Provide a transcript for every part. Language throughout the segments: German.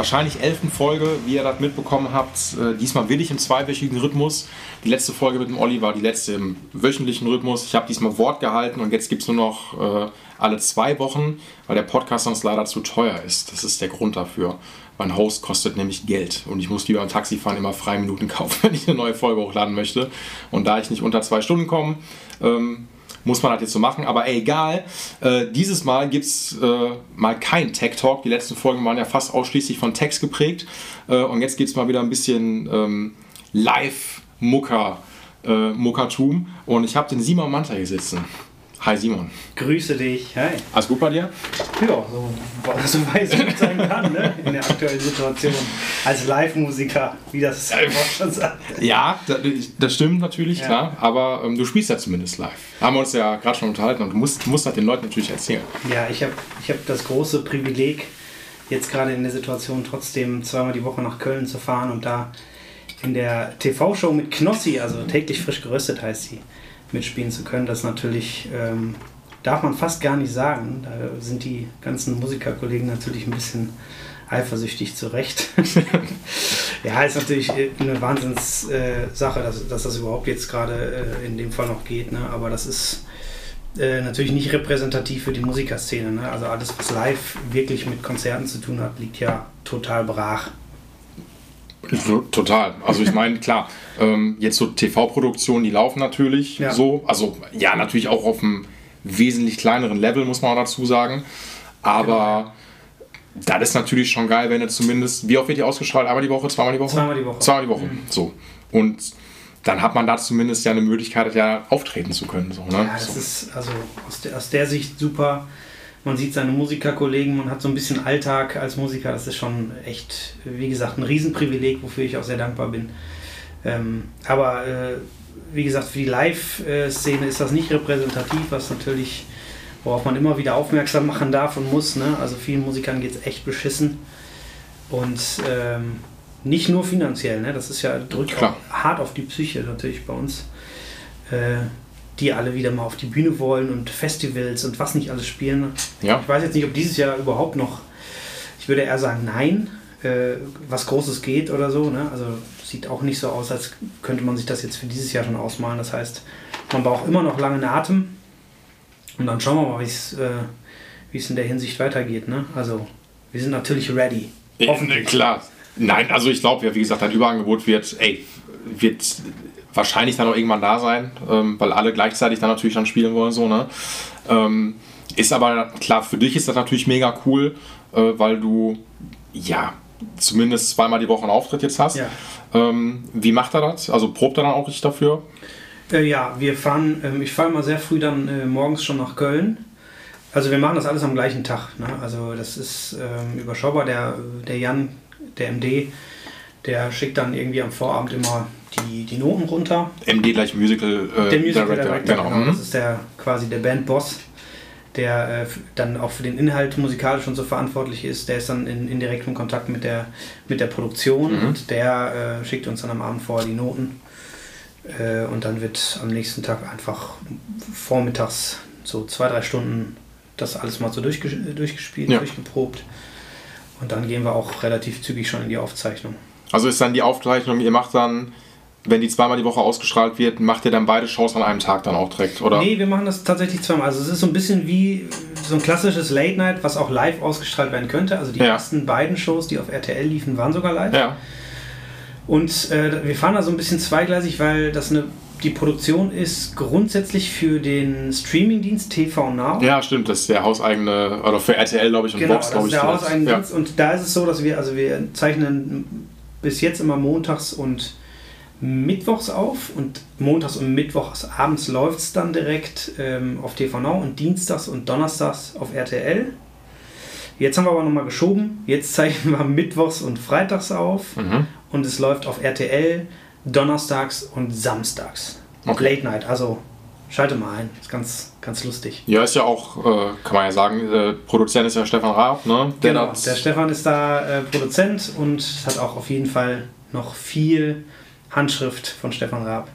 wahrscheinlich elften Folge, wie ihr das mitbekommen habt. Äh, diesmal will ich im zweiwöchigen Rhythmus. Die letzte Folge mit dem Olli war die letzte im wöchentlichen Rhythmus. Ich habe diesmal Wort gehalten und jetzt gibt es nur noch äh, alle zwei Wochen, weil der Podcast sonst leider zu teuer ist. Das ist der Grund dafür. Mein Host kostet nämlich Geld und ich muss wie beim Taxifahren immer freie Minuten kaufen, wenn ich eine neue Folge hochladen möchte. Und da ich nicht unter zwei Stunden komme, ähm, muss man halt jetzt so machen, aber ey, egal. Äh, dieses Mal gibt es äh, mal kein Tech Talk. Die letzten Folgen waren ja fast ausschließlich von Text geprägt. Äh, und jetzt gibt es mal wieder ein bisschen ähm, Live-Mucker, äh, Muckertum. Und ich habe den Simon Manta hier sitzen. Hi Simon. Grüße dich. Hi. Alles gut bei dir? Ja, so, so weiß ich sein kann, ne? in der aktuellen Situation. Als Live-Musiker, wie das Wort schon sagt. Ja, das, stimmt natürlich, ja. klar. Aber ähm, du spielst ja zumindest live. Haben wir uns ja gerade schon unterhalten und du musst, musst das den Leuten natürlich erzählen. Ja, ich habe ich hab das große Privileg, jetzt gerade in der Situation trotzdem zweimal die Woche nach Köln zu fahren und da in der TV-Show mit Knossi, also täglich frisch geröstet heißt sie, mitspielen zu können. Das natürlich ähm, darf man fast gar nicht sagen. Da sind die ganzen Musikerkollegen natürlich ein bisschen eifersüchtig zurecht. ja, ist natürlich eine Wahnsinnssache, äh, dass, dass das überhaupt jetzt gerade äh, in dem Fall noch geht. Ne? Aber das ist äh, natürlich nicht repräsentativ für die Musikerszene. Ne? Also alles, was live wirklich mit Konzerten zu tun hat, liegt ja total brach. Total. Also ich meine, klar, ähm, jetzt so TV-Produktionen, die laufen natürlich ja. so. Also ja, natürlich auch auf einem wesentlich kleineren Level, muss man dazu sagen. Aber genau. das ist natürlich schon geil, wenn du zumindest, wie oft wird die ausgestrahlt? Einmal die Woche, zweimal die Woche? Zweimal die Woche. Zweimal die Woche, mhm. so. Und dann hat man da zumindest ja eine Möglichkeit, ja auftreten zu können. So, ne? Ja, das so. ist also aus der, aus der Sicht super man sieht seine Musikerkollegen, man hat so ein bisschen Alltag als Musiker. Das ist schon echt, wie gesagt, ein Riesenprivileg, wofür ich auch sehr dankbar bin. Ähm, aber äh, wie gesagt, für die Live-Szene ist das nicht repräsentativ, was natürlich, worauf man immer wieder aufmerksam machen darf und muss. Ne? Also vielen Musikern geht es echt beschissen. Und ähm, nicht nur finanziell, ne? das ist ja drückt hart auf die Psyche natürlich bei uns. Äh, die alle wieder mal auf die Bühne wollen und Festivals und was nicht alles spielen. Ja. Ich weiß jetzt nicht, ob dieses Jahr überhaupt noch, ich würde eher sagen, nein, äh, was Großes geht oder so. Ne? Also sieht auch nicht so aus, als könnte man sich das jetzt für dieses Jahr schon ausmalen. Das heißt, man braucht immer noch langen Atem und dann schauen wir mal, wie es äh, in der Hinsicht weitergeht. Ne? Also wir sind natürlich ready. Hoffentlich. klar. Nein, also ich glaube, ja, wie gesagt, ein Überangebot wird, ey, wird wahrscheinlich dann auch irgendwann da sein, ähm, weil alle gleichzeitig dann natürlich dann spielen wollen. So, ne? Ähm, ist aber klar, für dich ist das natürlich mega cool, äh, weil du ja zumindest zweimal die Woche einen Auftritt jetzt hast. Ja. Ähm, wie macht er das? Also probt er dann auch richtig dafür? Äh, ja, wir fahren, äh, ich fahre immer sehr früh dann äh, morgens schon nach Köln. Also wir machen das alles am gleichen Tag. Ne? Also das ist ähm, überschaubar. Der, der Jan, der MD, der schickt dann irgendwie am Vorabend immer die, die Noten runter. MD gleich Musical, äh, der Musical Director, Director genau. genau. Das mhm. ist der quasi der Bandboss, der äh, dann auch für den Inhalt musikalisch und so verantwortlich ist. Der ist dann in, in direktem Kontakt mit der, mit der Produktion mhm. und der äh, schickt uns dann am Abend vorher die Noten. Äh, und dann wird am nächsten Tag einfach vormittags so zwei, drei Stunden das alles mal so durchges durchgespielt, ja. durchgeprobt. Und dann gehen wir auch relativ zügig schon in die Aufzeichnung. Also ist dann die Aufzeichnung, ihr macht dann wenn die zweimal die Woche ausgestrahlt wird, macht ihr dann beide Shows an einem Tag dann auch direkt, oder? Nee, wir machen das tatsächlich zweimal. Also es ist so ein bisschen wie so ein klassisches Late Night, was auch live ausgestrahlt werden könnte. Also die ja. ersten beiden Shows, die auf RTL liefen, waren sogar live. Ja. Und äh, wir fahren da so ein bisschen zweigleisig, weil das eine die Produktion ist grundsätzlich für den Streamingdienst TV Now. Ja, stimmt, das ist der hauseigene, oder für RTL, glaube ich, und genau, Vox, glaube ich. Der hauseigene ja. Dienst. Und da ist es so, dass wir, also wir zeichnen bis jetzt immer montags und mittwochs auf und montags und mittwochs abends läuft es dann direkt ähm, auf TV Now und dienstags und donnerstags auf RTL. Jetzt haben wir aber nochmal geschoben. Jetzt zeichnen wir mittwochs und freitags auf mhm. und es läuft auf RTL donnerstags und samstags. Okay. Late Night, also Schalte mal ein, ist ganz, ganz lustig. Ja, ist ja auch, äh, kann man ja sagen, äh, Produzent ist ja Stefan Raab, ne? Der genau, der Stefan ist da äh, Produzent und hat auch auf jeden Fall noch viel Handschrift von Stefan Raab.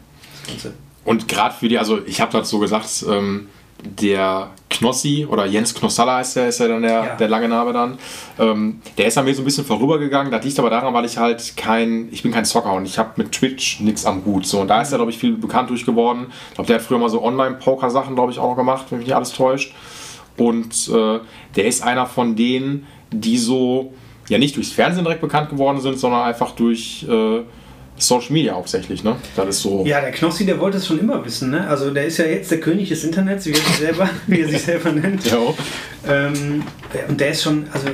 Und gerade für die, also ich habe dazu gesagt, ähm, der Knossi oder Jens Knossalla heißt der, ist ja dann der, ja. der lange Name dann. Ähm, der ist an mir so ein bisschen vorübergegangen. Das liegt aber daran, weil ich halt kein, ich bin kein Zocker und ich habe mit Twitch nichts am Hut. So, und da ist er, glaube ich, viel bekannt durch geworden. Ich glaube, der hat früher mal so Online-Poker-Sachen, glaube ich, auch noch gemacht, wenn mich nicht alles täuscht. Und äh, der ist einer von denen, die so, ja nicht durchs Fernsehen direkt bekannt geworden sind, sondern einfach durch. Äh, Social Media hauptsächlich, ne? Das ist so. Ja, der Knossi, der wollte es schon immer wissen, ne? Also der ist ja jetzt der König des Internets, wie er sich selber, wie er sich selber nennt. Ja. Ähm, und der ist schon, also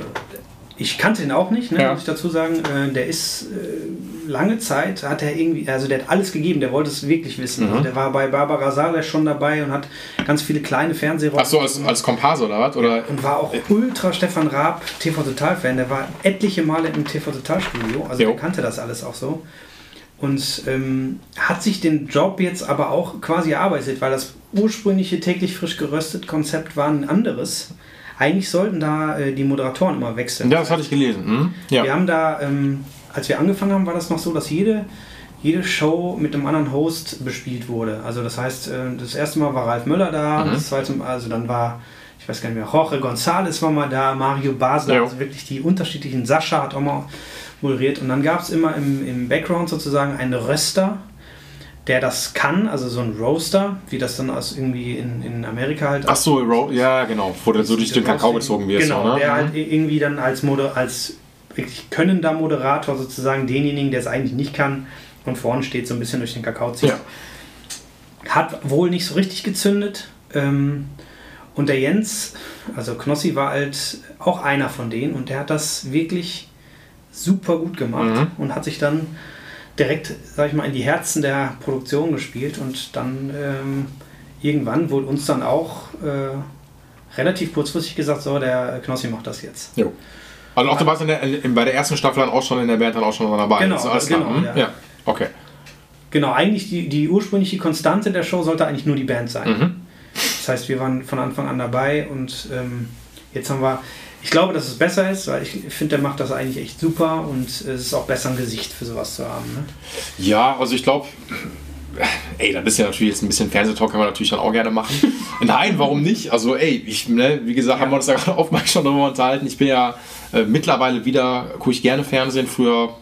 ich kannte ihn auch nicht, ne, ja. muss ich dazu sagen. Äh, der ist äh, lange Zeit, hat er irgendwie, also der hat alles gegeben, der wollte es wirklich wissen. Mhm. Also der war bei Barbara Sales schon dabei und hat ganz viele kleine Fernsehrollen. Achso, als, als Komparse oder was? Oder? Und war auch ultra Stefan Raab TV Total Fan. Der war etliche Male im TV Total Studio, also jo. der kannte das alles auch so und ähm, hat sich den Job jetzt aber auch quasi erarbeitet, weil das ursprüngliche täglich frisch geröstet Konzept war ein anderes. Eigentlich sollten da äh, die Moderatoren immer wechseln. Ja, das hatte ich gelesen. Hm? Ja. Wir haben da, ähm, als wir angefangen haben, war das noch so, dass jede, jede Show mit einem anderen Host bespielt wurde. Also das heißt, äh, das erste Mal war Ralf Möller da, mhm. das zweite Mal, also dann war ich weiß gar nicht mehr, Jorge González war mal da, Mario Basler, also wirklich die unterschiedlichen, Sascha hat auch mal moderiert. Und dann gab es immer im, im Background sozusagen einen Röster, der das kann, also so ein Roaster, wie das dann aus irgendwie in, in Amerika halt. Ach so, ja, genau, wo der so durch den Kakao gezogen wird. Genau, so, ne? der halt mhm. irgendwie dann als, Moder als wirklich könnender Moderator sozusagen denjenigen, der es eigentlich nicht kann und vorne steht, so ein bisschen durch den Kakao zieht. Ja. Hat wohl nicht so richtig gezündet. Ähm, und der Jens, also Knossi war halt auch einer von denen und der hat das wirklich super gut gemacht mhm. und hat sich dann direkt, sag ich mal, in die Herzen der Produktion gespielt und dann ähm, irgendwann wurde uns dann auch äh, relativ kurzfristig gesagt, so, der Knossi macht das jetzt. Jo. Also auch du warst in der, in, bei der ersten Staffel dann auch schon in der Band dann auch schon dabei. Genau, also genau hm? ja. ja. Okay. Genau, eigentlich die, die ursprüngliche Konstante der Show sollte eigentlich nur die Band sein. Mhm. Das heißt, wir waren von Anfang an dabei und ähm, jetzt haben wir, ich glaube, dass es besser ist, weil ich finde, der macht das eigentlich echt super und es ist auch besser ein Gesicht für sowas zu haben. Ne? Ja, also ich glaube, ey, das ist ja natürlich jetzt ein bisschen Fernsehtalk, kann man natürlich dann auch gerne machen. Nein, warum nicht? Also, ey, ich, ne, wie gesagt, ja. haben wir uns da gerade oftmals schon darüber unterhalten. Ich bin ja äh, mittlerweile wieder, gucke ich gerne Fernsehen. Früher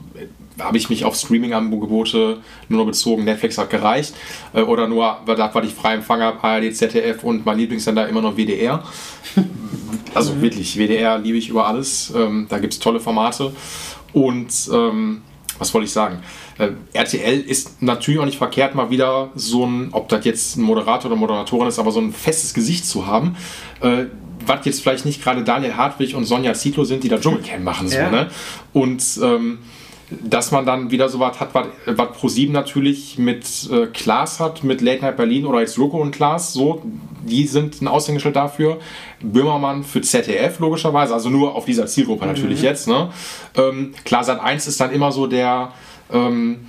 habe ich mich auf Streaming-Angebote nur noch bezogen. Netflix hat gereicht. Äh, oder nur, weil da war ich frei Empfang habe, ARD, ZDF und mein Lieblingssender immer noch WDR. also mhm. wirklich, WDR liebe ich über alles. Ähm, da gibt es tolle Formate. Und ähm, was wollte ich sagen? Äh, RTL ist natürlich auch nicht verkehrt, mal wieder so ein, ob das jetzt ein Moderator oder Moderatorin ist, aber so ein festes Gesicht zu haben. Äh, was jetzt vielleicht nicht gerade Daniel Hartwig und Sonja Zietlow sind, die da Dschungelcamp machen. So, ja. ne? Und ähm, dass man dann wieder so was hat, was, was Pro7 natürlich mit äh, Klaas hat, mit Late Night Berlin oder jetzt Loco und Klaas, so, die sind ein Aushängeschild dafür. Böhmermann für ZDF logischerweise, also nur auf dieser Zielgruppe natürlich mhm. jetzt. Ne? Ähm, klar, Sat 1 ist dann immer so der. Ähm,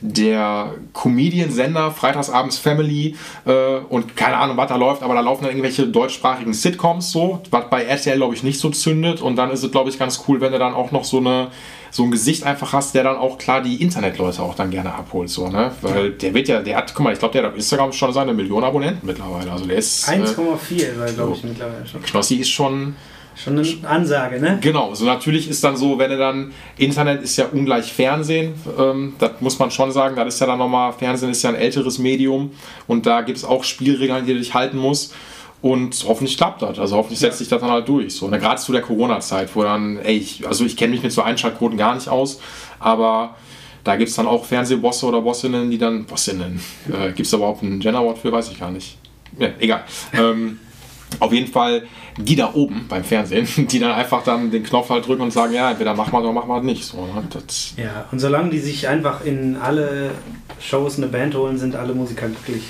der Comedian-Sender, Freitagsabends Family äh, und keine Ahnung, was da läuft, aber da laufen dann irgendwelche deutschsprachigen Sitcoms so, was bei RTL, glaube ich, nicht so zündet und dann ist es, glaube ich, ganz cool, wenn du dann auch noch so eine so ein Gesicht einfach hast, der dann auch klar die Internetleute auch dann gerne abholt, so, ne? Weil der wird ja, der hat, guck mal, ich glaube, der hat auf Instagram schon seine Million Abonnenten mittlerweile. Also der ist. 1,4 äh, glaube ich, mittlerweile schon. Knossi ist schon. Schon eine Ansage, ne? Genau, so natürlich ist dann so, wenn er dann, Internet ist ja ungleich Fernsehen, ähm, das muss man schon sagen, das ist ja dann nochmal, Fernsehen ist ja ein älteres Medium und da gibt es auch Spielregeln, die du dich halten musst. Und hoffentlich klappt das. Also hoffentlich setzt sich das dann halt durch. So. Und gerade zu der Corona-Zeit, wo dann, ey, ich, also ich kenne mich mit so Einschaltquoten gar nicht aus, aber da gibt es dann auch Fernsehbosse oder Bossinnen, die dann. Bossinnen. Äh, gibt es überhaupt ein Genderwort für? Weiß ich gar nicht. Ja, egal. ähm, auf jeden Fall die da oben beim Fernsehen, die dann einfach dann den Knopf halt drücken und sagen, ja, entweder machen wir oder machen wir halt nicht. So, ne? ja, und solange die sich einfach in alle Shows eine Band holen, sind alle Musiker glücklich.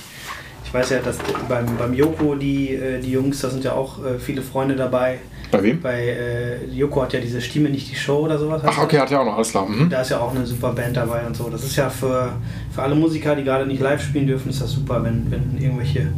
Ich weiß ja, dass beim, beim Joko die, äh, die Jungs, da sind ja auch äh, viele Freunde dabei. Bei wem? Bei äh, Joko hat ja diese Stimme nicht die Show oder sowas. Ach, okay, hat ja auch noch, alles klar. Mhm. Da ist ja auch eine super Band dabei und so. Das ist ja für, für alle Musiker, die gerade nicht live spielen dürfen, ist das super, wenn, wenn irgendwelche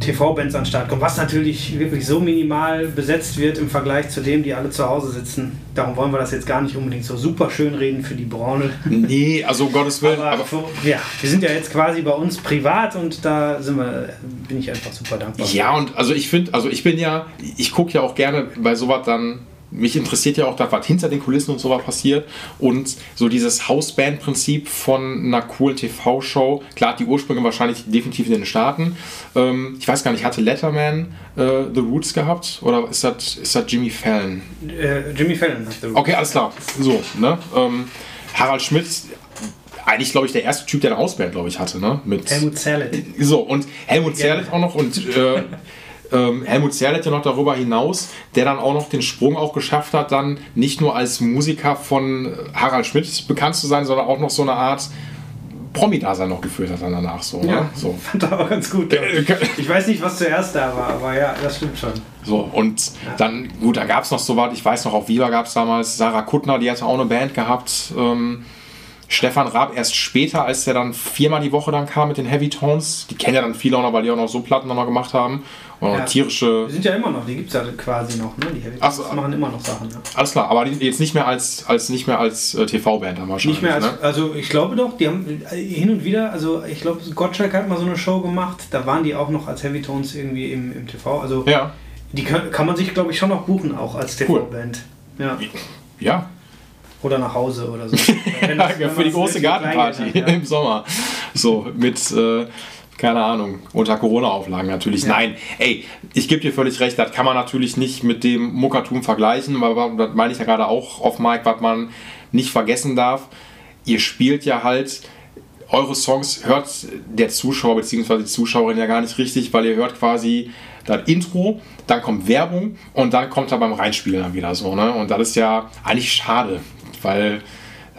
TV-Bands an den Start kommen, was natürlich wirklich so minimal besetzt wird im Vergleich zu dem, die alle zu Hause sitzen. Darum wollen wir das jetzt gar nicht unbedingt so super schön reden für die Branche. Nee, also um Gottes Willen. Aber, Aber, für, ja, wir sind ja jetzt quasi bei uns privat und da sind wir, bin ich einfach super dankbar. ja, und also ich finde, also ich bin ja, ich gucke ja auch gerne bei sowas dann. Mich interessiert ja auch, das, was hinter den Kulissen und sowas passiert. Und so dieses Hausband-Prinzip von einer coolen TV-Show. Klar, die Ursprünge wahrscheinlich definitiv in den Staaten. Ähm, ich weiß gar nicht, hatte Letterman äh, The Roots gehabt? Oder ist das, ist das Jimmy Fallon? Äh, Jimmy Fallon hat The Okay, alles klar. So, ne? Ähm, Harald Schmidt, eigentlich, glaube ich, der erste Typ, der eine Hausband, glaube ich, hatte, ne? Mit, Helmut Zerlett. so, und Helmut Ja. Zerlett auch noch und äh, ähm, Helmut Zerlett ja noch darüber hinaus, der dann auch noch den Sprung auch geschafft hat, dann nicht nur als Musiker von Harald Schmidt bekannt zu sein, sondern auch noch so eine Art Promi-Dasein noch geführt hat dann danach. So, ne? Ja, so. fand er auch ganz gut. Ja. Äh, Ich weiß nicht, was zuerst da war, aber ja, das stimmt schon. So, und dann, gut, da gab es noch so was, ich weiß noch, auf Viva gab es damals Sarah Kuttner, die hatte auch eine Band gehabt. Ähm, Stefan Raab erst später, als der dann viermal die Woche dann kam mit den Heavy Tones. Die kennen ja dann viele auch noch, weil die auch noch so Platten noch gemacht haben. Und Ja. tierische. Die sind ja immer noch, die gibt es ja quasi noch, ne? Die Heavy Ach so. Machen immer noch Sachen. Ja. Alles klar, aber die- jetzt nicht mehr als, als nicht mehr als äh, TV-Band dann wahrscheinlich. Nicht mehr als, ne? also ich glaube doch, die haben äh, hin und wieder, also ich glaube, Gottschalk hat mal so eine Show gemacht, da waren die auch noch als Heavy Tones irgendwie im, im TV. Also Ja, die kann, kann man sich, glaube ich, schon noch buchen, auch als TV-Band. Ja. ja. Oder nach Hause oder so. Das- für die große Gartenparty ja. im Sommer. So, mit, äh, keine Ahnung, unter Corona-Auflagen natürlich. Ja. Nein, ey, ich gebe dir völlig recht, das kann man natürlich nicht mit dem Muckertum vergleichen, aber das meine ich ja gerade auch auf Mike, was man nicht vergessen darf. Ihr spielt ja halt eure Songs hört der Zuschauer bzw. die Zuschauerin ja gar nicht richtig, weil ihr hört quasi das Intro, dann kommt Werbung und dann kommt er beim Reinspielen dann wieder so. Ne? Und das ist ja eigentlich schade, weil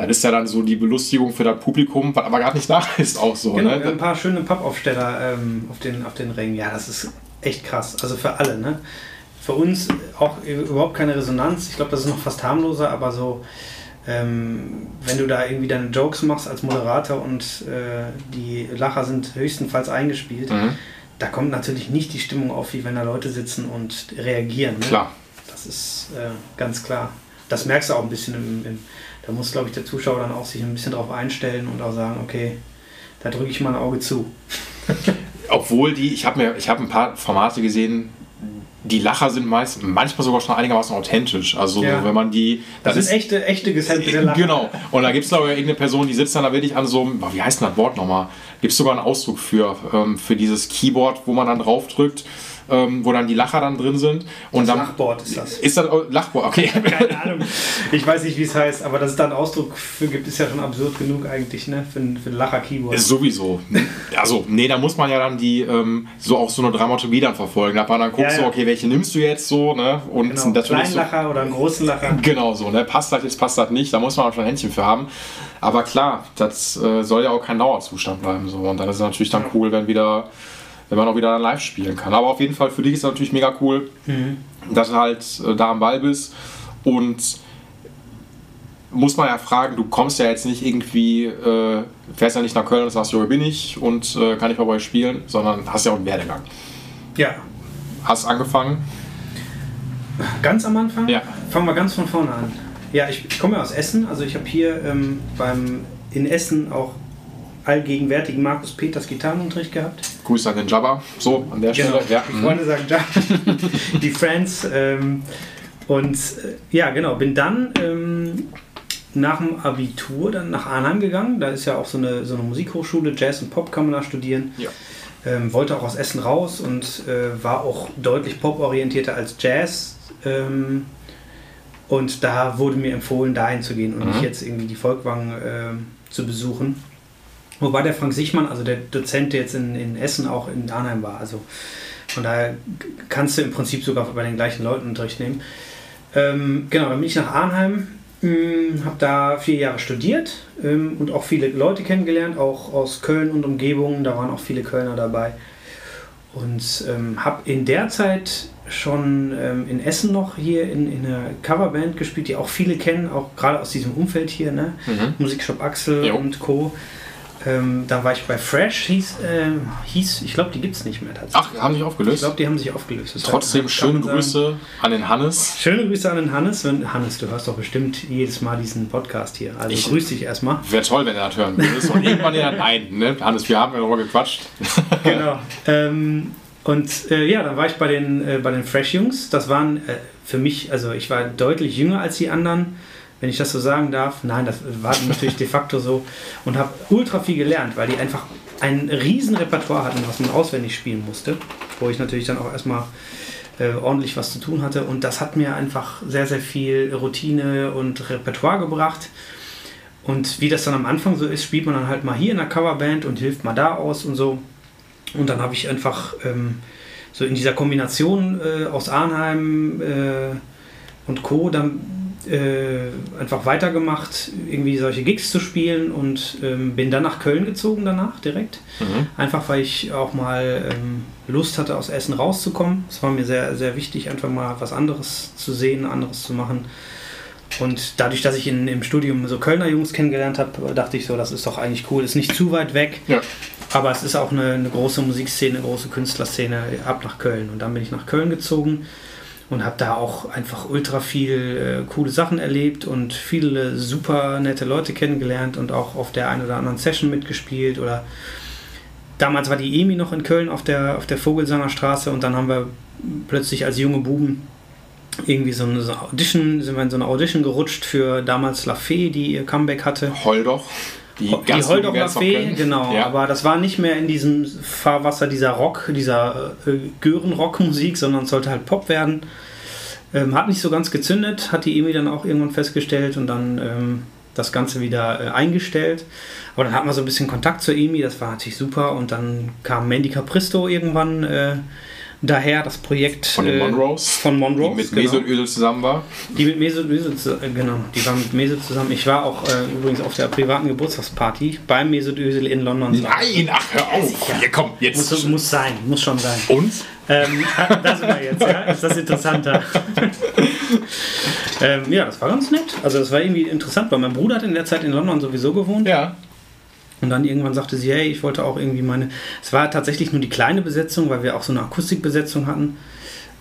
das ist ja dann so die Belustigung für das Publikum, was aber gerade nicht da ist auch so. Genau, haben ein ne? paar schöne Pappaufsteller ähm, auf, den, auf den Rängen. Ja, das ist echt krass. Also für alle, ne? Für uns auch überhaupt keine Resonanz. Ich glaube, das ist noch fast harmloser, aber so, ähm, wenn du da irgendwie deine Jokes machst als Moderator und äh, die Lacher sind höchstenfalls eingespielt, Mhm. da kommt natürlich nicht die Stimmung auf, wie wenn da Leute sitzen und reagieren. Ne? Klar. Das ist äh, ganz klar. Das merkst du auch ein bisschen im, im da muss, glaube ich, der Zuschauer dann auch sich ein bisschen drauf einstellen und auch sagen, okay, da drücke ich mal ein Auge zu. Obwohl die, ich habe mir, ich habe ein paar Formate gesehen, die Lacher sind meist, manchmal sogar schon einigermaßen authentisch. Also Ja. wenn man die. Das, sind echte, echte gesampelte Lacher. Genau. Und da gibt es, glaube ich, irgendeine Person, die sitzt dann da wirklich an so einem, wie heißt denn das Wort nochmal? Gibt es sogar einen Ausdruck für, ähm, für dieses Keyboard, wo man dann draufdrückt, ähm, wo dann die Lacher dann drin sind. Und Das dann. Lachboard ist das. Ist das Lachboard? Okay. Keine Ahnung. Ich weiß nicht, wie es heißt, aber dass es da einen Ausdruck für gibt, ist ja schon absurd genug eigentlich, ne? Für, ein- für ein Lacher-Keyboard. Sowieso. Also, nee, da muss man ja dann die, ähm, so auch so eine Dramaturgie dann verfolgen. Da man dann guckt Ja, ja. so, okay, welche nimmst du jetzt so, ne? Und Genau, natürlich kleinen so, Lacher oder einen großen Lacher. Genau so, ne? Passt das jetzt, passt das nicht, da muss man auch schon ein Händchen für haben. Aber klar, das äh, soll ja auch kein Dauerzustand bleiben. So. Und dann ist es natürlich dann cool, wenn wieder, wenn man auch wieder live spielen kann. Aber auf jeden Fall für dich ist es natürlich mega cool, dass du halt äh, da am Ball bist. Und muss man ja fragen, du kommst ja jetzt nicht irgendwie, äh, fährst ja nicht nach Köln und sagst, jo, hier bin ich und äh, kann ich bei euch spielen, sondern hast ja auch einen Werdegang. Ja, Hast angefangen, ganz am Anfang? Ja. Fangen wir ganz von vorne an. Ja, ich, ich komme ja aus Essen, also ich habe hier ähm, beim, in Essen auch allgegenwärtigen Markus Peters Gitarrenunterricht gehabt. Grüße an den Jabba, so an der Genau, Stelle. Ja. die mhm. Freunde sagen ja, die Friends. Ähm, und äh, ja, genau, bin dann ähm, nach dem Abitur dann nach Arnheim gegangen. Da ist ja auch so eine, so eine Musikhochschule, Jazz und Pop kann man da studieren. Ja. Ähm, wollte auch aus Essen raus und äh, war auch deutlich poporientierter als Jazz. Ähm, und da wurde mir empfohlen, dahin zu gehen und Mhm. nicht jetzt irgendwie die Volkwang ähm, zu besuchen. Wobei der Frank Sichmann, also der Dozent, der jetzt in, in Essen auch in Arnheim war, also von daher kannst du im Prinzip sogar bei den gleichen Leuten Unterricht nehmen. Ähm, genau, dann bin ich nach Arnheim, habe da vier Jahre studiert ähm, und auch viele Leute kennengelernt, auch aus Köln und Umgebung, da waren auch viele Kölner dabei. Und ähm, habe in der Zeit schon ähm, in Essen noch hier in, in einer Coverband gespielt, die auch viele kennen, auch gerade aus diesem Umfeld hier, ne? Mhm. Musikshop Axel Jo. und Co. Ähm, da war ich bei Fresh, hieß, äh, hieß ich glaube, die gibt es nicht mehr tatsächlich. Ach, haben sich aufgelöst? Ich glaube, die haben sich aufgelöst. Das Trotzdem heißt, schöne Grüße an den Hannes. Schöne Grüße an den Hannes. Wenn, Hannes, du hörst doch bestimmt jedes Mal diesen Podcast hier. Also ich, grüß dich erstmal. Wäre toll, wenn er das hören würde. Und irgendwann ja, nein, ne? Hannes, wir haben ja nochmal gequatscht. genau. Ähm, und äh, ja, dann war ich bei den, äh, bei den Fresh-Jungs. Das waren äh, für mich, also ich war deutlich jünger als die anderen wenn ich das so sagen darf. Nein, das war natürlich de facto so und habe ultra viel gelernt, weil die einfach ein riesen Repertoire hatten, was man auswendig spielen musste, wo ich natürlich dann auch erstmal äh, ordentlich was zu tun hatte und das hat mir einfach sehr, sehr viel Routine und Repertoire gebracht. Und wie das dann am Anfang so ist, spielt man dann halt mal hier in der Coverband und hilft mal da aus und so. Und dann habe ich einfach ähm, so in dieser Kombination äh, aus Arnheim äh, und Co. dann äh, einfach weitergemacht, irgendwie solche Gigs zu spielen und ähm, bin dann nach Köln gezogen danach direkt. Mhm. Einfach weil ich auch mal ähm, Lust hatte, aus Essen rauszukommen. Es war mir sehr, sehr wichtig, einfach mal was anderes zu sehen, anderes zu machen. Und dadurch, dass ich in, im Studium so Kölner Jungs kennengelernt habe, dachte ich so, das ist doch eigentlich cool. Ist nicht zu weit weg, ja. aber es ist auch eine, eine große Musikszene, eine große Künstlerszene ab nach Köln. Und dann bin ich nach Köln gezogen und habe da auch einfach ultra viel äh, coole Sachen erlebt und viele super nette Leute kennengelernt und auch auf der einen oder anderen Session mitgespielt oder damals war die Emi noch in Köln auf der, auf der Vogelsanger Straße und dann haben wir plötzlich als junge Buben irgendwie so eine, Audition, sind wir in so eine Audition gerutscht für damals La Fee, die ihr Comeback hatte. Heul doch. Die, die Holdocher Fee, genau. Ja. Aber das war nicht mehr in diesem Fahrwasser dieser Rock, dieser äh, Gören-Rock-Musik, sondern es sollte halt Pop werden. Ähm, hat nicht so ganz gezündet, hat die Emi dann auch irgendwann festgestellt und dann ähm, das Ganze wieder äh, eingestellt. Aber dann hat man so ein bisschen Kontakt zur Emi, das war natürlich super. Und dann kam Mandy Capristo irgendwann. Äh, daher das Projekt von den äh, Monroes, von Monroes die mit genau. Mesut Özil zusammen war. Die mit Mesut Özil äh, genau, die war mit Mesut zusammen. Ich war auch äh, übrigens auf der privaten Geburtstagsparty beim Mesut Özil in London. Nein, ach hör auf. Ja, Hier, komm, jetzt muss, muss sein, muss schon sein. Und? Ähm, das wir jetzt, ja? Ist das interessanter? ähm, ja, das war ganz nett. Also das war irgendwie interessant, weil mein Bruder hat in der Zeit in London sowieso gewohnt. Ja. Und dann irgendwann sagte sie, hey, ich wollte auch irgendwie meine. Es war tatsächlich nur die kleine Besetzung, weil wir auch so eine Akustikbesetzung hatten.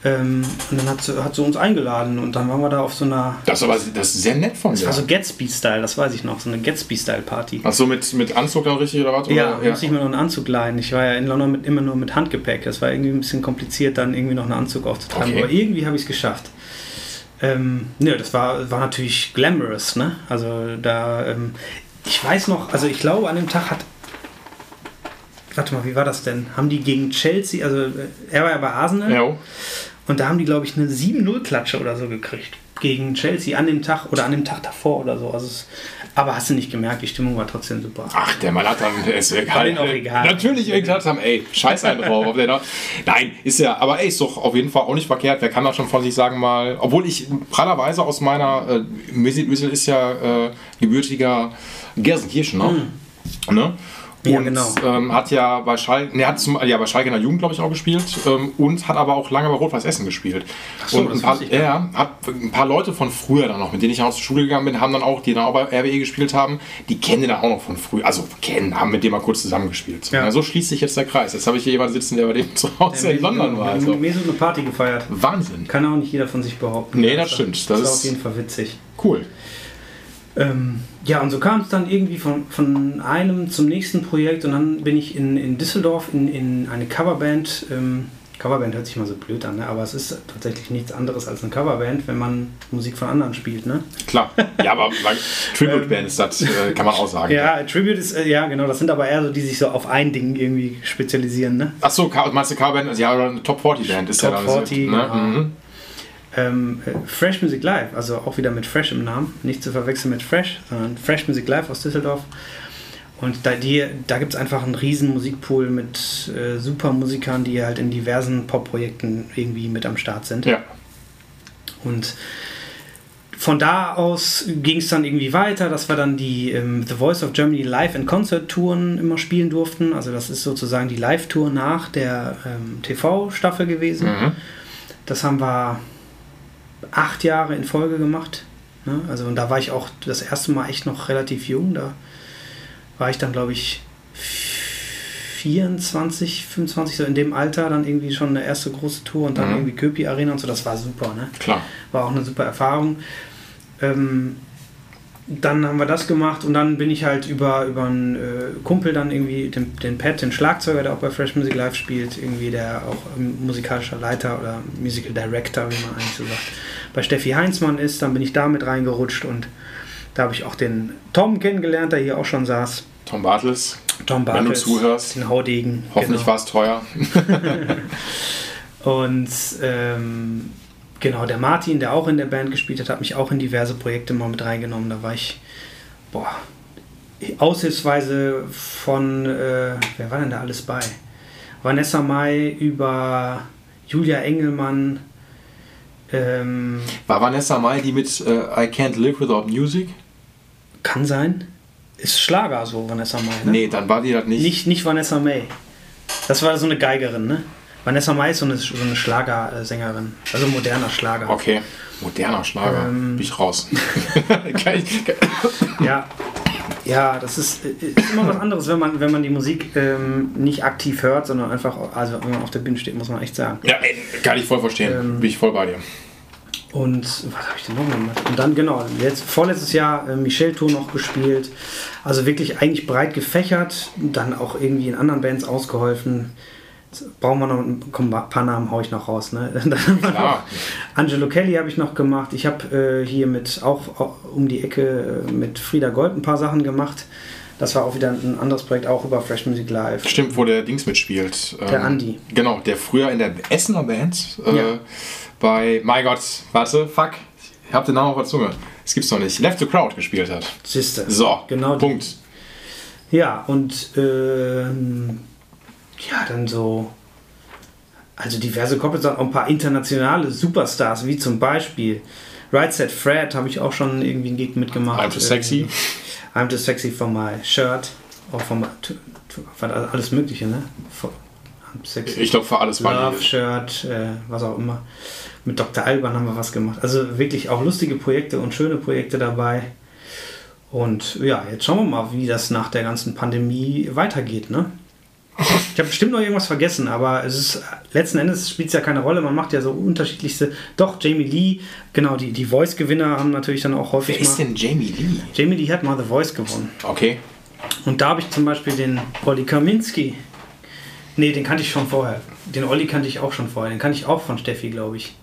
Ähm, und dann hat sie, hat sie uns eingeladen und dann waren wir da auf so einer. Das, aber, das ist sehr nett von dir. Das war so Gatsby-Style, das weiß ich noch, so eine Gatsby-Style-Party. Ach so, mit, mit Anzug dann richtig oder was? Ja, oder? ja. musste ich mir noch einen Anzug leihen. Ich war ja in London mit, immer nur mit Handgepäck. Das war irgendwie ein bisschen kompliziert, dann irgendwie noch einen Anzug aufzutragen. Okay. Aber irgendwie habe ich es geschafft. Ähm, ne, das war, war natürlich glamorous, ne? Also da, ähm, ich weiß noch, also ich glaube, an dem Tag hat. Warte mal, wie war das denn? Haben die gegen Chelsea, also äh, er war ja bei Arsenal. Ja. Und da haben die, glaube ich, eine 7-0-Klatsche oder so gekriegt. Gegen Chelsea an dem Tag oder an dem Tag davor oder so. Also es, aber hast du nicht gemerkt, die Stimmung war trotzdem super. Ach, der dann, ist egal. War auch egal. Natürlich egal haben, ey, scheiß einen drauf. Nein, ist ja, aber ey, ist doch auf jeden Fall auch nicht verkehrt. Wer kann das schon von sich sagen mal, obwohl ich prallerweise aus meiner, äh, Mesut Özil ist ja äh, gebürtiger Gelsenkirchen, ne? Mhm. ne? Ja, genau. ähm, hat ja bei Schalke, ne, hat zum, ja, bei Schalke in der Jugend, glaube ich, auch gespielt ähm, und hat aber auch lange bei Rot-Weiß Essen gespielt. So, und ein paar, ja, hat ein paar Leute von früher dann noch, mit denen ich auch zur Schule gegangen bin, haben dann auch, die dann auch bei RWE gespielt haben, die kennen den auch noch von früher, also kennen, haben mit dem mal kurz zusammengespielt. Ja. ja so schließt sich jetzt der Kreis. Jetzt habe ich hier jemanden sitzen, der bei dem zu Hause der in London war. Also. Mir so eine Party gefeiert. Wahnsinn. Kann auch nicht jeder von sich behaupten. Nee, das, das stimmt. Das, das ist auf jeden Fall witzig. Cool. Ähm, ja, und so kam es dann irgendwie von, von einem zum nächsten Projekt und dann bin ich in, in Düsseldorf in, in eine Coverband. Ähm, Coverband hört sich mal so blöd an, ne? aber es ist tatsächlich nichts anderes als eine Coverband, wenn man Musik von anderen spielt. Ne? Klar, ja, aber Tribute Band ist das, äh, kann man auch sagen. Ja, Tribute ist, äh, ja genau, das sind aber eher so, die sich so auf ein Ding irgendwie spezialisieren. Ne? Achso, meinst du Coverband? Ja, oder eine Top 40 Band ist Top ja dann. Top 40, ne? genau. mhm. Ähm, äh, Fresh Music Live, also auch wieder mit Fresh im Namen, nicht zu verwechseln mit Fresh, sondern Fresh Music Live aus Düsseldorf. Und da, da gibt es einfach einen riesen Musikpool mit äh, super Musikern, die halt in diversen Pop-Projekten irgendwie mit am Start sind. Ja. Und von da aus ging es dann irgendwie weiter, dass wir dann die ähm, The Voice of Germany Live and Concert Touren immer spielen durften. Also das ist sozusagen die Live-Tour nach der ähm, TV-Staffel gewesen. Mhm. Das haben wir acht Jahre in Folge gemacht. Ne? Also und da war ich auch das erste Mal echt noch relativ jung. Da war ich dann, glaube ich, 24, 25, so in dem Alter dann irgendwie schon eine erste große Tour und dann Mhm. irgendwie Köpi Arena und so, das war super, ne? Klar. War auch eine super Erfahrung. Ähm, dann haben wir das gemacht und dann bin ich halt über, über einen äh, Kumpel dann irgendwie, den, den Pat, den Schlagzeuger, der auch bei Fresh Music Live spielt, irgendwie der auch musikalischer Leiter oder Musical Director, wie man eigentlich so sagt, bei Steffi Heinzmann ist. Dann bin ich da mit reingerutscht und da habe ich auch den Tom kennengelernt, der hier auch schon saß. Tom Bartels, Tom wenn du Bartels, zuhörst, den Haudegen. hoffentlich genau. war es teuer. Und ähm, genau, der Martin, der auch in der Band gespielt hat, hat mich auch in diverse Projekte mal mit reingenommen. Da war ich, boah, aushilfsweise von, äh, wer war denn da alles bei? Vanessa Mai über Julia Engelmann. Ähm, War Vanessa Mai die mit äh, I Can't Live Without Music? kann sein. Ist Schlager so, Vanessa Mai. Ne? Nee, dann war die das nicht. Nicht, nicht Vanessa May. Das war so eine Geigerin, ne? Vanessa Mai ist so eine, so eine Schlagersängerin. Also moderner Schlager. Okay, moderner Schlager. Ähm. Bin ich raus. Ja, ja, das ist, ist immer was anderes, wenn man, wenn man die Musik ähm, nicht aktiv hört, sondern einfach, also wenn man auf der Bühne steht, muss man echt sagen. ja, ey, kann ich voll verstehen. Ähm. Bin ich voll bei dir. Und was habe ich denn noch gemacht? Und dann, genau, jetzt vorletztes Jahr äh, Michel Tour noch gespielt. Also wirklich eigentlich breit gefächert, dann auch irgendwie in anderen Bands ausgeholfen. Brauchen wir noch ein komm, ein paar Namen, hau ich noch raus. Ne? Klar. Angelo Kelly habe ich noch gemacht. Ich habe äh, hier mit auch, um die Ecke äh, mit Frieda Gold ein paar Sachen gemacht. Das war auch wieder ein anderes Projekt, auch über Fresh Music Live. Stimmt, wo der Dings mitspielt. Der Ähm, Andi. Genau, der früher in der Essener Band äh, Ja. bei, mein Gott, warte, fuck, ich hab den Namen auf der Zunge. Es gibt's noch nicht. Left the Crowd gespielt hat. Siehste. So, Genau die. Punkt. Ja, und ähm, ja, dann so, also diverse Couples, auch ein paar internationale Superstars, wie zum Beispiel Right Set Fred, habe ich auch schon irgendwie einen Gig mitgemacht. I'm too sexy. Äh, I'm too sexy for my shirt. Auch von alles Mögliche, ne? For, I'm sexy. Ich glaube, für alles Love. Shirt, äh, was auch immer. Mit Dr. Alban haben wir was gemacht. Also wirklich auch lustige Projekte und schöne Projekte dabei. Und ja, jetzt schauen wir mal, wie das nach der ganzen Pandemie weitergeht. Ne? Ich habe bestimmt noch irgendwas vergessen, aber es ist letzten Endes spielt es ja keine Rolle. Man macht ja so unterschiedlichste. Doch, Jamie Lee, genau, die, die Voice-Gewinner haben natürlich dann auch häufig Wer ist mal. denn Jamie Lee? Jamie Lee hat mal The Voice gewonnen. Okay. Und da habe ich zum Beispiel den Olli Kaminski. Nee, den kannte ich schon vorher. Den Olli kannte ich auch schon vorher. Den kannte ich auch von Steffi, glaube ich.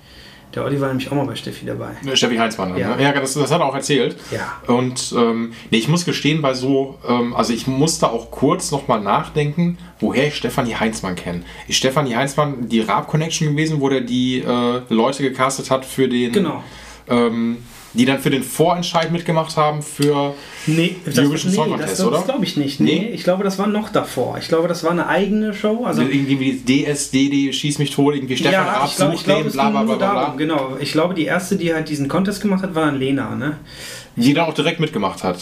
Der Olli war nämlich auch mal bei Steffi dabei. Steffi Heinzmann. Ja. Ja, ja das, das hat er auch erzählt. Ja. Und ähm, nee, ich muss gestehen, bei so, ähm, also ich musste auch kurz nochmal nachdenken, woher ich Stefanie Heinzmann kenne. Ist Stefanie Heinzmann die Raab Connection gewesen, wo der die äh, Leute gecastet hat für den. Genau. Ähm, die dann für den Vorentscheid mitgemacht haben für. Nee, das, Eurovision nee, Song das, Contest, das, oder? glaube ich nicht. Nee, Nee? ich glaube, das war noch davor. Ich glaube, das war eine eigene Show. Also, irgendwie DSDD, Schieß mich tot, irgendwie Stefan ja, Raab ich glaube, ich sucht glaube, den, bla bla bla bla. Genau. Ich glaube, die erste, die halt diesen Contest gemacht hat, war dann Lena. Ne? Die dann auch direkt mitgemacht hat.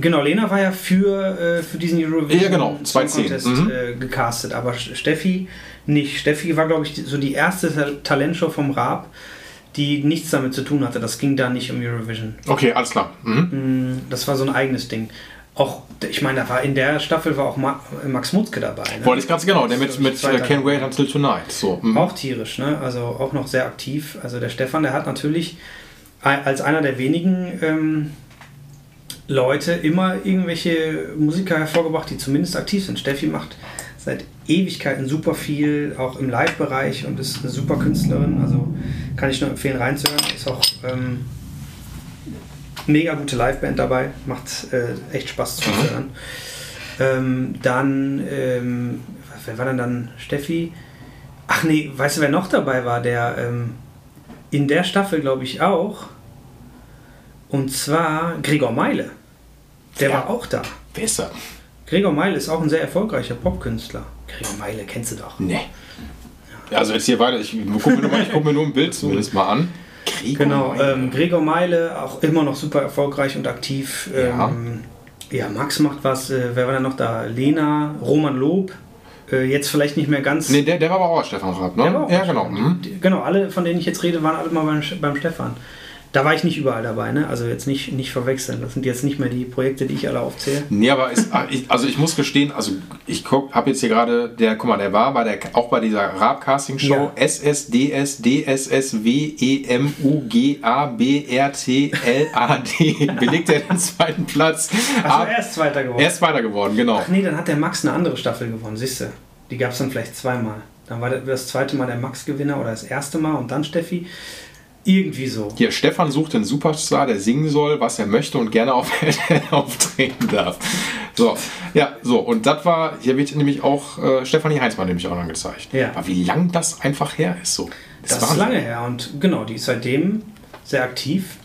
Genau, Lena war ja für, äh, für diesen Eurovision Ja, genau, Song 2010, Contest mhm. äh, gecastet, aber Steffi nicht. Steffi war, glaube ich, so die erste Ta- Talentshow vom Raab, die nichts damit zu tun hatte. Das ging da nicht um Eurovision. Okay, alles klar. Mhm. Mm, Das war so ein eigenes Ding. Auch, ich meine, da war in der Staffel war auch Ma Max Mutzke dabei. Ne? Wollte ich ganz genau, der mit, mit zweiter. Can't Wait Until Tonight. So. Mhm. Auch tierisch, ne? Also auch noch sehr aktiv. Also der Stefan, der hat natürlich als einer der wenigen ähm, Leute immer irgendwelche Musiker hervorgebracht, die zumindest aktiv sind. Steffi macht seit Ewigkeiten super viel, auch im Live-Bereich und ist eine super Künstlerin. Also kann ich nur empfehlen reinzuhören. Ist auch ähm, mega gute Liveband dabei, macht äh, echt Spaß zuzuhören. Ähm, dann, ähm, wer war denn dann Steffi? Ach nee, weißt du, wer noch dabei war? Der ähm, in der Staffel, glaube ich, auch. Und zwar Gregor Meile. Der Ja. war auch da. Das? Gregor Meile ist auch ein sehr erfolgreicher Popkünstler. Gregor Meile kennst du doch. Nee. Ja, also jetzt hier weiter. Ich gucke mir, nur mal- ich guck mir nur ein Bild zumindest mal an. Gregor Genau, Meile. ähm, Gregor Meile, auch immer noch super erfolgreich und aktiv. Ja. Ähm, ja, Max macht was. Äh, wer war denn noch da? Lena, Roman Lob. Äh, jetzt vielleicht nicht mehr ganz. Nee, der, der war aber auch Stefan Raab, ne? Der war auch ja, genau. Mhm. Genau, alle, von denen ich jetzt rede, waren alle mal beim, beim Stefan. Da war ich nicht überall dabei, ne? Also jetzt nicht, nicht verwechseln. Das sind jetzt nicht mehr die Projekte, die ich alle aufzähle. Nee, aber ist, ah, also ich muss gestehen, also ich habe jetzt hier gerade, der, guck mal, der war bei der, auch bei dieser Rap-Casting-Show Ja. SSDS DSSWEMUGABRTLAD. Belegt er den zweiten Platz. Also Ah, er ist Zweiter geworden. er ist weiter geworden, genau. Ach nee, dann hat der Max eine andere Staffel gewonnen, siehst du. Die gab es dann vielleicht zweimal. Dann war das zweite Mal der Max-Gewinner oder das erste Mal und dann Steffi. Irgendwie so. Hier, Stefan sucht den Superstar, der singen soll, was er möchte und gerne auf auftreten darf. So, ja, so, und das war, hier wird nämlich auch äh, Stefanie Heinzmann nämlich auch noch gezeigt. Ja. Aber wie lang das einfach her ist, so. Das ist Wahnsinn. lange her und genau, die ist seitdem sehr aktiv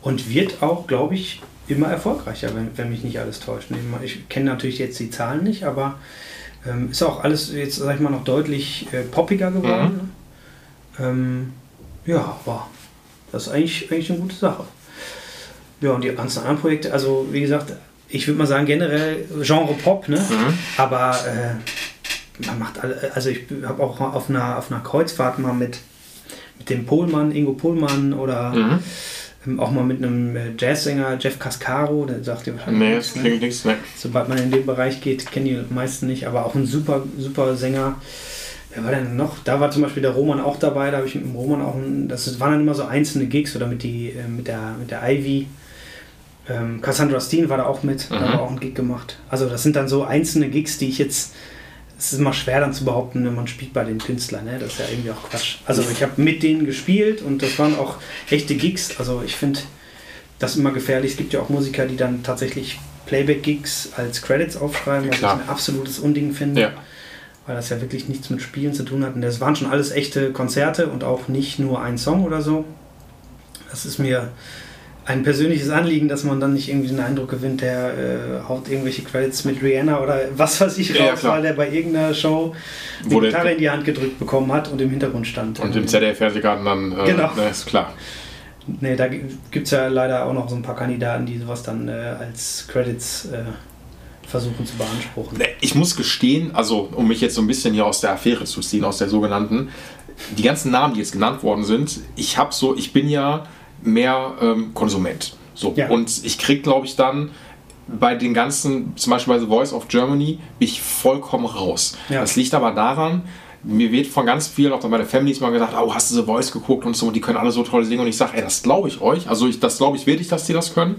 und wird auch, glaube ich, immer erfolgreicher, wenn, wenn mich nicht alles täuscht. Ich kenne natürlich jetzt die Zahlen nicht, aber ähm, ist auch alles jetzt, sag ich mal, noch deutlich äh, poppiger geworden. Ähm, ja, aber das ist eigentlich, eigentlich eine gute Sache. Ja, und die ganzen anderen Projekte, also wie gesagt, ich würde mal sagen, generell Genre Pop, ne? Aber äh, man macht alle, also ich habe auch auf einer, auf einer Kreuzfahrt mal mit, mit dem Pohlmann, Ingo Pohlmann oder Mhm. ähm, auch mal mit einem äh, Jazzsänger, Jeff Cascaro, der sagt dir wahrscheinlich Nee, das ne? klingt nichts, ne. Sobald man in den Bereich geht, kennen die meisten nicht, aber auch ein super, super Sänger. Wer war denn noch? Da war zum Beispiel der Roman auch dabei, da habe ich mit dem Roman auch, ein, das waren dann immer so einzelne Gigs oder mit, die, äh, mit, der, mit der Ivy. Ähm, Cassandra Steen war da auch mit, da Mhm. war auch ein Gig gemacht. Also das sind dann so einzelne Gigs, die ich jetzt, es ist immer schwer dann zu behaupten, ne, man spielt bei den Künstlern, ne? das ist ja irgendwie auch Quatsch. Also ich habe mit denen gespielt und das waren auch echte Gigs, also ich finde das immer gefährlich. Es gibt ja auch Musiker, die dann tatsächlich Playback-Gigs als Credits aufschreiben, was Klar. ich ein absolutes Unding finde, Ja. Weil das ja wirklich nichts mit Spielen zu tun hat. Und das waren schon alles echte Konzerte und auch nicht nur ein Song oder so. Das ist mir ein persönliches Anliegen, dass man dann nicht irgendwie den Eindruck gewinnt, der äh, haut irgendwelche Credits mit Rihanna oder was weiß ich Ja, ja, raus, klar. weil der bei irgendeiner Show die Wo Gitarre in die Hand gedrückt bekommen hat und im Hintergrund stand. Und im ZDF-Fernsehgarten dann, äh, Genau. ne, ist klar. Nee, da gibt es ja leider auch noch so ein paar Kandidaten, die sowas dann äh, als Credits äh, versuchen zu beanspruchen. Ne, Ich muss gestehen, also um mich jetzt so ein bisschen hier aus der Affäre zu ziehen, aus der sogenannten, die ganzen Namen, die jetzt genannt worden sind, ich habe so, ich bin ja mehr ähm, Konsument. So. Ja. Und ich krieg, glaube ich, dann bei den ganzen, zum Beispiel bei The Voice of Germany, bin ich vollkommen raus. Ja. Das liegt aber daran, mir wird von ganz vielen, auch bei der Family mal gesagt, oh, hast du The Voice geguckt und so, und die können alle so toll singen. Und ich sage, ey, das glaube ich euch. Also ich, das glaube ich wirklich, dass die das können.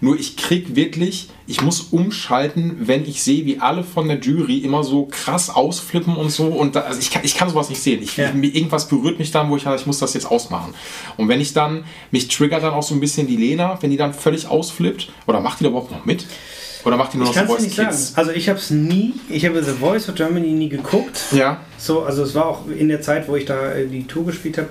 Nur ich krieg wirklich, ich muss umschalten, wenn ich sehe, wie alle von der Jury immer so krass ausflippen und so. Und da, also ich, kann, ich kann sowas nicht sehen. Ich, Ja. irgendwas berührt mich dann, wo ich sage, ich muss das jetzt ausmachen. Und wenn ich dann, mich triggert dann auch so ein bisschen die Lena, wenn die dann völlig ausflippt. Oder macht die da überhaupt noch mit? Oder macht die nur Ich noch es Voice. Kids? Also ich habe es nie, ich habe The Voice of Germany nie geguckt. Ja. So, also es war auch in der Zeit, wo ich da die Tour gespielt habe,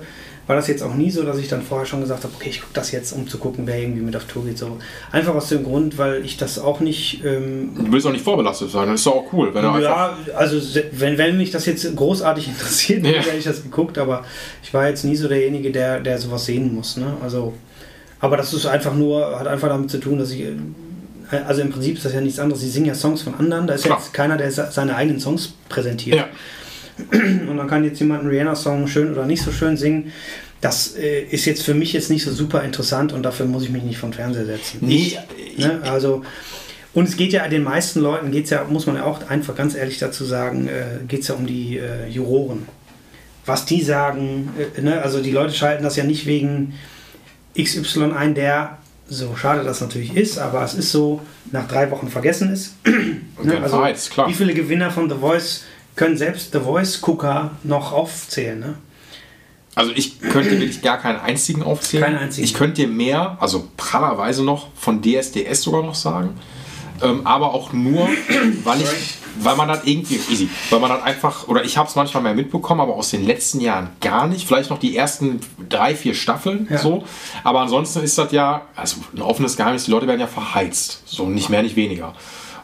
war das jetzt auch nie so, dass ich dann vorher schon gesagt habe, okay, ich gucke das jetzt, um zu gucken, wer irgendwie mit auf Tour geht. So einfach aus dem Grund, weil ich das auch nicht ähm, Du willst auch nicht vorbelastet sein, das ist doch auch cool, wenn du. Ja, also wenn, wenn mich das jetzt großartig interessiert, dann Ja. hätte ich das geguckt, aber ich war jetzt nie so derjenige, der, der sowas sehen muss. Ne? Also, aber das ist einfach nur, hat einfach damit zu tun, dass ich, äh, also im Prinzip ist das ja nichts anderes, sie singen ja Songs von anderen, da ist Klar. jetzt keiner, der se- seine eigenen Songs präsentiert. Ja. Und dann kann jetzt jemand einen Rihanna-Song schön oder nicht so schön singen. Das äh, ist jetzt für mich jetzt nicht so super interessant und dafür muss ich mich nicht vom Fernseher setzen. Nee, Ich, ne? Also, und es geht ja den meisten Leuten, geht's ja, muss man ja auch einfach ganz ehrlich dazu sagen, äh, geht es ja um die äh, Juroren. Was die sagen, äh, ne? also die Leute schalten das ja nicht wegen XY ein, der, so schade das natürlich ist, aber es ist so, nach drei Wochen vergessen ist. Und dann verheizt, klar. Wie viele Gewinner von The Voice können selbst The Voice-Gucker noch aufzählen? Ne? Also ich könnte wirklich gar keinen einzigen aufzählen. Keinen einzigen. Ich könnte dir mehr, also prallerweise noch von DSDS sogar noch sagen. Ähm, aber auch nur, weil ich, weil man das irgendwie, easy, weil man das einfach, oder ich habe es manchmal mehr mitbekommen, aber aus den letzten Jahren gar nicht. Vielleicht noch die ersten drei, vier Staffeln Ja. so. Aber ansonsten ist das ja, also ein offenes Geheimnis, die Leute werden ja verheizt. So nicht mehr, nicht weniger.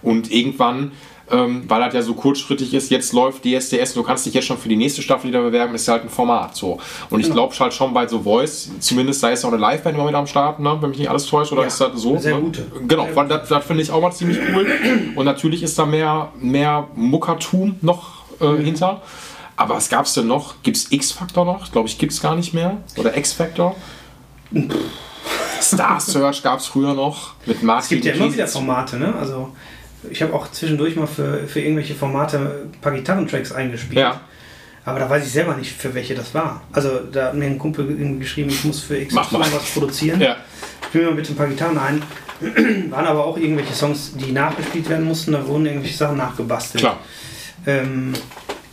Und irgendwann, ähm, weil das ja so kurzschrittig ist, jetzt läuft DSDS, du kannst dich jetzt schon für die nächste Staffel wieder bewerben, ist ja halt ein Format. So. Und ich glaube halt schon bei The Voice, zumindest da ist ja auch eine Live-Band immer mit am Start, ne? wenn mich nicht alles täuscht, oder Ja, ist das so? sehr ne? gute. Genau, Sehr weil das, das finde ich auch mal ziemlich cool. Und natürlich ist da mehr, mehr Muckertum noch äh, Mhm. hinter. Aber was gab es denn noch? Gibt es X-Factor noch? Glaube ich, gibt es gar nicht mehr. Oder X-Factor? Star Search gab es früher noch mit Martin. Es gibt ja immer wieder Formate, ne? Also ich habe auch zwischendurch mal für, für irgendwelche Formate ein paar Gitarrentracks eingespielt. Ja. Aber da weiß ich selber nicht, für welche das war. Also da hat mir ein Kumpel geschrieben, ich muss für X Mach mal. was produzieren. Ja. Spiel mir bitte ein paar Gitarren ein. Waren aber auch irgendwelche Songs, die nachgespielt werden mussten. Da wurden irgendwelche Sachen nachgebastelt. Klar. Ähm,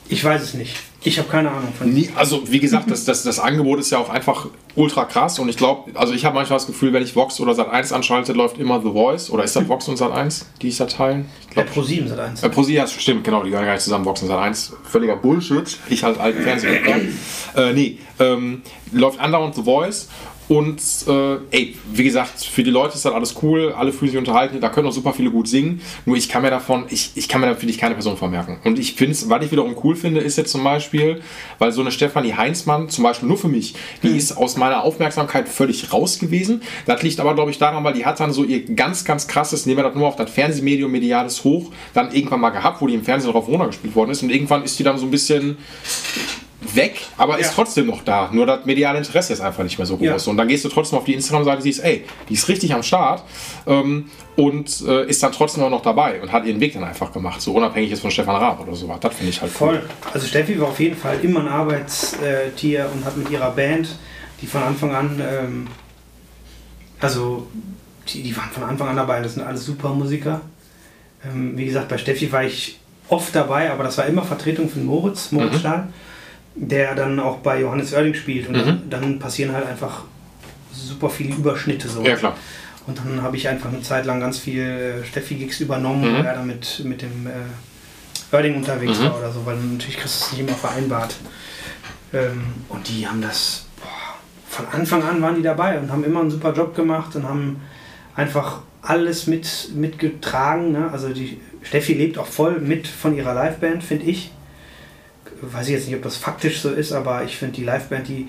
ich weiß es nicht. Ich habe keine Ahnung von Nie, also wie gesagt, das, das, das Angebot ist ja auch einfach ultra krass und ich glaube, also ich habe manchmal das Gefühl, wenn ich Vox oder Sat1 anschalte, läuft immer The Voice oder ist das Vox und Sat1, die ich da teilen? Ich Der glaube, Pro 7 seit 1. äh, ProSieben, ja, stimmt, genau, die gehören gar nicht zusammen, Vox und Sat1. Völliger Bullshit. Ich halt alten Fernseher. äh, nee, ähm, läuft andauernd The Voice und äh, ey, wie gesagt, für die Leute ist das alles cool, alle fühlen sich unterhalten, da können auch super viele gut singen. Nur ich kann mir davon, ich, ich kann mir da finde ich keine Person vermerken. Und ich finde es, was ich wiederum cool finde, ist jetzt zum Beispiel, weil so eine Stefanie Heinzmann, zum Beispiel nur für mich, die ist aus meiner Aufmerksamkeit völlig raus gewesen. Das liegt aber, glaube ich, daran, weil die hat dann so ihr ganz, ganz krasses, nehmen wir das nur auf das Fernsehmedium mediales Hoch, dann irgendwann mal gehabt, wo die im Fernsehen drauf runtergespielt worden ist. Und irgendwann ist die dann so ein bisschen weg, aber ist Ja. trotzdem noch da. Nur das mediale Interesse ist einfach nicht mehr so groß. Ja. Und dann gehst du trotzdem auf die Instagram-Seite, siehst, ey, die ist richtig am Start ähm, und äh, ist dann trotzdem auch noch dabei und hat ihren Weg dann einfach gemacht. So unabhängig jetzt von Stefan Raab oder sowas. Das finde ich halt Voll. Also Steffi war auf jeden Fall immer ein Arbeitstier und hat mit ihrer Band, die von Anfang an, ähm, also die, die waren von Anfang an dabei, das sind alles super Musiker. Ähm, wie gesagt, bei Steffi war ich oft dabei, aber das war immer Vertretung von Moritz, Moritz Mhm. Stahl, der dann auch bei Johannes Oerding spielt und Mhm. dann, passieren halt einfach super viele Überschnitte so. Ja, klar. Und dann habe ich einfach eine Zeit lang ganz viel äh, Steffi-Gigs übernommen, Mhm. wo er dann mit, mit dem äh, Oerding unterwegs Mhm. war oder so, weil natürlich kriegst du es nicht immer vereinbart. Ähm, und die haben das, boah, von Anfang an waren die dabei und haben immer einen super Job gemacht und haben einfach alles mit, mitgetragen. Ne? Also die Steffi lebt auch voll mit von ihrer Liveband, finde ich. Weiß ich jetzt nicht, ob das faktisch so ist, aber ich finde die Liveband, die,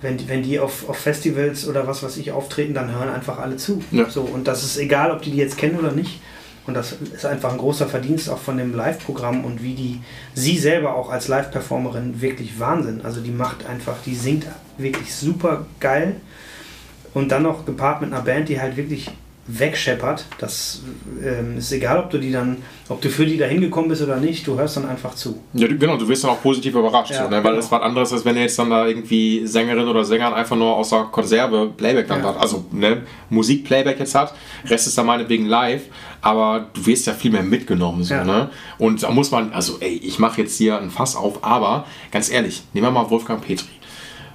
wenn, die- wenn die auf, auf Festivals oder was weiß ich auftreten, dann hören einfach alle zu. Ja. So, und das ist egal, ob die die jetzt kennen oder nicht. Und das ist einfach ein großer Verdienst auch von dem Live-Programm und wie die sie selber auch als Live-Performerin wirklich Wahnsinn. Also die macht einfach, die singt wirklich super geil und dann noch gepaart mit einer Band, die halt wirklich wegscheppert. Das ähm, ist egal, ob du die dann, ob du für die da hingekommen bist oder nicht, du hörst dann einfach zu. Ja, du, genau, du wirst dann auch positiv überrascht. Ja, so, ne? Weil genau. das was anderes ist, wenn du jetzt dann da irgendwie Sängerin oder Sänger einfach nur aus der Konserve Playback dann Ja. hat. Also ne, Musik-Playback jetzt hat, Rest ist dann meinetwegen live, aber du wirst ja viel mehr mitgenommen. So, Ja. ne? Und da muss man, also ey, ich mache jetzt hier ein Fass auf, aber ganz ehrlich, nehmen wir mal Wolfgang Petri.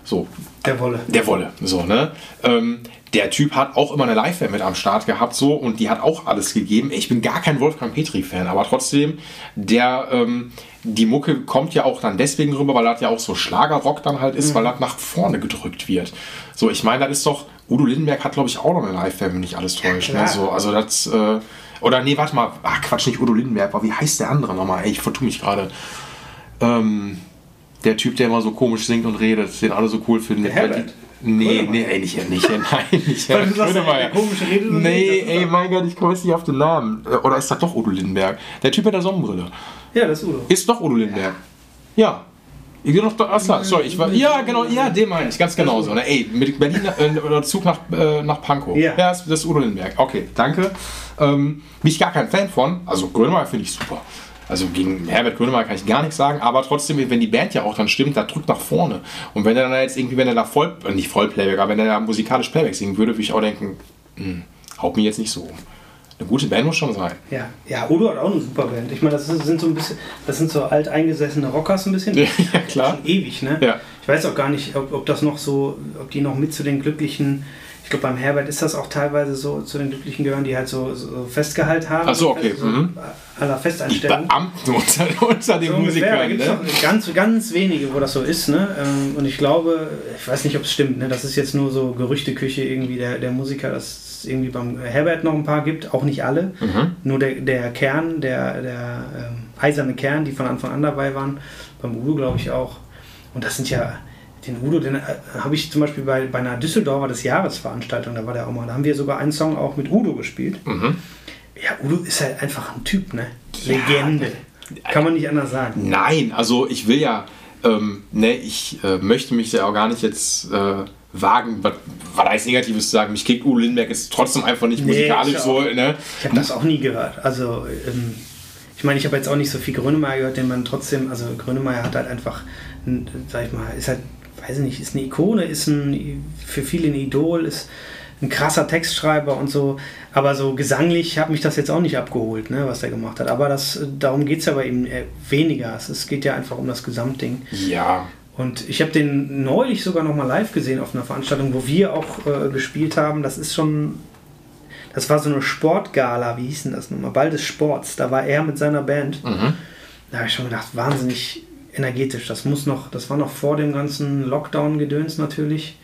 So, Der Wolle. der Wolle, so, ne? Ähm, der Typ hat auch immer eine Live-Band mit am Start gehabt, so, und die hat auch alles gegeben. Ich bin gar kein Wolfgang Petri-Fan, aber trotzdem, der, ähm, die Mucke kommt ja auch dann deswegen rüber, weil das ja auch so Schlagerrock dann halt ist, weil das nach vorne gedrückt wird. So, ich meine, das ist doch, Udo Lindenberg hat, glaube ich, auch noch eine Live-Band, wenn nicht alles täuscht. ne? klar. so, also das, äh, oder nee, warte mal, ach Quatsch, nicht Udo Lindenberg, aber wie heißt der andere nochmal? Ey, ich vertue mich gerade. Ähm, der Typ, der immer so komisch singt und redet, den alle so cool finden. Der Herbert? Nee, Grönemeyer? nee, ey, nicht, nicht, nein, nicht Weil Herbert du sagst, der komische Rede Nee, ey, mein Gott, ich komme jetzt nicht auf den Namen. Äh, Oder ist das doch Udo Lindenberg? Der Typ mit der Sonnenbrille. Ja, das ist Udo. Ist doch Udo Lindenberg. Ja. Ich gehe noch da, achso, sorry, ich war, ja, genau, ja, den meine ich, ganz genau so. Ne? Ey, mit Berlin, äh, oder Zug nach, äh, nach Pankow. Ja. das, das ist Udo Lindenberg. Okay, danke. Ähm, bin ich gar kein Fan von. Also Grönemeyer finde ich super. Also gegen Herbert Grönemeyer kann ich gar nichts sagen, aber trotzdem, wenn die Band ja auch dann stimmt, da drückt nach vorne. Und wenn er dann jetzt irgendwie, wenn er da voll, äh, nicht voll Playback, aber wenn er da musikalisch Playback singen würde, würde ich auch denken, hm, haut mich jetzt nicht so um. Eine gute Band muss schon sein. Ja, ja, Udo hat auch eine super Band. Ich meine, das sind so ein bisschen, das sind so alteingesessene Rockers ein bisschen. Ja, klar. Schon ewig, ne? Ja. Ich weiß auch gar nicht, ob, ob das noch so, ob die noch mit zu den glücklichen, ich glaube beim Herbert ist das auch teilweise so, zu den glücklichen gehören, die halt so, so Festgehalt haben. Ach so, okay, So, mhm. aller Die Festeinstellung. Beamten unter, unter den So da Musikern. gibt es Ne? ganz, ganz wenige, wo das so ist. Ne? Ähm, Und ich glaube, ich weiß nicht, ob es stimmt, ne? das ist jetzt nur so Gerüchteküche irgendwie der, der Musiker, dass es irgendwie beim Herbert noch ein paar gibt, auch nicht alle. Mhm. Nur der, der Kern, der, der ähm, eiserne Kern, die von Anfang an dabei waren, beim Udo glaube ich auch. Und das sind ja, den Udo, den äh, habe ich zum Beispiel bei, bei einer Düsseldorfer des Jahresveranstaltung, da war der auch mal, da haben wir sogar einen Song auch mit Udo gespielt. Mhm. Ja, Udo ist halt einfach ein Typ, ne? Legende. Kann man nicht anders sagen. Nein, also ich will ja, ähm, ne, ich äh, möchte mich ja auch gar nicht jetzt äh, wagen, was, heißt Negatives zu sagen. Mich kickt Udo Lindenberg ist trotzdem einfach nicht musikalisch ich so. Ne? Ich habe das auch nie gehört. Also, ähm, ich meine, ich habe jetzt auch nicht so viel Grönemeyer gehört, den man trotzdem, also Grönemeyer hat halt einfach, ein, sag ich mal, ist halt, weiß ich nicht, ist eine Ikone, ist ein, für viele ein Idol, ist ein krasser Textschreiber und so. Aber so gesanglich hat mich das jetzt auch nicht abgeholt, ne, was der gemacht hat. Aber das, darum geht es ja bei ihm eher weniger. Es, geht ja einfach um das Gesamtding. Ja, Und ich habe den neulich sogar noch mal live gesehen auf einer Veranstaltung, wo wir auch äh, gespielt haben. Das ist schon. Das war so eine Sportgala, wie hieß denn das nochmal? Ball des Sports. Da war er mit seiner Band. Mhm. Da habe ich schon gedacht, wahnsinnig energetisch. Das muss noch, das war noch vor dem ganzen Lockdown-Gedöns natürlich.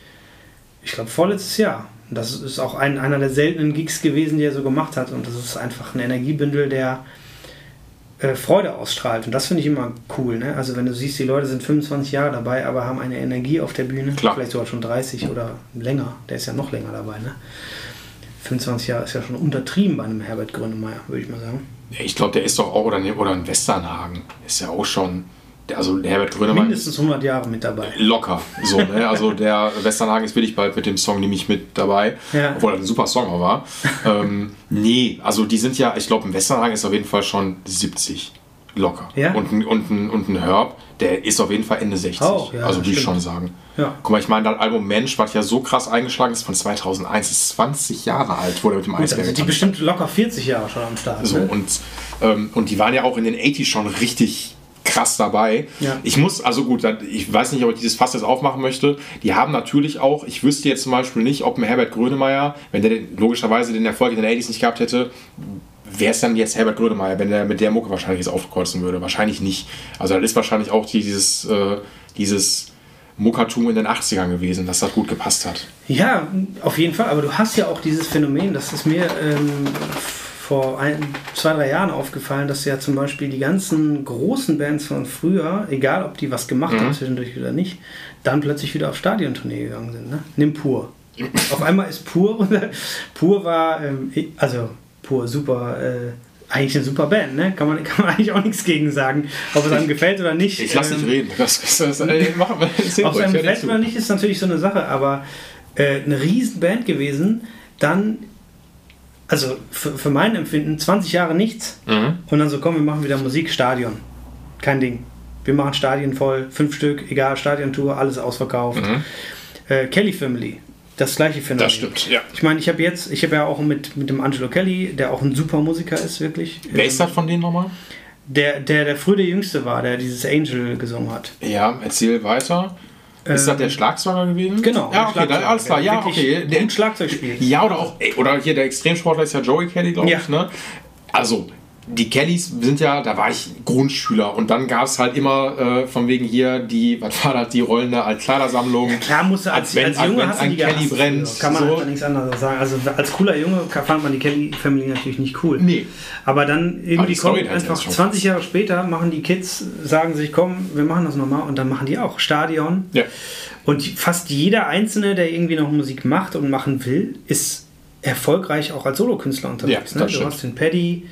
Ich glaube vorletztes Jahr. Das ist auch ein, einer der seltenen Gigs gewesen, die er so gemacht hat. Und das ist einfach ein Energiebündel, der äh, Freude ausstrahlt. Und das finde ich immer cool. Ne? Also wenn du siehst, die Leute sind 25 Jahre dabei, aber haben eine Energie auf der Bühne. Klar. Vielleicht sogar schon 30 oder länger. Der ist ja noch länger dabei. Ne? 25 Jahre ist ja schon untertrieben bei einem Herbert Grönemeyer, würde ich mal sagen. ich glaube, der ist doch auch, oder, oder ein Westernhagen, ist ja auch schon, also Herbert Grönemeyer Mindestens 100 Jahre mit dabei. locker. So, ne? Also der Westernhagen ist wirklich bald mit dem Song nämlich mit dabei, Ja. obwohl er ein super Song auch war. ähm, nee, also die sind ja, ich glaube, ein Westernhagen ist auf jeden Fall schon 70. Locker. Ja? Und, ein, und, ein, und ein Herb, der ist auf jeden Fall Ende 60. Auch, ja, also würde ich schon sagen. Ja. Guck mal, ich meine, das Album Mensch, was ja so krass eingeschlagen ist, von 2001, ist 20 Jahre alt, wurde mit dem Eisberg also die bestimmt locker 40 Jahre schon am Start. So, ne? und, ähm, und die waren ja auch in den 80s schon richtig krass dabei. Ja. Ich muss, also gut, ich weiß nicht, ob ich dieses Fass jetzt aufmachen möchte. Die haben natürlich auch, ich wüsste jetzt zum Beispiel nicht, ob ein Herbert Grönemeyer, wenn der den, logischerweise den Erfolg in den 80s nicht gehabt hätte, wäre es dann jetzt Herbert Grönemeyer, wenn der mit der Mucke wahrscheinlich jetzt aufkreuzen würde? Wahrscheinlich nicht. Also das ist wahrscheinlich auch dieses, äh, dieses Muckertum in den 80ern gewesen, dass das gut gepasst hat. Ja, auf jeden Fall. Aber du hast ja auch dieses Phänomen, das ist mir ähm, vor ein, zwei, drei Jahren aufgefallen, dass ja zum Beispiel die ganzen großen Bands von früher, egal ob die was gemacht Mhm. haben zwischendurch oder nicht, dann plötzlich wieder auf Stadiontournee gegangen sind. Ne? Nimm Pur. auf einmal ist Pur, Pur war, ähm, also Pur super, äh, eigentlich eine super Band, ne? Kann man, kann man eigentlich auch nichts gegen sagen, ob es einem gefällt oder nicht. Ich lass Ähm, dich reden. Das, das, das, äh, mach, erzähl ob es einem gefällt oder nicht, ist natürlich so eine Sache, aber äh, eine riesen Band gewesen, dann, also für, für mein Empfinden, 20 Jahre nichts Mhm. und dann so, komm, wir machen wieder Musik, Stadion. Kein Ding. Wir machen Stadien voll, fünf Stück, egal, Stadiontour, alles ausverkauft. Äh, Kelly Family, das gleiche Phänomen. Mhm. Das stimmt, ja. Ich meine, ich habe jetzt, ich habe ja auch mit, mit dem Angelo Kelly, der auch ein super Musiker ist, wirklich. Wer ist das von denen nochmal? Der, der, der früher der Jüngste war, der dieses Angel gesungen hat. Ja, erzähl weiter. Ist das der Schlagzeuger gewesen? Ähm, Genau. Ja, okay, dann, alles klar. der Ja, okay. Der, Schlagzeug spielt. ja, oder auch, oder hier der Extremsportler ist ja Joey Kelly, glaube Ja. ich, ne? Also, die Kellys sind ja, da war ich Grundschüler und dann gab es halt immer äh, von wegen hier die, was war das, die rollende Altkleidersammlung. Klar musst du als, wenn- als Junge wenn hast du ein die Kelly brennt, früher. Kann man so. einfach nichts anderes sagen. Also als cooler Junge fand man die Kelly Family natürlich nicht cool. Nee. Aber dann Aber irgendwie die Story kommt einfach ist schon 20 Jahre später machen die Kids, sagen sich, komm, wir machen das nochmal und dann machen die auch Stadion. Ja. Und fast jeder Einzelne, der irgendwie noch Musik macht und machen will, ist erfolgreich auch als Solokünstler unterwegs. Ja, ne? Du stimmt. hast den Paddy,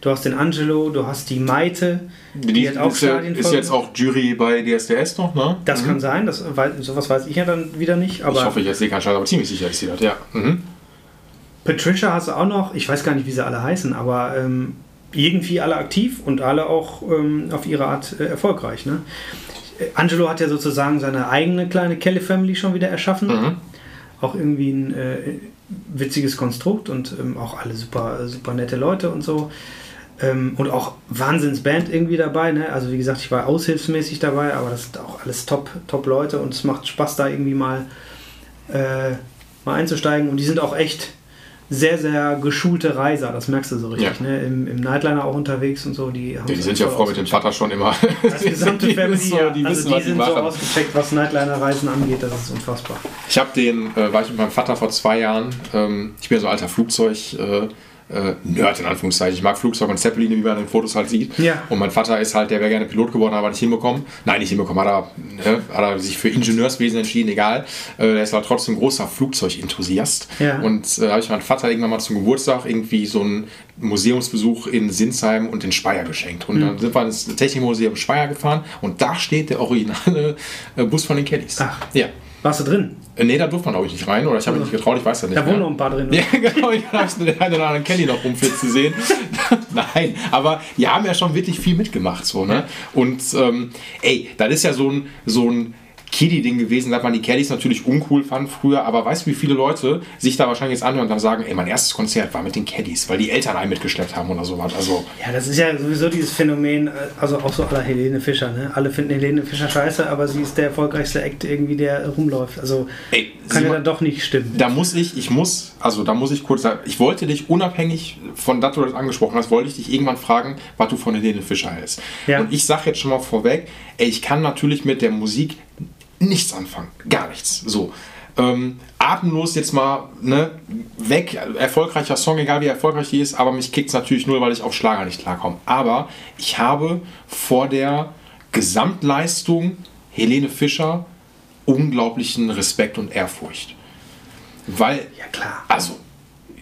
du hast den Angelo, du hast die Maite, die, Die, hat auch ist, Stadien ist jetzt auch Jury bei DSDS noch, ne? Das kann sein, das, sowas weiß ich ja dann wieder nicht. Aber ich hoffe, ich erzähle keinen Scheiß, aber ziemlich sicher ist sie das, ja. Mhm. Patricia hast du auch noch, ich weiß gar nicht, wie sie alle heißen, aber ähm, irgendwie alle aktiv und alle auch ähm, auf ihre Art äh, erfolgreich. Ne? Äh, Angelo hat ja sozusagen seine eigene kleine Kelly Family schon wieder erschaffen. Mhm. Auch irgendwie ein äh, witziges Konstrukt und ähm, auch alle super, super nette Leute und so. Ähm, und auch Wahnsinnsband irgendwie dabei. Ne? Also wie gesagt, ich war aushilfsmäßig dabei, aber das sind auch alles top, top Leute und es macht Spaß da irgendwie mal, äh, mal einzusteigen. Und die sind auch echt sehr, sehr geschulte Reiser, das merkst du so richtig. Ja. Ne? Im, Im Nightliner auch unterwegs und so. Die, haben Die sind ja vor mit dem. Vater schon immer. Das gesamte Die Family, so- die also wissen, die sind so machen. ausgecheckt, was Nightliner-Reisen angeht, das ist unfassbar. Ich habe den, äh, war ich mit meinem Vater vor zwei Jahren, ähm, ich bin ja so ein alter Flugzeug, äh, äh, Nerd in Anführungszeichen. Ich mag Flugzeug und Zeppeline, wie man in den Fotos halt sieht. Ja. Und mein Vater ist halt, der wäre gerne Pilot geworden, aber nicht hinbekommen. Nein, nicht hinbekommen, hat er, ne, hat er sich für Ingenieurswesen entschieden, egal. Äh, der ist aber trotzdem großer Flugzeugenthusiast. Ja. Und äh, habe ich meinem Vater irgendwann mal zum Geburtstag irgendwie so einen Museumsbesuch in Sinsheim und in Speyer geschenkt. Und Mhm. dann sind wir ins Technikmuseum Speyer gefahren und da steht der originale äh, Bus von den Kellys. Ach. Ja. Warst du drin? Äh, nee, da durfte man, glaube ich, nicht rein. Oder ich habe mich nicht getraut, ich weiß ja nicht. Da wohnen noch ein paar drin. Ja, genau, ich habe den einen oder anderen Kelly noch rumflitzen sehen. Nein, aber die haben ja schon wirklich viel mitgemacht. So, ne? Und ähm, ey, das ist ja so ein, so ein Kiddie-Ding gewesen, dass man die Kellys natürlich uncool fand früher, aber weißt du, wie viele Leute sich da wahrscheinlich jetzt anhören und dann sagen, ey, mein erstes Konzert war mit den Caddies, weil die Eltern einen mitgeschleppt haben oder sowas. Also, Ja, das ist ja sowieso dieses Phänomen, äh, also auch so aller Helene Fischer. Ne? Alle finden Helene Fischer scheiße, aber sie ist der erfolgreichste Act irgendwie, der rumläuft. Also ey, kann ja dann doch nicht stimmen. da muss ich, ich muss, also da muss ich kurz sagen, ich wollte dich unabhängig von dass du das angesprochen hast, wollte ich dich irgendwann fragen, was du von Helene Fischer hältst. Ja. Und ich sage jetzt schon mal vorweg, ey, ich kann natürlich mit der Musik nichts anfangen, gar nichts. So. Ähm, atemlos jetzt mal ne, weg, erfolgreicher Song, egal wie erfolgreich die ist, aber mich kickt es natürlich nur, weil ich auf Schlager nicht klarkomme. Aber ich habe vor der Gesamtleistung Helene Fischer unglaublichen Respekt und Ehrfurcht. Weil, Ja, klar. also,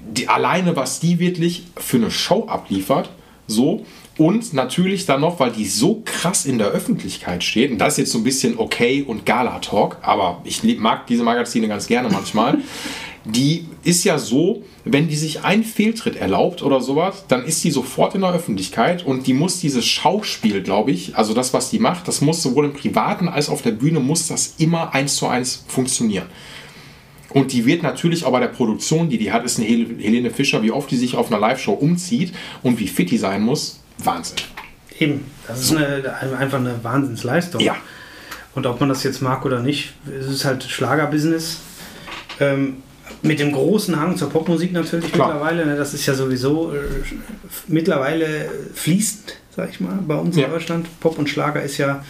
die, alleine, was die wirklich für eine Show abliefert, so. Und natürlich dann noch, weil die so krass in der Öffentlichkeit steht, und das ist jetzt so ein bisschen okay und Gala-Talk, aber ich mag diese Magazine ganz gerne manchmal. die ist ja so, wenn die sich einen Fehltritt erlaubt oder sowas, dann ist die sofort in der Öffentlichkeit und die muss dieses Schauspiel, glaube ich, also das, was die macht, das muss sowohl im Privaten als auf der Bühne, muss das immer eins zu eins funktionieren. Und die wird natürlich auch bei der Produktion, die die hat, ist eine Hel- Helene Fischer, wie oft die sich auf einer Live-Show umzieht und wie fit die sein muss. Wahnsinn. Eben, das ist eine, einfach eine Wahnsinnsleistung. Ja. Und ob man das jetzt mag oder nicht, es ist halt Schlagerbusiness. Ähm, mit dem großen Hang zur Popmusik natürlich Klar. mittlerweile. Ne, das ist ja sowieso äh, mittlerweile fließend, sag ich mal, bei uns Ja. in Deutschland. Pop und Schlager ist ja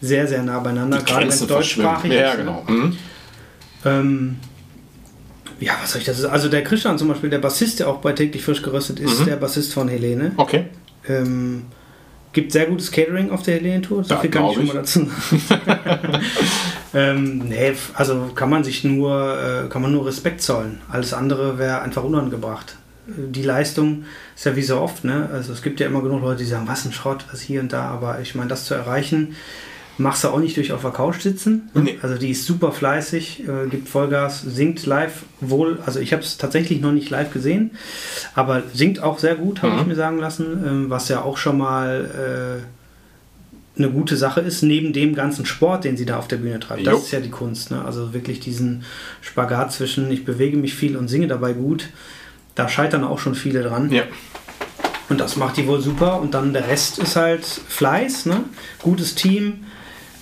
sehr, sehr nah beieinander, gerade wenn es deutschsprachig verschwimmen. Ja, ist. ne? genau. Mhm. Ähm, ja, was soll ich das? Also der Christian zum Beispiel, der Bassist, der auch bei täglich frisch geröstet ist, Mhm. der Bassist von Helene. Okay. Ähm, gibt sehr gutes Catering auf der Helene-Tour. So viel kann ich schon mal dazu ähm, nee, also kann man sich nur, äh, kann man nur Respekt zollen. Alles andere wäre einfach unangebracht. Die Leistung ist ja wie so oft, ne? Also es gibt ja immer genug Leute, die sagen, was ein Schrott, was hier und da, aber ich meine, das zu erreichen, machst du auch nicht durch auf der Couch sitzen. ne? Nee. Also die ist super fleißig, äh, gibt Vollgas, singt live wohl. Also ich habe es tatsächlich noch nicht live gesehen, aber singt auch sehr gut, habe Mhm. ich mir sagen lassen, ähm, was ja auch schon mal äh, eine gute Sache ist, neben dem ganzen Sport, den sie da auf der Bühne treibt. Jo. Das ist ja die Kunst. Ne? Also wirklich diesen Spagat zwischen, ich bewege mich viel und singe dabei gut. Da scheitern auch schon viele dran. Ja. Und das macht die wohl super. Und dann der Rest ist halt Fleiß, ne? gutes Team.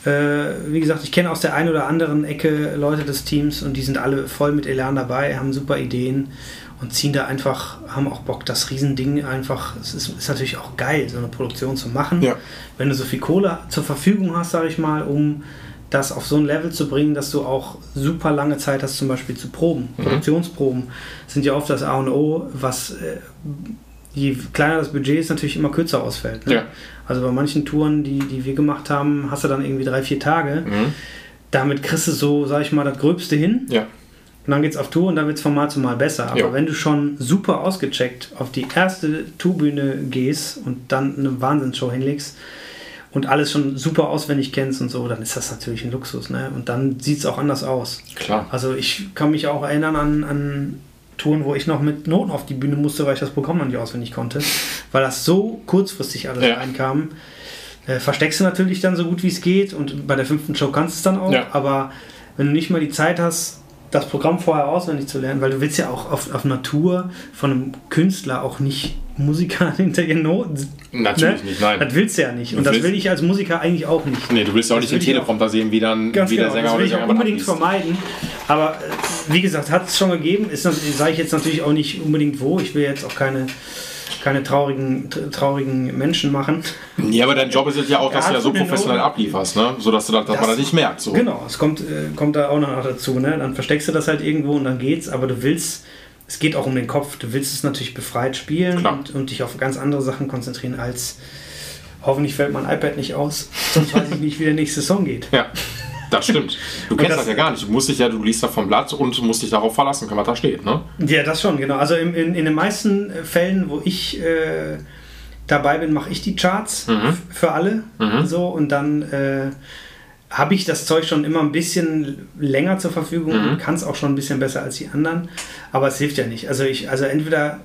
Äh, wie gesagt, ich kenne aus der einen oder anderen Ecke Leute des Teams und die sind alle voll mit Elan dabei, haben super Ideen und ziehen da einfach, haben auch Bock, das Riesending einfach, es ist, ist natürlich auch geil, so eine Produktion zu machen. Ja. Wenn du so viel Kohle zur Verfügung hast, sage ich mal, um das auf so ein Level zu bringen, dass du auch super lange Zeit hast, zum Beispiel zu proben. Mhm. Produktionsproben sind ja oft das A und O, was äh, je kleiner das Budget ist, natürlich immer kürzer ausfällt. Ne? Ja. Also bei manchen Touren, die, die wir gemacht haben, hast du dann irgendwie drei, vier Tage. Mhm. Damit kriegst du so, sag ich mal, das Gröbste hin. Ja. Und dann geht's auf Tour und dann wird's von Mal zu Mal besser. Aber Ja. wenn du schon super ausgecheckt auf die erste Tourbühne gehst und dann eine Wahnsinnsshow hinlegst und alles schon super auswendig kennst und so, dann ist das natürlich ein Luxus. Ne? Und dann sieht's auch anders aus. Klar. Also ich kann mich auch erinnern an, an Touren, wo ich noch mit Noten auf die Bühne musste, weil ich das Programm noch nicht auswendig konnte, weil das so kurzfristig alles Ja. reinkam. Äh, versteckst du natürlich dann so gut wie es geht und bei der fünften Show kannst du es dann auch, Ja. aber wenn du nicht mal die Zeit hast, das Programm vorher auswendig zu lernen, weil du willst ja auch auf, auf Natur von einem Künstler auch nicht Musiker hinter ihren Noten. Natürlich nicht, nein. Das willst du ja nicht. Und das will ich als Musiker eigentlich auch nicht. Nee, du willst ja auch Das nicht den Teleprompter sehen, wie, dann, Ganz wie genau, der Sänger das will oder ich unbedingt abliest. vermeiden. Aber äh, wie gesagt, hat es schon gegeben. Sage ich jetzt natürlich auch nicht unbedingt wo. Ich will jetzt auch keine, keine traurigen, tr- traurigen Menschen machen. Ja, aber dein Job ist es ja auch, dass Ja, du ja so professionell Noten- ablieferst, ne? sodass du das, dass man das nicht merkt. So. Genau, es kommt, äh, kommt da auch noch dazu. Ne? Dann versteckst du das halt irgendwo und dann geht's. Aber du willst, es geht auch um den Kopf. Du willst es natürlich befreit spielen und, und dich auf ganz andere Sachen konzentrieren als hoffentlich fällt mein iPad nicht aus, sonst weiß ich nicht, wie der nächste Song geht. Ja, das stimmt. Du kennst das- das, ja gar nicht. Du musst dich ja, du liest da vom Blatt und musst dich darauf verlassen, was da steht, ne? Ja, das schon, genau. Also in, in, in den meisten äh, Fällen, wo ich äh, dabei bin, mache ich die Charts Mhm. für alle. Mhm. So und dann äh, habe ich das Zeug schon immer ein bisschen länger zur Verfügung Mhm. und kann es auch schon ein bisschen besser als die anderen. Aber es hilft ja nicht. Also ich, also entweder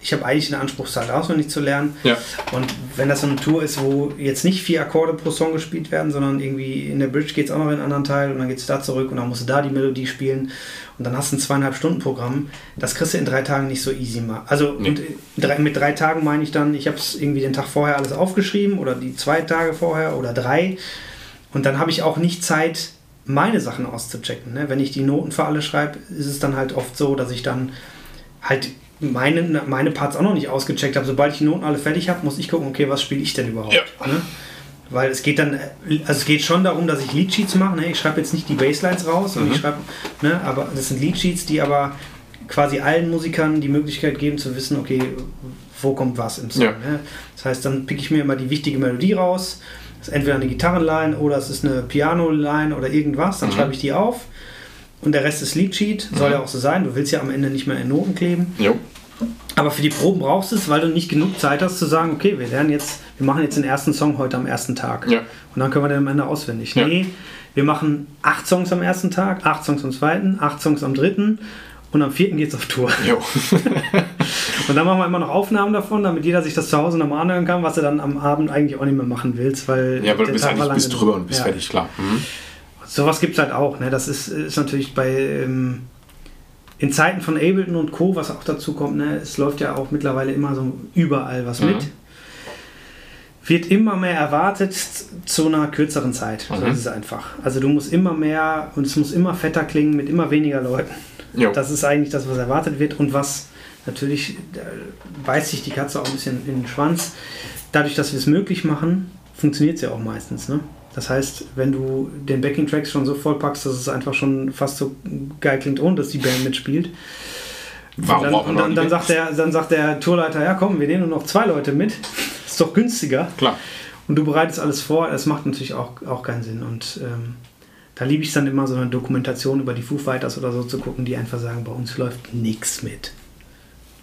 ich habe eigentlich den Anspruch, halt auswendig zu lernen. Ja. Und wenn das so eine Tour ist, wo jetzt nicht vier Akkorde pro Song gespielt werden, sondern irgendwie in der Bridge geht es auch noch in einen anderen Teil und dann geht es da zurück und dann musst du da die Melodie spielen und dann hast du ein zweieinhalb Stunden Programm. Das kriegst du in drei Tagen nicht so easy mal. Also Nee. und drei, mit drei Tagen meine ich dann, ich habe es irgendwie den Tag vorher alles aufgeschrieben oder die zwei Tage vorher oder drei und dann habe ich auch nicht Zeit, meine Sachen auszuchecken. Ne? Wenn ich die Noten für alle schreibe, ist es dann halt oft so, dass ich dann halt meine, meine Parts auch noch nicht ausgecheckt habe. Sobald ich die Noten alle fertig habe, muss ich gucken, okay, was spiele ich denn überhaupt? Ja. Ne? Weil es geht dann, also es geht schon darum, dass ich Leadsheets mache. Ne? Ich schreibe jetzt nicht die Basslines raus, und ich schreibe, ne? aber das sind Leadsheets, die aber quasi allen Musikern die Möglichkeit geben zu wissen, okay, wo kommt was im Song. Ja. Ne? Das heißt, dann pick ich mir immer die wichtige Melodie raus. Ist entweder eine Gitarrenline oder es ist eine Piano-Line oder irgendwas. Dann Mhm. schreibe ich die auf. Und der Rest ist Leadsheet. Soll Mhm. ja auch so sein. Du willst ja am Ende nicht mehr in Noten kleben. Jo. Aber für die Proben brauchst du es, weil du nicht genug Zeit hast zu sagen, okay, wir lernen jetzt, wir machen jetzt den ersten Song heute am ersten Tag. Ja. Und dann können wir den am Ende auswendig. Ja. Nee, wir machen acht Songs am ersten Tag, acht Songs am zweiten, acht Songs am dritten und am vierten geht's auf Tour. Jo. Und dann machen wir immer noch Aufnahmen davon, damit jeder sich das zu Hause nochmal anhören kann, was du dann am Abend eigentlich auch nicht mehr machen willst, weil Ja, aber du bist Tag eigentlich genug. drüber und bist Ja. fertig, klar. Mhm. Sowas gibt es halt auch. Ne? Das ist, ist natürlich bei ähm, in Zeiten von Ableton und Co., was auch dazu kommt, ne? es läuft ja auch mittlerweile immer so überall was Mhm. mit. Wird immer mehr erwartet zu einer kürzeren Zeit. So Mhm. ist es einfach. Also du musst immer mehr und es muss immer fetter klingen mit immer weniger Leuten. Jo. Das ist eigentlich das, was erwartet wird und was natürlich beißt sich die Katze auch ein bisschen in den Schwanz. Dadurch, dass wir es möglich machen, funktioniert es ja auch meistens. Ne? Das heißt, wenn du den Backing-Tracks schon so vollpackst, dass es einfach schon fast so geil klingt, ohne dass die Band mitspielt. Warum dann, noch dann, dann, sagt der, dann sagt der Tourleiter, ja komm, wir nehmen nur noch zwei Leute mit. ist doch günstiger. Klar. Und du bereitest alles vor, das macht natürlich auch, auch keinen Sinn. Und ähm, da liebe ich es dann immer, so eine Dokumentation über die Foo Fighters oder so zu gucken, die einfach sagen, bei uns läuft nichts mit.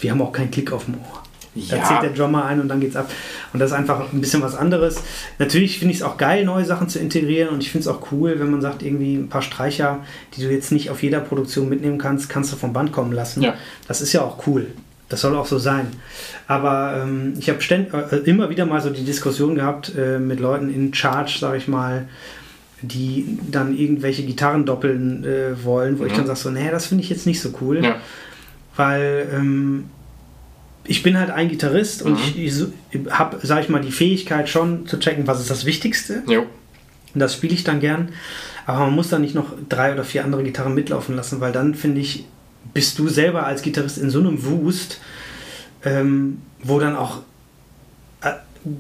Wir haben auch keinen Klick auf dem Ohr. Da Ja. zählt der Drummer ein und dann geht's ab. Und das ist einfach ein bisschen was anderes. Natürlich finde ich es auch geil, neue Sachen zu integrieren und ich finde es auch cool, wenn man sagt, irgendwie ein paar Streicher, die du jetzt nicht auf jeder Produktion mitnehmen kannst, kannst du vom Band kommen lassen. Ja. Das ist ja auch cool. Das soll auch so sein. Aber ähm, ich habe äh, immer wieder mal so die Diskussion gehabt äh, mit Leuten in Charge, sage ich mal, die dann irgendwelche Gitarren doppeln äh, wollen, wo ich Mhm. dann sage so, nee, das finde ich jetzt nicht so cool Ja. weil ähm, ich bin halt ein Gitarrist und Mhm. ich, ich habe, sage ich mal, die Fähigkeit schon zu checken, was ist das Wichtigste. Jo. Und das spiele ich dann gern. Aber man muss dann nicht noch drei oder vier andere Gitarren mitlaufen lassen, weil dann finde ich, bist du selber als Gitarrist in so einem Wust, ähm, wo dann auch äh,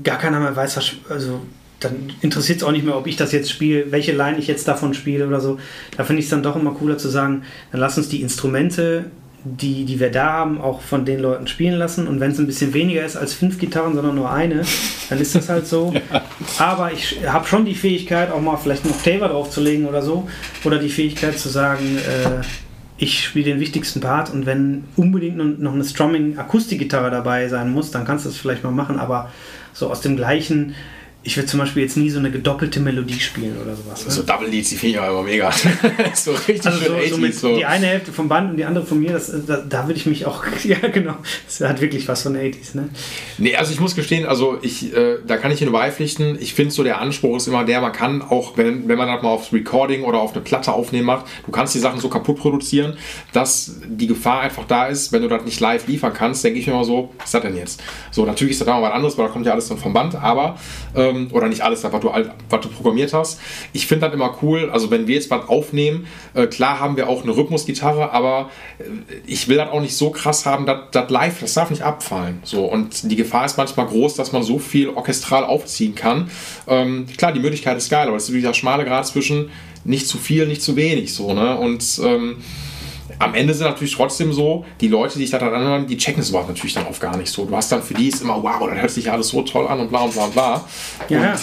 gar keiner mehr weiß, was, also dann interessiert es auch nicht mehr, ob ich das jetzt spiele, welche Line ich jetzt davon spiele oder so. Da finde ich es dann doch immer cooler zu sagen, dann lass uns die Instrumente, die, die wir da haben, auch von den Leuten spielen lassen. Und wenn es ein bisschen weniger ist als fünf Gitarren, sondern nur eine, dann ist das halt so. Aber ich habe schon die Fähigkeit, auch mal vielleicht einen Octaver draufzulegen oder so. Oder die Fähigkeit zu sagen, äh, ich spiele den wichtigsten Part und wenn unbedingt noch- noch eine Strumming-Akustikgitarre dabei sein muss, dann kannst du das vielleicht mal machen. Aber so aus dem gleichen, ich würde zum Beispiel jetzt nie so eine gedoppelte Melodie spielen oder sowas. Ne? So Double Leads, die finde ich immer mega. so richtig Also schön so, 80s. so so. die eine Hälfte vom Band und die andere von mir, das, da, da würde ich mich auch, ja genau, das hat wirklich was von 80s, ne? Nee, also ich muss gestehen, also ich, äh, da kann ich Ihnen beipflichten. Ich finde so, der Anspruch ist immer der, man kann auch, wenn, wenn man das mal aufs Recording oder auf eine Platte aufnehmen macht, du kannst die Sachen so kaputt produzieren, dass die Gefahr einfach da ist, wenn du das nicht live liefern kannst, denke ich mir immer so, was ist das denn jetzt? So, natürlich ist das da mal was anderes, weil da kommt ja alles dann vom Band, aber, ähm, oder nicht alles, was du, was du programmiert hast. Ich finde das immer cool, also wenn wir jetzt was aufnehmen, äh, klar haben wir auch eine Rhythmusgitarre, aber äh, ich will das auch nicht so krass haben, das live, das darf nicht abfallen. So, und die Gefahr ist manchmal groß, dass man so viel orchestral aufziehen kann. Ähm, klar, die Möglichkeit ist geil, aber es ist dieser schmale Grad zwischen nicht zu viel, nicht zu wenig. So, ne? Und ähm, am Ende sind natürlich trotzdem so, die Leute, die sich da dran anhören, die checken sowas natürlich dann oft gar nicht so. Du hast dann für die ist immer, wow, das hört sich alles so toll an und bla und bla und bla. Ja, und ja.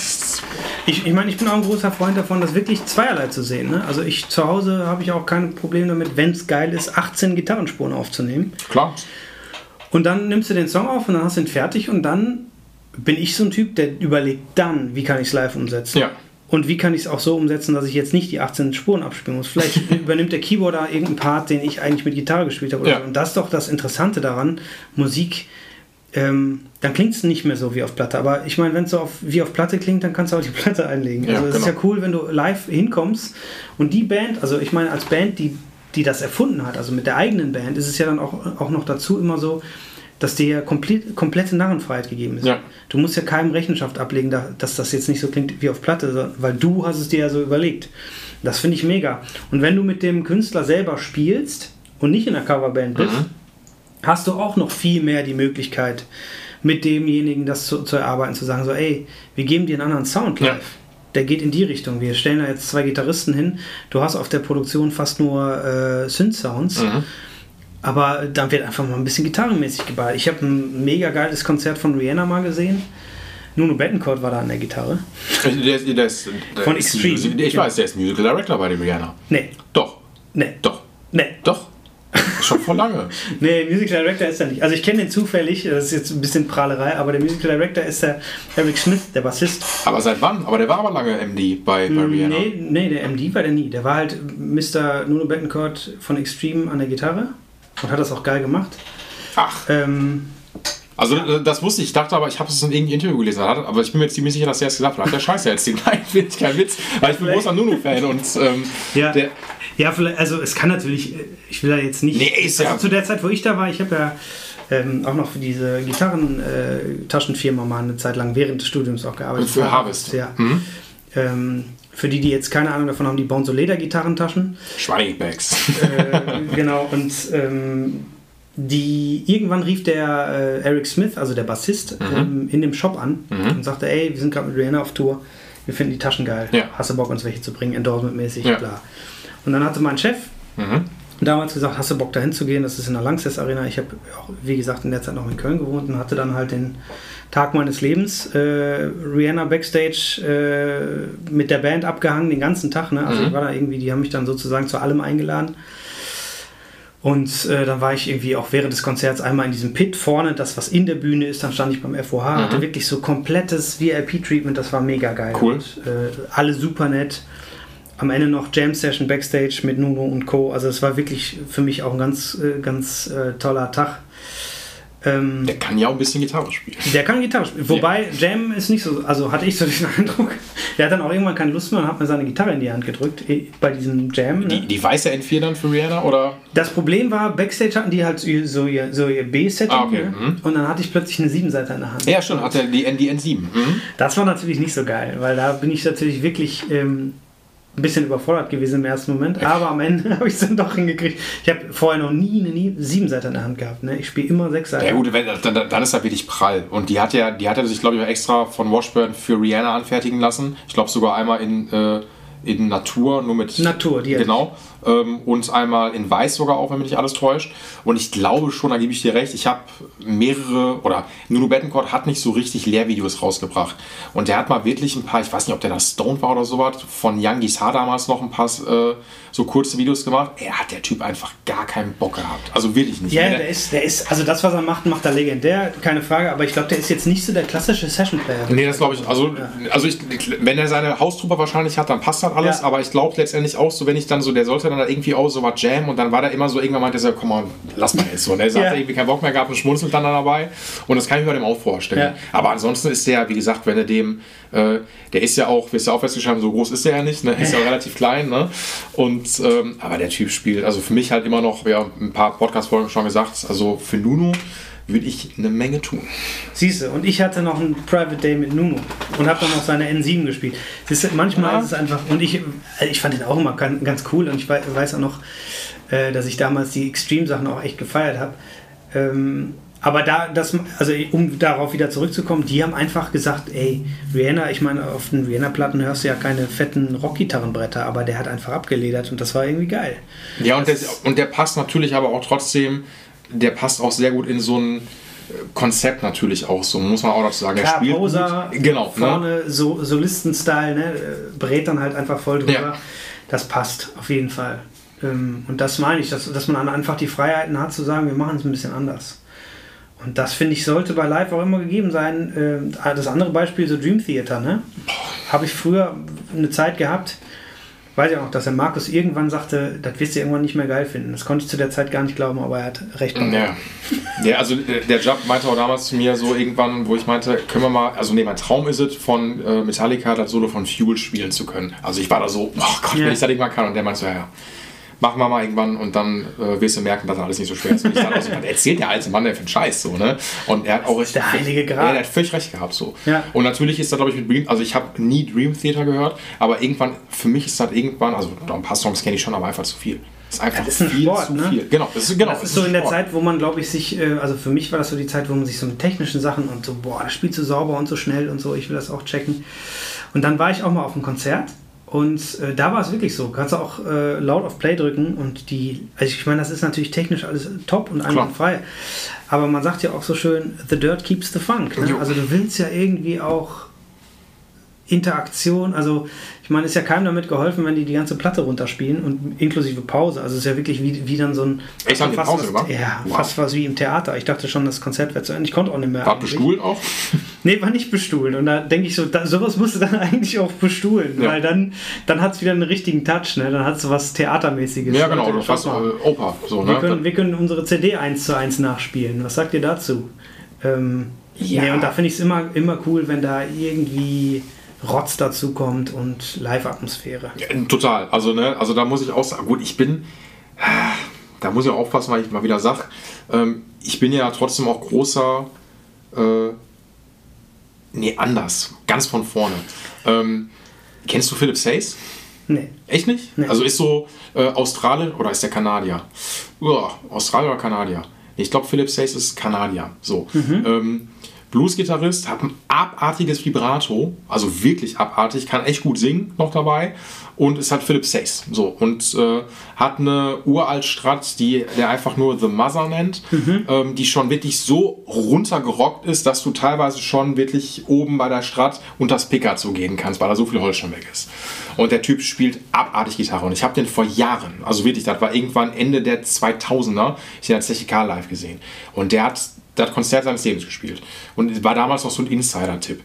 Ich, ich meine, ich bin auch ein großer Freund davon, das wirklich zweierlei zu sehen. Ne? Also ich zu Hause habe ich auch kein Problem damit, wenn es geil ist, 18 Gitarrenspuren aufzunehmen. Klar. Und dann nimmst du den Song auf und dann hast du ihn fertig und dann bin ich so ein Typ, der überlegt dann, wie kann ich es live umsetzen. Ja. Und wie kann ich es auch so umsetzen, dass ich jetzt nicht die 18 Spuren abspielen muss? Vielleicht übernimmt der Keyboarder irgendeinen Part, den ich eigentlich mit Gitarre gespielt habe. Ja. Und das ist doch das Interessante daran, Musik, ähm, dann klingt es nicht mehr so wie auf Platte. Aber ich meine, wenn es so auf, wie auf Platte klingt, dann kannst du auch die Platte einlegen. Ja, also es ist genau. ja cool, wenn du live hinkommst und die Band, also ich meine, als Band, die, die das erfunden hat, also mit der eigenen Band, ist es ja dann auch, auch noch dazu immer so, dass dir komplett, komplette Narrenfreiheit gegeben ist. Ja. Du musst ja keinem Rechenschaft ablegen, da- dass das jetzt nicht so klingt wie auf Platte, weil du hast es dir ja so überlegt. Das finde ich mega. Und wenn du mit dem Künstler selber spielst und nicht in der Coverband bist, hast du auch noch viel mehr die Möglichkeit, mit demjenigen das zu, zu erarbeiten, zu sagen, so, ey, wir geben dir einen anderen Sound live. Ja. Der geht in die Richtung. Wir stellen da jetzt zwei Gitarristen hin. Du hast auf der Produktion fast nur äh, Synth-Sounds. Mhm. Aber dann wird einfach mal ein bisschen gitarrenmäßig geballt. Ich habe ein mega geiles Konzert von Rihanna mal gesehen. Nuno Bettencourt war da an der Gitarre. Der, ist- der ist, der Von Extreme. Music- Ich weiß, der ist Musical Director bei der Rihanna. Nee, Doch, nee, doch, nee. doch. Schon vor lange. Nee, Music Director ist er nicht. Also ich kenne den zufällig, das ist jetzt ein bisschen Prahlerei, aber der Music Director ist der Eric Smith, der Bassist. Aber seit wann? Aber der war aber lange MD bei, bei Rihanna. Nee, nee, der MD war der nie. Der war halt Mr. Nuno Bettencourt von Extreme an der Gitarre und hat das auch geil gemacht. Ach, Ähm, also äh, das wusste ich. Ich dachte aber, ich habe es in irgendeinem Interview gelesen. Hat- Aber ich bin mir ziemlich sicher, dass er es gesagt hat. Der Scheiße jetzt den Nein, finde ich kein Witz. Weil ich bin großer Nuno-Fan und ähm, ja, der, ja, vielleicht, also es kann natürlich, äh, ich will da jetzt nicht. Nee, ist ja- also zu der Zeit, wo ich da war, ich habe ja ähm, auch noch für diese Gitarren-Taschenfirma mal eine Zeit lang während des Studiums auch gearbeitet. Für Harvest. Ja. Mhm. Ähm, für die, die jetzt keine Ahnung davon haben, die bauen so Ledergitarrentaschen. Schweigebags. äh, genau, und ähm, die irgendwann rief der äh, Eric Smith, also der Bassist, Mhm. ähm, in dem Shop an und sagte, ey, wir sind gerade mit Rihanna auf Tour, wir finden die Taschen geil. Ja. Hast du Bock, uns welche zu bringen, Endorsement-mäßig, Ja. klar. Und dann hatte mein Chef Mhm. Damals gesagt, hast du Bock dahin zu gehen? Das ist in der Lanxess Arena. Ich habe auch, wie gesagt, in der Zeit noch in Köln gewohnt und hatte dann halt den Tag meines Lebens äh, Rihanna Backstage äh, mit der Band abgehangen, den ganzen Tag. Ne? Also Mhm. ich war da irgendwie, die haben mich dann sozusagen zu allem eingeladen. Und äh, dann war ich irgendwie auch während des Konzerts einmal in diesem Pit vorne, das was in der Bühne ist, dann stand ich beim FOH, hatte wirklich so komplettes VIP-Treatment, das war mega geil. Cool. Und, äh, alle super nett. Am Ende noch Jam Session Backstage mit Nuno und Co. Also es war wirklich für mich auch ein ganz, äh, ganz äh, toller Tag. Ähm, Der kann ja auch ein bisschen Gitarre spielen. der kann Gitarre spielen. Wobei Jam ist nicht so, also hatte ich so den Eindruck, der hat dann auch irgendwann keine Lust mehr und hat mir seine Gitarre in die Hand gedrückt eh, bei diesem Jam. Ne? Die, die weiße N4 dann für Rihanna oder? Das Problem war, Backstage hatten die halt so ihr, so ihr, B-Setting Ah, okay, ne? mhm. und dann hatte ich plötzlich eine Siebenseiter in der Hand. Ja, schon, hat er die, N, die N7. Mhm. Das war natürlich nicht so geil, weil da bin ich natürlich wirklich ähm, ein bisschen überfordert gewesen im ersten Moment, aber am Ende habe ich es dann doch hingekriegt. Ich habe vorher noch nie eine nie Siebenseiter in der Hand gehabt. Ne? Ich spiele immer Sechsseiter. Ja gut, wenn, dann, dann ist er wirklich prall. Und die hat ja, die hat er sich, glaube ich, auch extra von Washburn für Rihanna anfertigen lassen. Ich glaube sogar einmal in, äh, in Natur, nur mit Natur, die hat- Genau. Ähm, und einmal in Weiß sogar auch, wenn mich nicht alles täuscht. Und ich glaube schon, da gebe ich dir recht, ich habe mehrere, oder Nuno Bettencourt hat nicht so richtig Lehrvideos rausgebracht. Und der hat mal wirklich ein paar, ich weiß nicht, ob der da Stone war oder sowas, von Young Gishar damals noch ein paar äh, so kurze Videos gemacht. Er hat der Typ einfach gar keinen Bock gehabt. Also wirklich nicht. Ja, Wenn der er- ist, der ist, also das, was er macht, macht er legendär, keine Frage, aber ich glaube, der ist jetzt nicht so der klassische Session-Player. Nee, das glaube ich. Also, also ich, wenn er seine Haustruppe wahrscheinlich hat, dann passt das alles. Ja. Aber ich glaube letztendlich auch so, wenn ich dann so, der sollte dann da irgendwie auch so was Jam und dann war der immer so, irgendwann meinte er so, komm mal, lass mal jetzt so. Und er Ja. er irgendwie keinen Bock mehr gehabt und schmunzelt dann dabei. Und das kann ich mir dem auch vorstellen. Ja. Aber ansonsten ist der, wie gesagt, wenn er dem, äh, der ist ja auch, wie es ja auch festgestellt haben, so groß ist der ja nicht, ne? Ist ja auch relativ klein, ne? Und, ähm, aber der Typ spielt, also für mich halt immer noch, wir haben ein paar Podcast-Folgen schon gesagt, also für Nuno würde ich eine Menge tun. Siehst du, und ich hatte noch einen Private Day mit Nuno und habe dann noch seine N7 gespielt. Siehst du, manchmal Ja. ist es einfach, und ich, äh, ich fand den auch immer gan- ganz cool und ich wei- weiß auch noch, äh, dass ich damals die Extreme-Sachen auch echt gefeiert habe. Ähm, aber da, das, also um darauf wieder zurückzukommen, die haben einfach gesagt, ey, Rihanna, ich meine, auf den Rihanna-Platten hörst du ja keine fetten Rockgitarrenbretter, aber der hat einfach abgeledert und das war irgendwie geil. Ja, und der, und der passt natürlich aber auch trotzdem, der passt auch sehr gut in so ein äh, Konzept natürlich auch so, muss man auch dazu sagen. Klar, er spielt Poser, gut. Genau, ne? vorne so, Solisten-Style, ne? brät dann halt einfach voll drüber. Ja. Das passt auf jeden Fall. Ähm, Und das meine ich, dass, dass man dann einfach die Freiheiten hat zu sagen, wir machen es ein bisschen anders. Und das finde ich sollte bei Live auch immer gegeben sein. Ähm, Das andere Beispiel, so Dream Theater, ne? habe ich früher eine Zeit gehabt, weiß ich auch noch, dass der Markus irgendwann sagte, das wirst du irgendwann nicht mehr geil finden. Das konnte ich zu der Zeit gar nicht glauben, aber er hat recht. Ja. ja, also äh, der Job meinte auch damals zu mir so irgendwann, wo ich meinte, können wir mal, also nee, mein Traum ist es, von äh, Metallica das Solo von Fuel spielen zu können. Also ich war da so, oh Gott, ja. wenn ich das nicht mal kann. Und der meinte so, ja, ja machen wir mal irgendwann und dann äh, wirst du merken, dass alles nicht so schwer ist. Und ich dachte auch so, erzählt der alte Mann, der für Scheiß so, ne? Und er hat auch recht. Der heilige Grad. Ja, der hat völlig recht gehabt so. Ja. Und natürlich ist das, glaube ich, mit Dream, also ich habe nie Dream Theater gehört, aber irgendwann, für mich ist das irgendwann, also ein paar Songs kenne ich schon, aber einfach zu viel. Das ist einfach das ist viel Sport, zu ne? viel. Genau, das ist, genau, das ist so in der Zeit, wo man, glaube ich, sich, äh, also für mich war das so die Zeit, wo man sich so mit technischen Sachen und so, boah, das spielt so sauber und so schnell und so, ich will das auch checken. Und dann war ich auch mal auf einem Konzert und äh, da war es wirklich so. Kannst du auch äh, laut auf Play drücken und die, also ich meine, das ist natürlich technisch alles top und einwandfrei. Aber man sagt ja auch so schön, the dirt keeps the funk. Ne? Also du willst ja irgendwie auch Interaktion, also ich meine, ist ja keinem damit geholfen, wenn die die ganze Platte runterspielen und inklusive Pause. Also es ist ja wirklich wie, wie dann so ein. Echt, fast Pause was, Ja, wow. fast was wie im Theater. Ich dachte schon, das Konzert wäre zu Ende. Ich konnte auch nicht mehr. War bestuhlt auch? Nee, war nicht bestuhlt. Und da denke ich so, da, sowas musst du dann eigentlich auch bestuhlen, ja. weil dann, dann hat es wieder einen richtigen Touch, ne? Dann hat es was Theatermäßiges. Ja, genau, oder fast äh, Oper. So, ne? wir, können, wir können unsere CD eins zu eins nachspielen. Was sagt ihr dazu? Ähm, ja. Nee, und da finde ich es immer, immer cool, wenn da irgendwie Rotz dazu kommt und Live-Atmosphäre. Ja, total. Also, ne, also da muss ich auch sagen, gut, ich bin, da muss ich auch aufpassen, weil ich mal wieder sage, ähm, ich bin ja trotzdem auch großer, äh, nee, anders, ganz von vorne. Ähm, kennst du Philip Says? Nee. Echt nicht? Nee. Also ist so äh, Australien oder ist der Kanadier? Uah, Australier oder Kanadier? Ich glaube, Philip Says ist Kanadier. So. Mhm. Ähm, Blues-Gitarrist, hat ein abartiges Vibrato, also wirklich abartig, kann echt gut singen noch dabei und ist halt Philip Sace. So, und äh, hat eine uralt Strat, die der einfach nur The Mother nennt, mhm. ähm, die schon wirklich so runtergerockt ist, dass du teilweise schon wirklich oben bei der Strat unter das Pickazo gehen kannst, weil da so viel Holz schon weg ist. Und der Typ spielt abartig Gitarre und ich habe den vor Jahren, also wirklich, das war irgendwann Ende der 2000er, ich habe den Zeche live gesehen und der hat das Konzert seines Lebens gespielt. Und war damals noch so ein Insider-Tipp.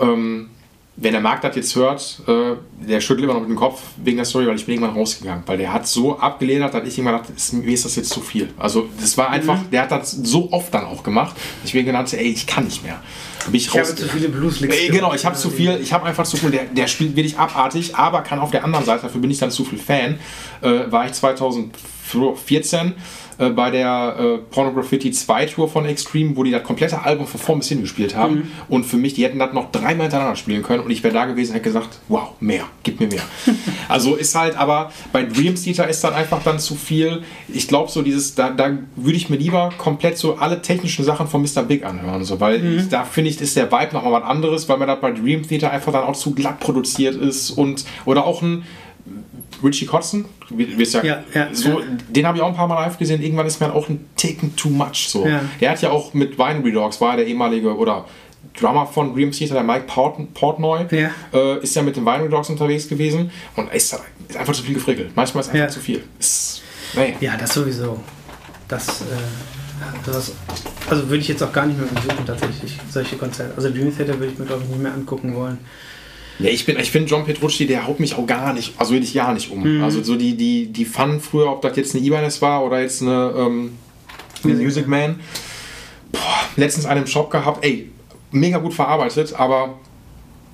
Ähm, wenn der Markt das jetzt hört, äh, der schüttelt immer noch mit dem Kopf wegen der Story, weil ich bin irgendwann rausgegangen. Weil der hat so abgeledert, dass ich irgendwann dachte, ist, mir ist das jetzt zu viel. Also das war einfach, mhm. der hat das so oft dann auch gemacht, dass ich mir gedacht ey, ich kann nicht mehr. Bin ich, ich habe zu viele blues ey, Genau, ich habe zu viel, ich habe einfach zu viel, der, der spielt wirklich abartig, aber kann auf der anderen Seite, dafür bin ich dann zu viel Fan, äh, war ich 2014 äh, bei der äh, Pornograffiti 2 Tour von Extreme, wo die das komplette Album von vorn bis hin gespielt haben. Mhm. Und für mich, die hätten das noch dreimal hintereinander spielen können und ich wäre da gewesen und hätte gesagt, wow, mehr, gib mir mehr. also ist halt, aber bei Dream Theater ist dann einfach dann zu viel. Ich glaube so dieses, da, da würde ich mir lieber komplett so alle technischen Sachen von Mr. Big anhören, so, weil mhm. ich, da finde ich, ist der Vibe nochmal was anderes, weil mir das bei Dream Theater einfach dann auch zu glatt produziert ist und oder auch ein Richie Kotzen, ja, ja, ja, so, den habe ich auch ein paar Mal live gesehen. Irgendwann ist mir auch ein Taken too much. So. Der hat ja auch mit Winery Dogs, war der ehemalige oder Drummer von Dream Theater, der Mike Port, Portnoy, äh, ist ja mit den Winery Dogs unterwegs gewesen und ist, ist einfach zu viel gefrickelt. Manchmal ist einfach zu viel. Ist, nee. Ja, das sowieso. Das, äh, das, also würde ich jetzt auch gar nicht mehr besuchen, tatsächlich, solche Konzerte. Also Dream Theater würde ich mir, glaube ich, nicht mehr angucken wollen. Ja, ich, bin, ich finde John Petrucci, der haut mich auch gar nicht, also wirklich gar nicht um. Mhm. Also so die, die, die Fun früher, ob das jetzt eine Ibanez war oder jetzt eine ähm, Music Man. Boah, letztens einen im Shop gehabt, ey, mega gut verarbeitet, aber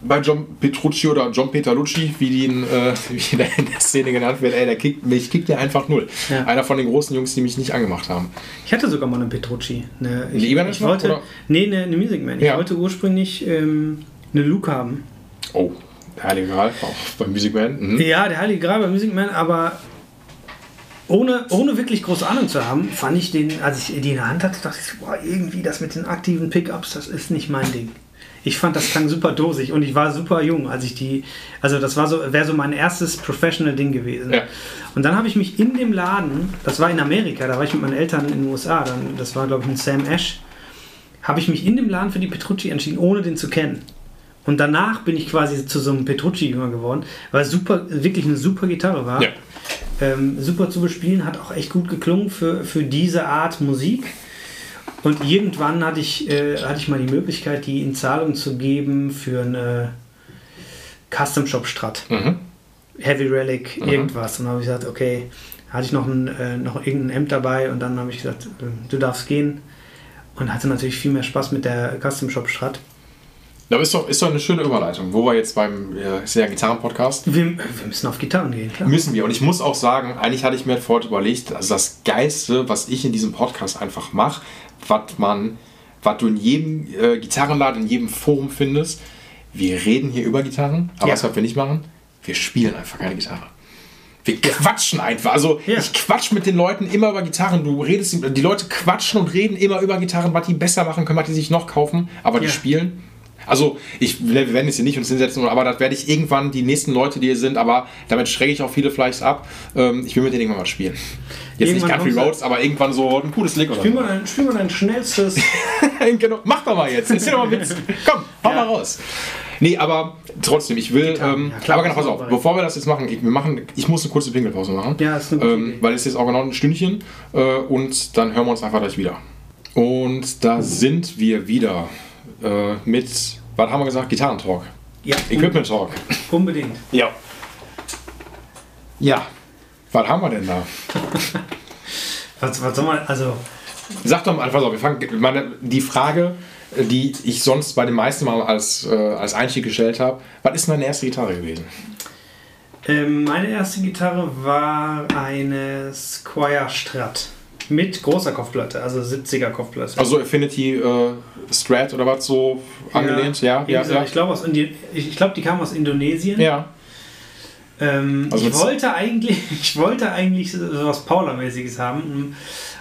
bei John Petrucci oder John Petalucci, wie, die in, äh, wie der in der Szene genannt wird, ey, der kickt, mich kickt der einfach null. Ja. Einer von den großen Jungs, die mich nicht angemacht haben. Ich hatte sogar mal eine Petrucci. Eine, ich, eine ich wollte, oder? Nee, eine, eine Music Man. Ich ja. wollte ursprünglich ähm, eine Luke haben. Oh, der Heilige Gral, auch beim Music Man. Mhm. Ja, der Heilige Gral beim Music Man, aber ohne, ohne wirklich große Ahnung zu haben, fand ich den, als ich die in der Hand hatte, dachte ich, boah, irgendwie das mit den aktiven Pickups, das ist nicht mein Ding. Ich fand, das klang super dosig und ich war super jung, als ich die, also das war so, wäre so mein erstes Professional-Ding gewesen. Ja. Und dann habe ich mich in dem Laden, das war in Amerika, da war ich mit meinen Eltern in den USA, dann, das war glaube ich ein Sam Ash, habe ich mich in dem Laden für die Petrucci entschieden, ohne den zu kennen. Und danach bin ich quasi zu so einem Petrucci-Jünger geworden, weil es super, wirklich eine super Gitarre war. Ja. Ähm, super zu bespielen, hat auch echt gut geklungen für, für diese Art Musik. Und irgendwann hatte ich, äh, hatte ich mal die Möglichkeit, die in Zahlung zu geben für eine Custom Shop Strat. Mhm. Heavy Relic, irgendwas. Und dann habe ich gesagt, okay, hatte ich noch, ein, äh, noch irgendein Hemd dabei und dann habe ich gesagt, äh, du darfst gehen. Und hatte natürlich viel mehr Spaß mit der Custom Shop Strat. Aber ist doch, ist doch eine schöne Überleitung, wo wir jetzt beim äh, ist ja Gitarren-Podcast Wir, wir müssen auf Gitarren gehen, klar. müssen wir. Und ich muss auch sagen, eigentlich hatte ich mir vorher überlegt, also das Geilste, was ich in diesem Podcast einfach mache, was man, was du in jedem äh, Gitarrenladen, in jedem Forum findest, wir reden hier über Gitarren, aber Ja. was wir nicht machen, wir spielen einfach keine Gitarre. Wir quatschen einfach. Also Ja. ich quatsch mit den Leuten immer über Gitarren. Du redest, die Leute quatschen und reden immer über Gitarren, was die besser machen können, was die sich noch kaufen, aber die Ja. spielen. Also ich wir werden jetzt hier nicht uns hinsetzen, aber das werde ich irgendwann die nächsten Leute, die hier sind, aber damit schrecke ich auch viele vielleicht ab. Ähm, ich will mit denen irgendwann mal spielen. Jetzt nicht Irgendwann Country kommst du- Roads, aber irgendwann so ein cooles Lick oder Spiel mal, dein, spiel mal dein schnellstes. genau. Mach doch mal jetzt. Erzähl doch mal Witz. Komm, hau Ja. mal raus. Nee, aber trotzdem, ich will. Gitarren, Ähm, ja, klar, aber genau, pass auf, man bevor wir das jetzt machen, ich, wir machen, ich muss eine kurze Pinkelpause machen. Ja, ist eine gute ähm. Weil es ist jetzt auch genau ein Stündchen äh, und dann hören wir uns einfach gleich wieder. Und da sind wir wieder äh, mit, was haben wir gesagt? Gitarrentalk. Ja, Equipment Talk. unbedingt. Ja. Ja. Was haben wir denn da? Was, was soll man, also, Sag doch mal, pass auf, wir fangen, meine, die Frage, die ich sonst bei den meisten Mal als, äh, als Einstieg gestellt habe, was ist denn deine erste Gitarre gewesen? ähm, meine erste Gitarre war eine Squire Strat. Mit großer Kopfplatte, also 70er Kopfplatte. Also Affinity äh, Strat oder was so angelehnt? Ja, ja, gesagt, ja. Ich glaube, ich, ich glaube, die kam aus Indonesien. Ja, Ähm, Also ich, wollte eigentlich, ich wollte eigentlich so was Paula-mäßiges haben.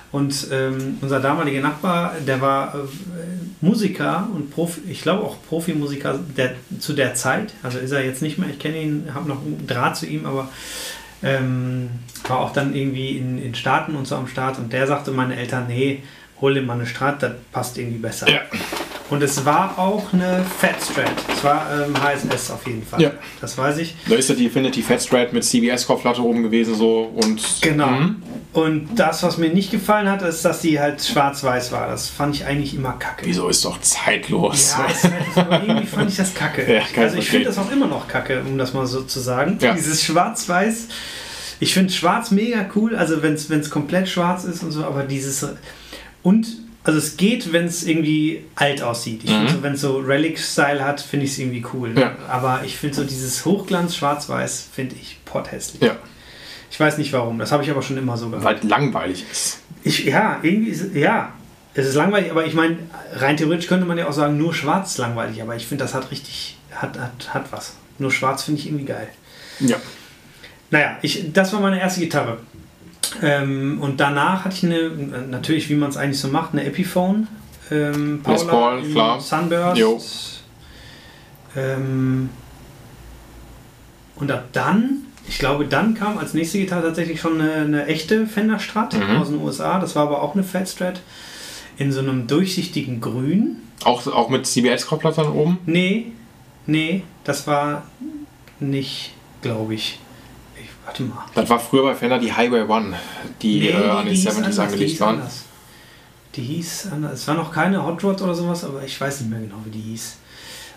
Und ähm, unser damaliger Nachbar, der war äh, Musiker und Profi, ich glaube auch Profimusiker der, zu der Zeit. Also ist er jetzt nicht mehr. Ich kenne ihn, habe noch einen Draht zu ihm, aber ähm, war auch dann irgendwie in, in Staaten und so am Start. Und der sagte meine Eltern, nee, hol dir mal eine Strat, das passt irgendwie besser. Ja. Und es war auch eine Fat Strat. Es war ähm, HSS auf jeden Fall. Ja. Das weiß ich. da ist ja die Affinity Fat Strat mit CBS-Kopfplatte oben gewesen so und Genau. Mhm. Und das, was mir nicht gefallen hat, ist, dass die halt schwarz-weiß war. Das fand ich eigentlich immer kacke. Wieso ist doch zeitlos? Ja, ist halt, aber irgendwie fand ich das kacke. Ja, also ich finde das auch immer noch kacke, um das mal so zu sagen. Ja. Dieses Schwarz-Weiß. Ich finde Schwarz mega cool, also wenn es komplett schwarz ist und so, aber dieses und also es geht, wenn es irgendwie alt aussieht. Ich finde so, wenn es so Relic-Style hat, finde ich es irgendwie cool. Mhm. Ja. Aber ich finde so dieses Hochglanz Schwarz-Weiß finde ich potthässlich. Ja, Ich weiß nicht warum, das habe ich aber schon immer so gehabt. weil es langweilig ist. Ich, ja, irgendwie ist, ja, es ist langweilig, aber ich meine, rein theoretisch könnte man ja auch sagen, nur schwarz ist langweilig, aber ich finde, das hat richtig, hat, hat, hat was. Nur schwarz finde ich irgendwie geil. Ja. Naja, ich, das war meine erste Gitarre. Ähm, und danach hatte ich eine, natürlich, wie man es eigentlich so macht, eine Epiphone. Ähm, Les Paul, klar. Sunburst. Jo. Ähm, und ab dann, ich glaube, dann kam als nächste Gitarre tatsächlich schon eine, eine echte Fender Strat Mhm. aus den USA. Das war aber auch eine Fat Strat in so einem durchsichtigen Grün. Auch, auch mit CBS-Kopfplatte dann oben? Nee, nee, das war nicht, glaube ich. Warte mal. Das war früher bei Fender die Highway One, die Nee, äh, an den hieß 70s anders, die angelegt waren. anders. Die hieß anders. Es war noch keine Hot Rod oder sowas, aber ich weiß nicht mehr genau, wie die hieß.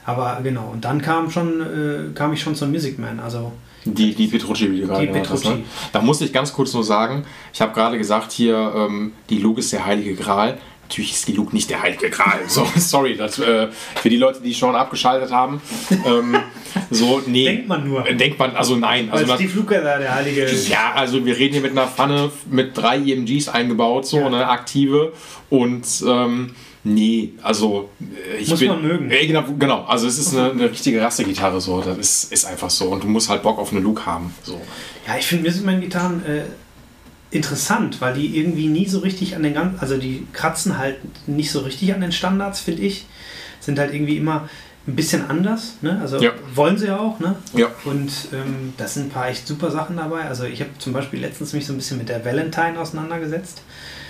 Aber genau, und dann kam schon, äh, kam ich schon zum Music Man. Also Die, die Petrucci, wie du gerade Die genannt hast. Petrucci. Ne? Da muss ich ganz kurz nur sagen, ich habe gerade gesagt hier, ähm, die Luke ist der heilige Gral. Natürlich ist die Luke nicht der heilige Gral. So, sorry, das, äh, für die Leute, die schon abgeschaltet haben. Ähm, so, nee. Denkt man nur. Denkt man, also nein. weil Also, das, Steve Lukather da der heilige. ja, also wir reden hier mit einer Pfanne mit drei EMGs eingebaut, so Ja. eine aktive. Und ähm, nee, also äh, ich Muss bin, man mögen. Äh, genau, genau, also es ist eine, eine richtige Rassegitarre so, das ist, ist einfach so. Und du musst halt Bock auf eine Luke haben. So. Ja, ich finde Music Man Gitarren äh, interessant, weil die irgendwie nie so richtig an den ganzen, also die kratzen halt nicht so richtig an den Standards, finde ich. Sind halt irgendwie immer ein bisschen anders, ne? Also Ja. wollen sie ja auch, ne? Ja. Und ähm, da sind ein paar echt super Sachen dabei. Also ich habe zum Beispiel letztens mich so ein bisschen mit der Valentine auseinandergesetzt.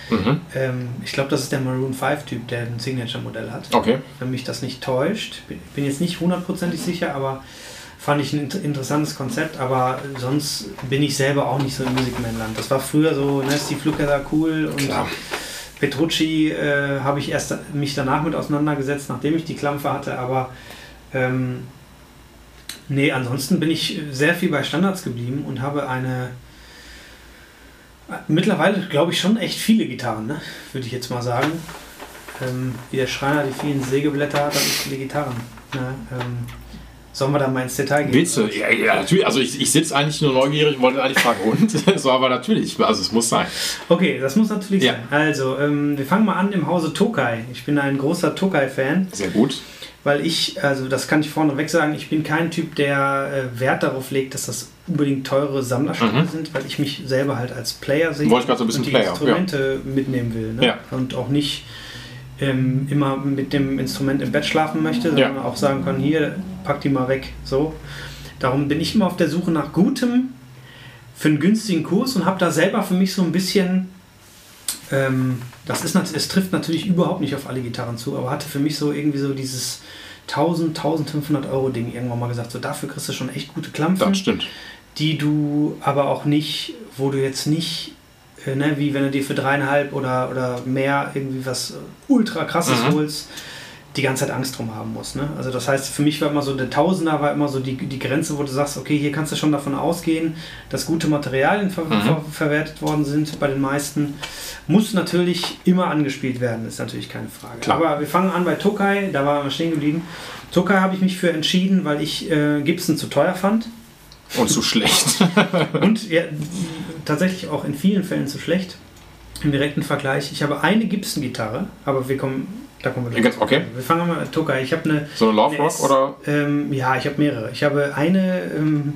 Mhm. Ähm, ich glaube, das ist der Maroon 5 Typ, der ein Signature-Modell hat. Okay. Wenn mich das nicht täuscht. Bin, bin jetzt nicht hundertprozentig sicher, aber fand ich ein inter- interessantes Konzept. Aber sonst bin ich selber auch nicht so im Musikman-Land. Das war früher so, ne, Steve Lukather cool und Klar. Petrucci äh, habe ich erst mich danach mit auseinandergesetzt, nachdem ich die Klampfe hatte. Aber ähm, Nee, ansonsten bin ich sehr viel bei Standards geblieben und habe eine. Mittlerweile glaube ich schon echt viele Gitarren, ne? würde ich jetzt mal sagen. Ähm, wie der Schreiner die vielen Sägeblätter hat, habe ich viele Gitarren. Ne? Ähm, Sollen wir da mal ins Detail gehen? Willst du? Ja, ja, natürlich. Also ich, ich sitze eigentlich nur neugierig wollte eigentlich fragen, und? so, aber natürlich. Also es muss sein. Okay, das muss natürlich Ja. sein. Also, ähm, wir fangen mal an im Hause Tokai. Ich bin ein großer Tokai-Fan, Sehr gut. weil ich, also das kann ich vorneweg sagen, ich bin kein Typ, der äh, Wert darauf legt, dass das unbedingt teure Sammlerstücke Mhm. sind, weil ich mich selber halt als Player sehe Wollte ich so ein bisschen und die Player, Instrumente mitnehmen will. Ne? Ja. Und auch nicht ähm, immer mit dem Instrument im Bett schlafen möchte, sondern Ja. auch sagen kann, hier, pack die mal weg. So. Darum bin ich immer auf der Suche nach gutem, für einen günstigen Kurs und habe da selber für mich so ein bisschen, ähm, das ist es trifft natürlich überhaupt nicht auf alle Gitarren zu, aber hatte für mich so irgendwie so dieses 1000, 1500 Euro Ding irgendwann mal gesagt, so dafür kriegst du schon echt gute Klampfen Das stimmt. die du aber auch nicht, wo du jetzt nicht, äh, ne, wie wenn du dir für dreieinhalb oder, oder mehr irgendwie was ultra krasses Mhm. holst, die ganze Zeit Angst drum haben musst. Ne? Also das heißt, für mich war immer so, der Tausender war immer so die, die Grenze, wo du sagst, okay, hier kannst du schon davon ausgehen, dass gute Materialien ver Mhm. ver verwertet worden sind bei den meisten. Muss natürlich immer angespielt werden, ist natürlich keine Frage. Klar. Aber wir fangen an bei Tokai, da waren wir stehen geblieben. Tokai habe ich mich für entschieden, weil ich äh, Gibson zu teuer fand. Und zu schlecht. Und ja, tatsächlich auch in vielen Fällen zu schlecht. Im direkten Vergleich. Ich habe eine Gibson-Gitarre, aber wir kommen, da kommen wir ganz- okay. Wir fangen mal mit Tokai. Ich habe eine. So eine Love eine Rock S- oder? Ähm, ja, ich habe mehrere. Ich habe eine ähm,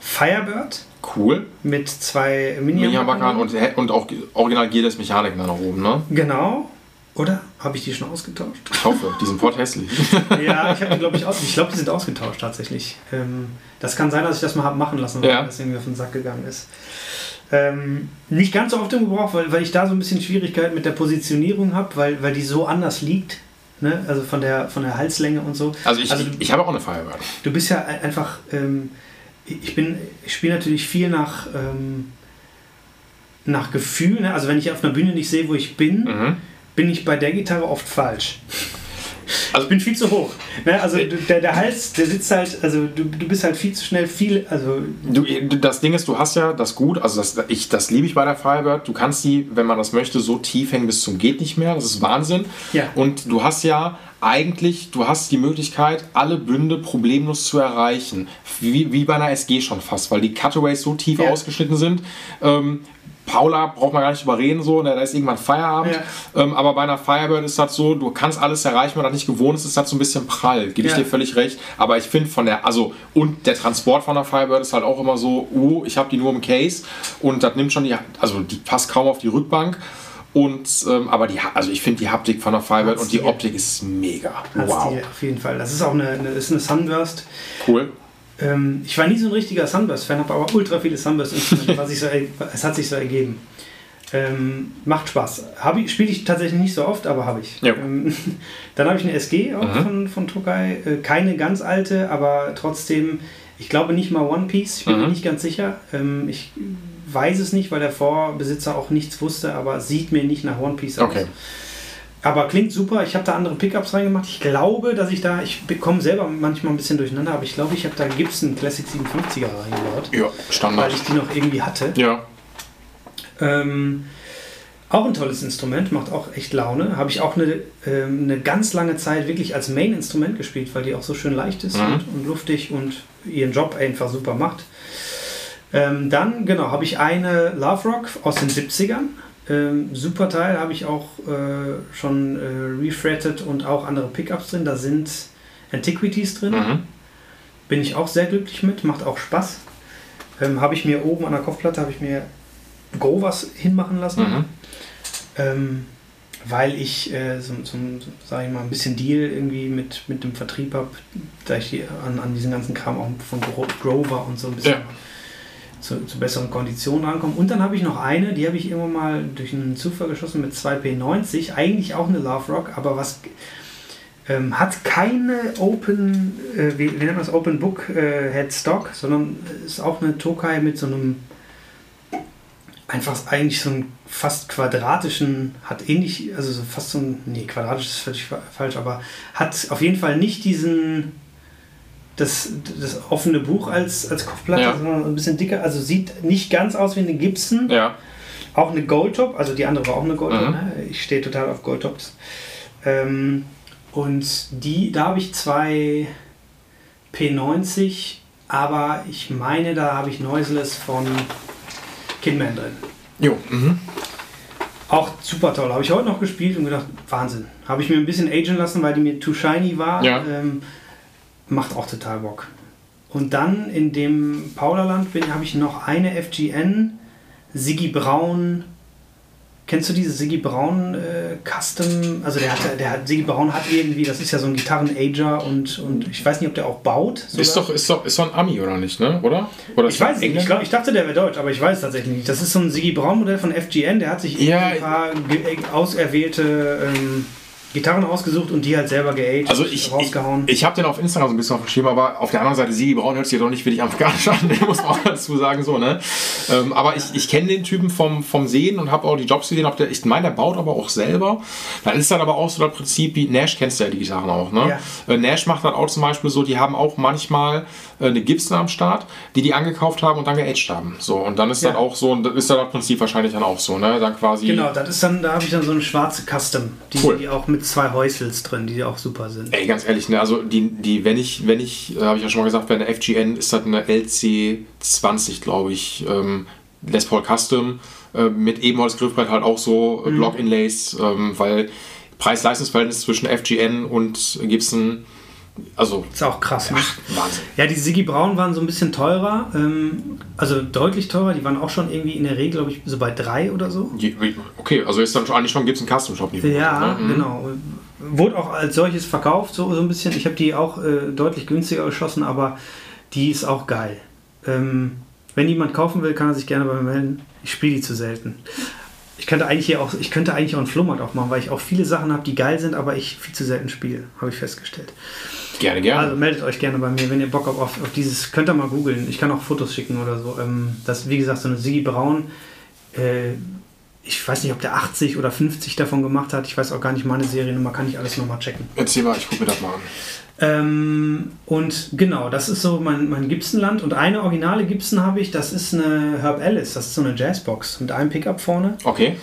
Firebird Cool. mit zwei Mini-Hambackern Mini-Hambackern. und, und auch original Gearless Mechanik nach oben, ne? Genau. Oder? Habe ich die schon ausgetauscht? Ich hoffe, die sind port hässlich. ja, ich habe die, glaube ich, aus. Ich glaube, die sind ausgetauscht tatsächlich. Ähm, das kann sein, dass ich das mal habe machen lassen, weil Ja. mir das irgendwie auf den Sack gegangen ist. Ähm, nicht ganz so oft im Gebrauch, weil, weil ich da so ein bisschen Schwierigkeit mit der Positionierung habe, weil, weil die so anders liegt. Ne? Also von der, von der Halslänge und so. Also ich, Also ich, ich habe auch eine Firebird. Du bist ja ein- einfach. Ähm, ich bin, ich spiele natürlich viel nach, ähm, nach Gefühl. Ne? Also wenn ich auf einer Bühne nicht sehe, wo ich bin, Mhm. bin ich bei der Gitarre oft falsch. Also- ich bin viel zu hoch. Ne? Also du- der, der Hals, der sitzt halt, also du, du bist halt viel zu schnell viel, also Du, das Ding ist, du hast ja das gut, also das, ich, das liebe ich bei der Firebird. Du kannst die, wenn man das möchte, so tief hängen bis zum geht nicht mehr. Das ist Wahnsinn. Ja. Und du hast ja eigentlich, du hast die Möglichkeit, alle Bünde problemlos zu erreichen. Wie, wie bei einer SG schon fast, weil die Cutaways so tief Ja. ausgeschnitten sind. Ähm, Paula braucht man gar nicht überreden, so, ne, da ist irgendwann Feierabend. Ja. Ähm, aber bei einer Firebird ist das so, du kannst alles erreichen, wenn du das nicht gewohnt ist, ist das so ein bisschen prall. Gebe ich Ja. dir völlig recht. Aber ich finde von der, also, und der Transport von der Firebird ist halt auch immer so, uh, ich habe die nur im Case und das nimmt schon die, also die passt kaum auf die Rückbank. Und, ähm, aber die, also ich finde die Haptik von der Hat's und die Optik ist mega. Wow. die auf jeden Fall. Das ist auch eine, eine, ist eine Sunburst. Cool. Ähm, ich war nie so ein richtiger Sunburst-Fan, habe aber ultra viele Sunburst-Instrumente, was sich so, es hat sich so ergeben. Ähm, macht Spaß. Spiele ich tatsächlich nicht so oft, aber habe ich. Ja. Ähm, dann habe ich eine SG auch Mhm. von, von Tokai. Äh, keine ganz alte, aber trotzdem, ich glaube nicht mal One Piece. Ich bin mir Mhm. nicht ganz sicher. Ähm, ich weiß es nicht, weil der Vorbesitzer auch nichts wusste, aber sieht mir nicht nach One Piece aus. Okay. Aber klingt super. Ich habe da andere Pickups reingemacht. Ich glaube, dass ich da, ich bekomme selber manchmal ein bisschen durcheinander, aber ich glaube, ich habe da Gibson Classic 57er reingebaut, Ja, weil Standard. ich die noch irgendwie hatte. Ja. Ähm, auch ein tolles Instrument, macht auch echt Laune. Habe ich auch eine, ähm, eine ganz lange Zeit wirklich als Main-Instrument gespielt, weil die auch so schön leicht ist Mhm. und, und luftig und ihren Job einfach super macht. Ähm, dann, genau, habe ich eine Love Rock aus den 70ern. Ähm, super Teil, habe ich auch äh, schon äh, refretted und auch andere Pickups drin. Da sind Antiquities drin. Mhm. Bin ich auch sehr glücklich mit, macht auch Spaß. Ähm, habe ich mir oben an der Kopfplatte habe ich mir Grovers hinmachen lassen, Mhm. ähm, weil ich äh, so, so, sag ich mal, ein bisschen Deal irgendwie mit, mit dem Vertrieb habe, da ich die an, an diesen ganzen Kram auch von Gro Grover und so ein bisschen Ja. Zu, zu besseren Konditionen rankomme. Und dann habe ich noch eine, die habe ich irgendwann mal durch einen Zufall geschossen mit 2P90, eigentlich auch eine Love Rock, aber was ähm, hat keine Open, äh, wie, wie nennt man das, Open Book äh, Headstock, sondern ist auch eine Tokai mit so einem einfach eigentlich so einen fast quadratischen, hat ähnlich, also so fast so ein, nee, quadratisch ist völlig fa- falsch, aber hat auf jeden Fall nicht diesen, das, das offene Buch als, als Kopfplatte, Ja. sondern ein bisschen dicker. Also sieht nicht ganz aus wie eine Gibson. Ja. Auch eine Goldtop, also die andere war auch eine Goldtop. Mhm. Ne? Ich stehe total auf Goldtops. Ähm, und die, da habe ich zwei P90, aber ich meine, da habe ich Noiseless von Kidman drin. Jo. Mhm. Auch super toll. Habe ich heute noch gespielt und gedacht, Wahnsinn. Habe ich mir ein bisschen agen lassen, weil die mir too shiny war. Ja. Ähm, macht auch total Bock. Und dann in dem Paulaland bin, habe ich noch eine FGN Siggy Braun. Kennst du diese Siggy Braun äh, Custom? Also der hat, der hat Siggy Braun hat irgendwie, das ist ja so ein Gitarren-Ager und, und ich weiß nicht, ob der auch baut. Ist sogar. doch, ist doch, ist doch ein Ami, oder nicht, ne? Oder? oder Ich weiß es nicht. Ich, glaub, ich dachte, der wäre deutsch, aber ich weiß es tatsächlich nicht. Das ist so ein Siggy Braun Modell von FGN. Der hat sich Ja, ein paar auserwählte ähm, Gitarren ausgesucht und die halt selber geaged, Also ich, ich, rausgehauen. ich habe den auf Instagram so ein bisschen aufgeschrieben, aber auf der anderen Seite, Sigi Braun hört sich ja doch nicht wirklich amerikanisch an, muss man auch dazu sagen, so, ne? Ähm, aber ich, ich kenne den Typen vom, vom Sehen und habe auch die Jobs gesehen. Ob der, ich meine, der baut aber auch selber. Dann ist dann aber auch so das Prinzip, wie Nash kennst du ja die Gitarren auch, ne? Ja. Äh, Nash macht dann auch zum Beispiel so, die haben auch manchmal äh, eine Gibson am Start, die die angekauft haben und dann geaged haben. So, und dann ist Ja. dann auch so, und das ist dann das Prinzip wahrscheinlich dann auch so, ne? Dann quasi. Genau, das ist dann, da habe ich dann so eine schwarze Custom, die, Cool. die auch mit zwei Häusels drin, die auch super sind. Ey, ganz ehrlich, ne, also die, die, wenn ich, wenn ich, äh, habe ich ja schon mal gesagt, bei einer FGN ist das eine LC20, glaube ich, ähm, Les Paul Custom, äh, mit Ebenholz-Griffbrett halt auch so äh, Block-Inlays, ähm, weil Preis-Leistungsverhältnis zwischen FGN und Gibson, also Ist auch krass, ne? Wahnsinn. Ja, die Siggy Braun waren so ein bisschen teurer, ähm, also deutlich teurer. Die waren auch schon irgendwie in der Regel, glaube ich, so bei drei oder so. Je- Okay, also ist dann schon eigentlich schon Gibson Custom Shop Niveau. Ja, ne? Mhm. genau. Wurde auch als solches verkauft, so, so ein bisschen. Ich habe die auch äh, deutlich günstiger geschossen, aber die ist auch geil. Ähm, wenn jemand kaufen will, kann er sich gerne bei mir melden. Ich spiele die zu selten. Ich könnte eigentlich hier auch, ich könnte eigentlich auch einen Flohmarkt aufmachen, weil ich auch viele Sachen habe, die geil sind, aber ich viel zu selten spiele, habe ich festgestellt. Gerne, gerne. Also meldet euch gerne bei mir, wenn ihr Bock habt auf, auf dieses, könnt ihr mal googeln. Ich kann auch Fotos schicken oder so. Ähm, das, wie gesagt, so eine Siggy Braun. Äh, ich weiß nicht, ob der 80 oder 50 davon gemacht hat. Ich weiß auch gar nicht, meine Seriennummer kann ich alles nochmal checken. Erzähl mal, ich gucke mir das mal an. Ähm, und genau, das ist so mein, mein Gibson-Land. Und eine originale Gibson habe ich, das ist eine Herb Ellis. Das ist so eine Jazzbox mit einem Pickup vorne. Okay.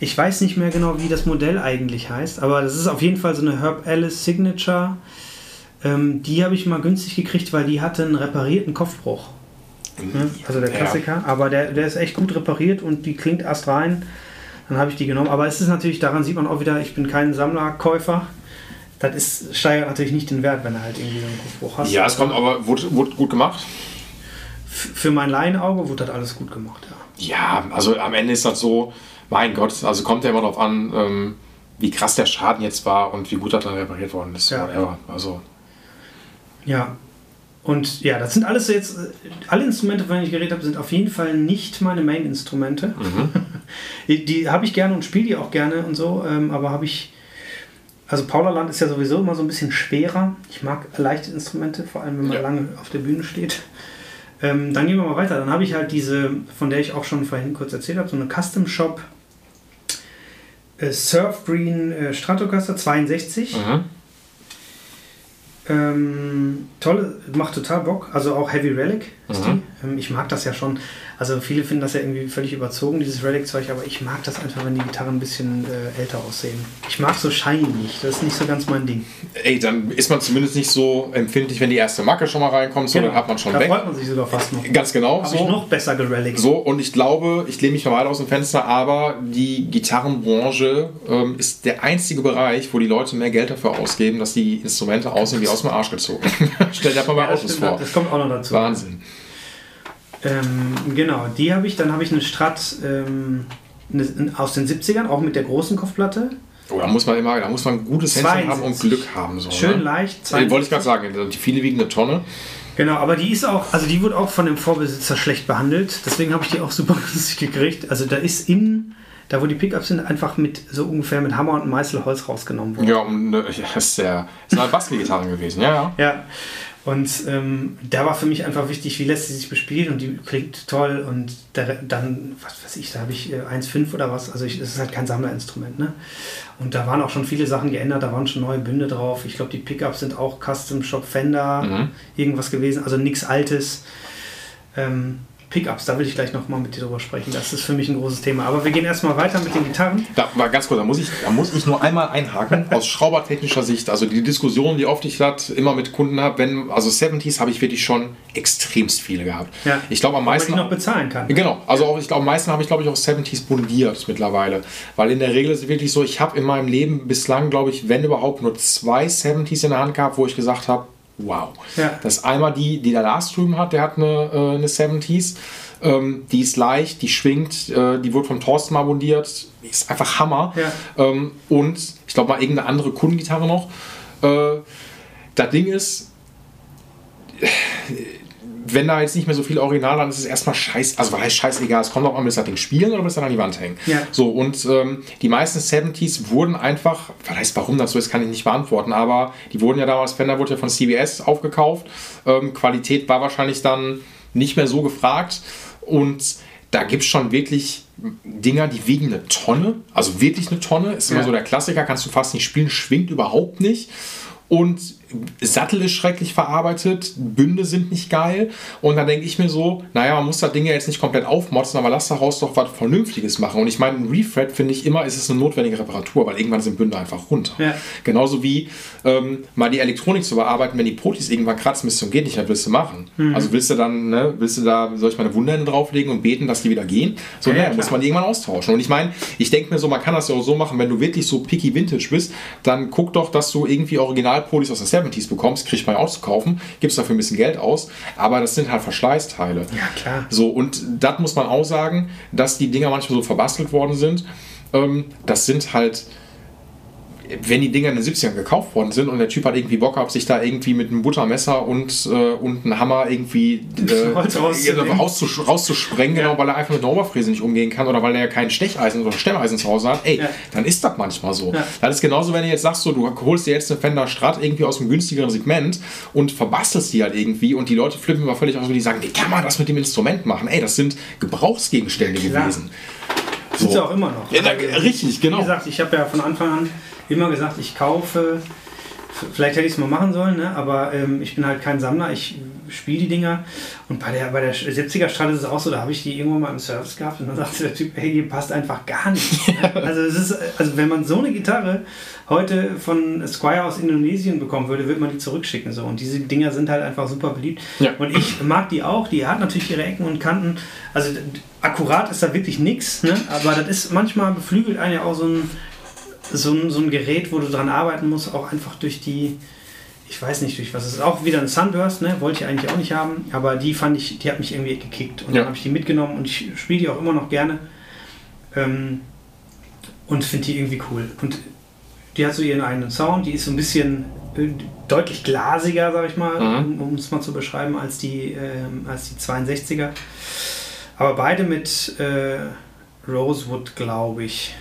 Ich weiß nicht mehr genau, wie das Modell eigentlich heißt, aber das ist auf jeden Fall so eine Herb Ellis Signature. Ähm, die habe ich mal günstig gekriegt, weil die hatte einen reparierten Kopfbruch. Ne? Also der Ja. Klassiker. Aber der, der ist echt gut repariert und die klingt erst rein. Dann habe ich die genommen. Aber es ist natürlich, daran sieht man auch wieder, ich bin kein Sammlerkäufer. Das ist, steigert natürlich nicht den Wert, wenn du halt irgendwie so einen Kopfbruch hast. Ja, es kommt aber, wurde, wurde gut gemacht. F- Für mein Laienauge wurde das alles gut gemacht, ja. Ja, also am Ende ist das so, mein Gott, also kommt ja immer darauf an, ähm, wie krass der Schaden jetzt war und wie gut das dann repariert worden ist. Ja. Whatever. Also, Ja. Und ja, das sind alles jetzt, alle Instrumente, von denen ich geredet habe, sind auf jeden Fall nicht meine Main-Instrumente. die die habe ich gerne und spiele die auch gerne und so, ähm, aber habe ich, also Paulaland ist ja sowieso immer so ein bisschen schwerer. Ich mag leichte Instrumente, vor allem wenn man Ja. lange auf der Bühne steht. Ähm, dann gehen wir mal weiter. Dann habe ich halt diese, von der ich auch schon vorhin kurz erzählt habe, so eine Custom Shop äh, Surf Green äh, Stratocaster 62. mhm. Ähm, tolle, macht total Bock. Also auch Heavy Relic ist Mhm. die. Ähm, ich mag das ja schon. Also viele finden das ja irgendwie völlig überzogen, dieses Relic-Zeug, aber ich mag das einfach, wenn die Gitarren ein bisschen äh, älter aussehen. Ich mag so shiny nicht. Das ist nicht so ganz mein Ding. ey, dann ist man zumindest nicht so empfindlich, wenn die erste Macke schon mal reinkommt, so, dann hat man schon Genau. da weg. freut man sich sogar fast noch. Ganz genau. Habe ich So. noch besser gerelict. So, und ich glaube, ich lehne mich mal weit aus dem Fenster, aber die Gitarrenbranche ähm, ist der einzige Bereich, wo die Leute mehr Geld dafür ausgeben, dass die Instrumente aussehen wie aus dem Arsch gezogen. Stell dir einfach mal Ja, das, Autos vor. das kommt auch noch dazu. Wahnsinn. Ähm, genau, die habe ich. Dann habe ich eine Strat ähm, eine, aus den 70ern, auch mit der großen Kopfplatte. Oh, da muss man immer, da muss man ein gutes Händchen haben und 72. Glück haben. So, Schön ne? leicht. Äh, Wollte ich gerade sagen, die viele wiegen eine Tonne. Genau, aber die ist auch, also die wurde auch von dem Vorbesitzer schlecht behandelt. Deswegen habe ich die auch super günstig gekriegt. Also da ist innen, da wo die Pickups sind, einfach mit so ungefähr mit Hammer und Meißel Holz rausgenommen worden. Ja, und äh, das ist ja, das sind halt Bastelgitarren gewesen, ja, ja. Ja. Und ähm, da war für mich einfach wichtig, wie lässt sie sich bespielen und die klingt toll und der, dann, was weiß ich, da habe ich äh, 1,5 oder was, also es ist halt kein Sammlerinstrument, ne? Und da waren auch schon viele Sachen geändert, da waren schon neue Bünde drauf. Ich glaube, die Pickups sind auch Custom Shop Fender, mhm. irgendwas gewesen, also nichts Altes. Ähm, Pickups, da will ich gleich nochmal mit dir drüber sprechen. Das ist für mich ein großes Thema. Aber wir gehen erstmal weiter mit den Gitarren. Da war ganz kurz, da muss ich, da muss ich nur einmal einhaken, aus schraubertechnischer Sicht. Also die Diskussion, die oft ich das immer mit Kunden habe, wenn, also 70s habe ich wirklich schon extremst viele gehabt. Ja. Ich glaube am meisten. die noch bezahlen kann. Genau, also auch, ich glaube, am meisten habe ich, glaube ich, auch 70s bundiert mittlerweile. Weil in der Regel ist es wirklich so, ich habe in meinem Leben bislang, glaube ich, wenn überhaupt nur zwei 70s in der Hand gehabt, wo ich gesagt habe, wow. Ja. Das ist einmal die, die der Last drüben hat, der hat eine, äh, eine 70s. Ähm, die ist leicht, die schwingt, äh, die wird vom Thorsten. Die ist einfach Hammer. Ja. Ähm, und ich glaube mal irgendeine andere Kundengitarre noch. Äh, das Ding ist, wenn da jetzt nicht mehr so viel Original dann ist es erstmal scheiß, also was heißt scheißegal, es kommt auch an, willst du das Ding spielen oder willst du das an die Wand hängen. Ja. So, und ähm, die meisten 70s wurden einfach, was heißt warum das so ist, kann ich nicht beantworten, aber die wurden ja damals, Fender wurde ja von CBS aufgekauft, ähm, Qualität war wahrscheinlich dann nicht mehr so gefragt und da gibt es schon wirklich Dinger, die wiegen eine Tonne, also wirklich eine Tonne, ist immer Ja. so der Klassiker, kannst du fast nicht spielen, schwingt überhaupt nicht und Sattel ist schrecklich verarbeitet, Bünde sind nicht geil. Und dann denke ich mir so, naja, man muss das Ding ja jetzt nicht komplett aufmotzen, aber lass daraus doch was Vernünftiges machen. Und ich meine, ein Refret finde ich immer, ist es eine notwendige Reparatur, weil irgendwann sind Bünde einfach runter. Ja. Genauso wie ähm, mal die Elektronik zu bearbeiten, wenn die Potis irgendwann kratzen müssen und geht nicht, was willst du machen? Mhm. Also willst du dann, ne, willst du da, soll ich meine Wunderhände drauflegen und beten, dass die wieder gehen? So, Ja, ja, ne, muss klar. man die irgendwann austauschen. Und ich meine, ich denke mir so, man kann das ja auch so machen, wenn du wirklich so picky Vintage bist, dann guck doch, dass du irgendwie Originalpolis aus der 70s bekommst, kriegst man ja auch zu kaufen, gibst dafür ein bisschen Geld aus, aber das sind halt Verschleißteile. Ja, klar. So, und das muss man auch sagen, dass die Dinger manchmal so verbastelt worden sind. Ähm, das sind halt, wenn die Dinger in den 70ern gekauft worden sind und der Typ hat irgendwie Bock gehabt, sich da irgendwie mit einem Buttermesser und, äh, und einem Hammer irgendwie äh, Holz rauszunehmen. rauszusch rauszusprengen, genau, weil er einfach mit einer Oberfräse nicht umgehen kann oder weil er kein Stecheisen oder Stemmeisen zu Hause hat, ey, Ja. dann ist das manchmal so. Ja. Das ist genauso, wenn du jetzt sagst, so, du holst dir jetzt eine Fender Strat irgendwie aus einem günstigeren Segment und verbastelst die halt irgendwie und die Leute flippen mal völlig aus, und die sagen, wie kann man das mit dem Instrument machen? Ey, das sind Gebrauchsgegenstände Klar. gewesen. Sind sie auch immer noch. Ja, da, richtig, genau. Wie gesagt, ich habe ja von Anfang an immer gesagt, ich kaufe. Vielleicht hätte ich es mal machen sollen, ne? aber ähm, ich bin halt kein Sammler. Ich spiele die Dinger. Und bei der, bei der 70er Stadt ist es auch so, da habe ich die irgendwann mal im Service gehabt und dann sagte der Typ, hey, die passt einfach gar nicht. also, es ist, also wenn man so eine Gitarre heute von Squire aus Indonesien bekommen würde, würde man die zurückschicken. So. Und diese Dinger sind halt einfach super beliebt. Ja. Und ich mag die auch. Die hat natürlich ihre Ecken und Kanten. Also akkurat ist da wirklich nichts, ne? aber das ist manchmal beflügelt einen ja auch so ein, so ein, so ein Gerät, wo du dran arbeiten musst, auch einfach durch die, ich weiß nicht durch was. Es ist auch wieder ein Sunburst, ne? wollte ich eigentlich auch nicht haben, aber die fand ich, die hat mich irgendwie gekickt. Und Ja. dann habe ich die mitgenommen und ich spiele die auch immer noch gerne. Ähm, und finde die irgendwie cool. Und die hat so ihren eigenen Sound, die ist so ein bisschen äh, deutlich glasiger, sag ich mal, Mhm. um es mal zu beschreiben, als die, ähm, als die 62er. Aber beide mit äh, Rosewood, glaube ich.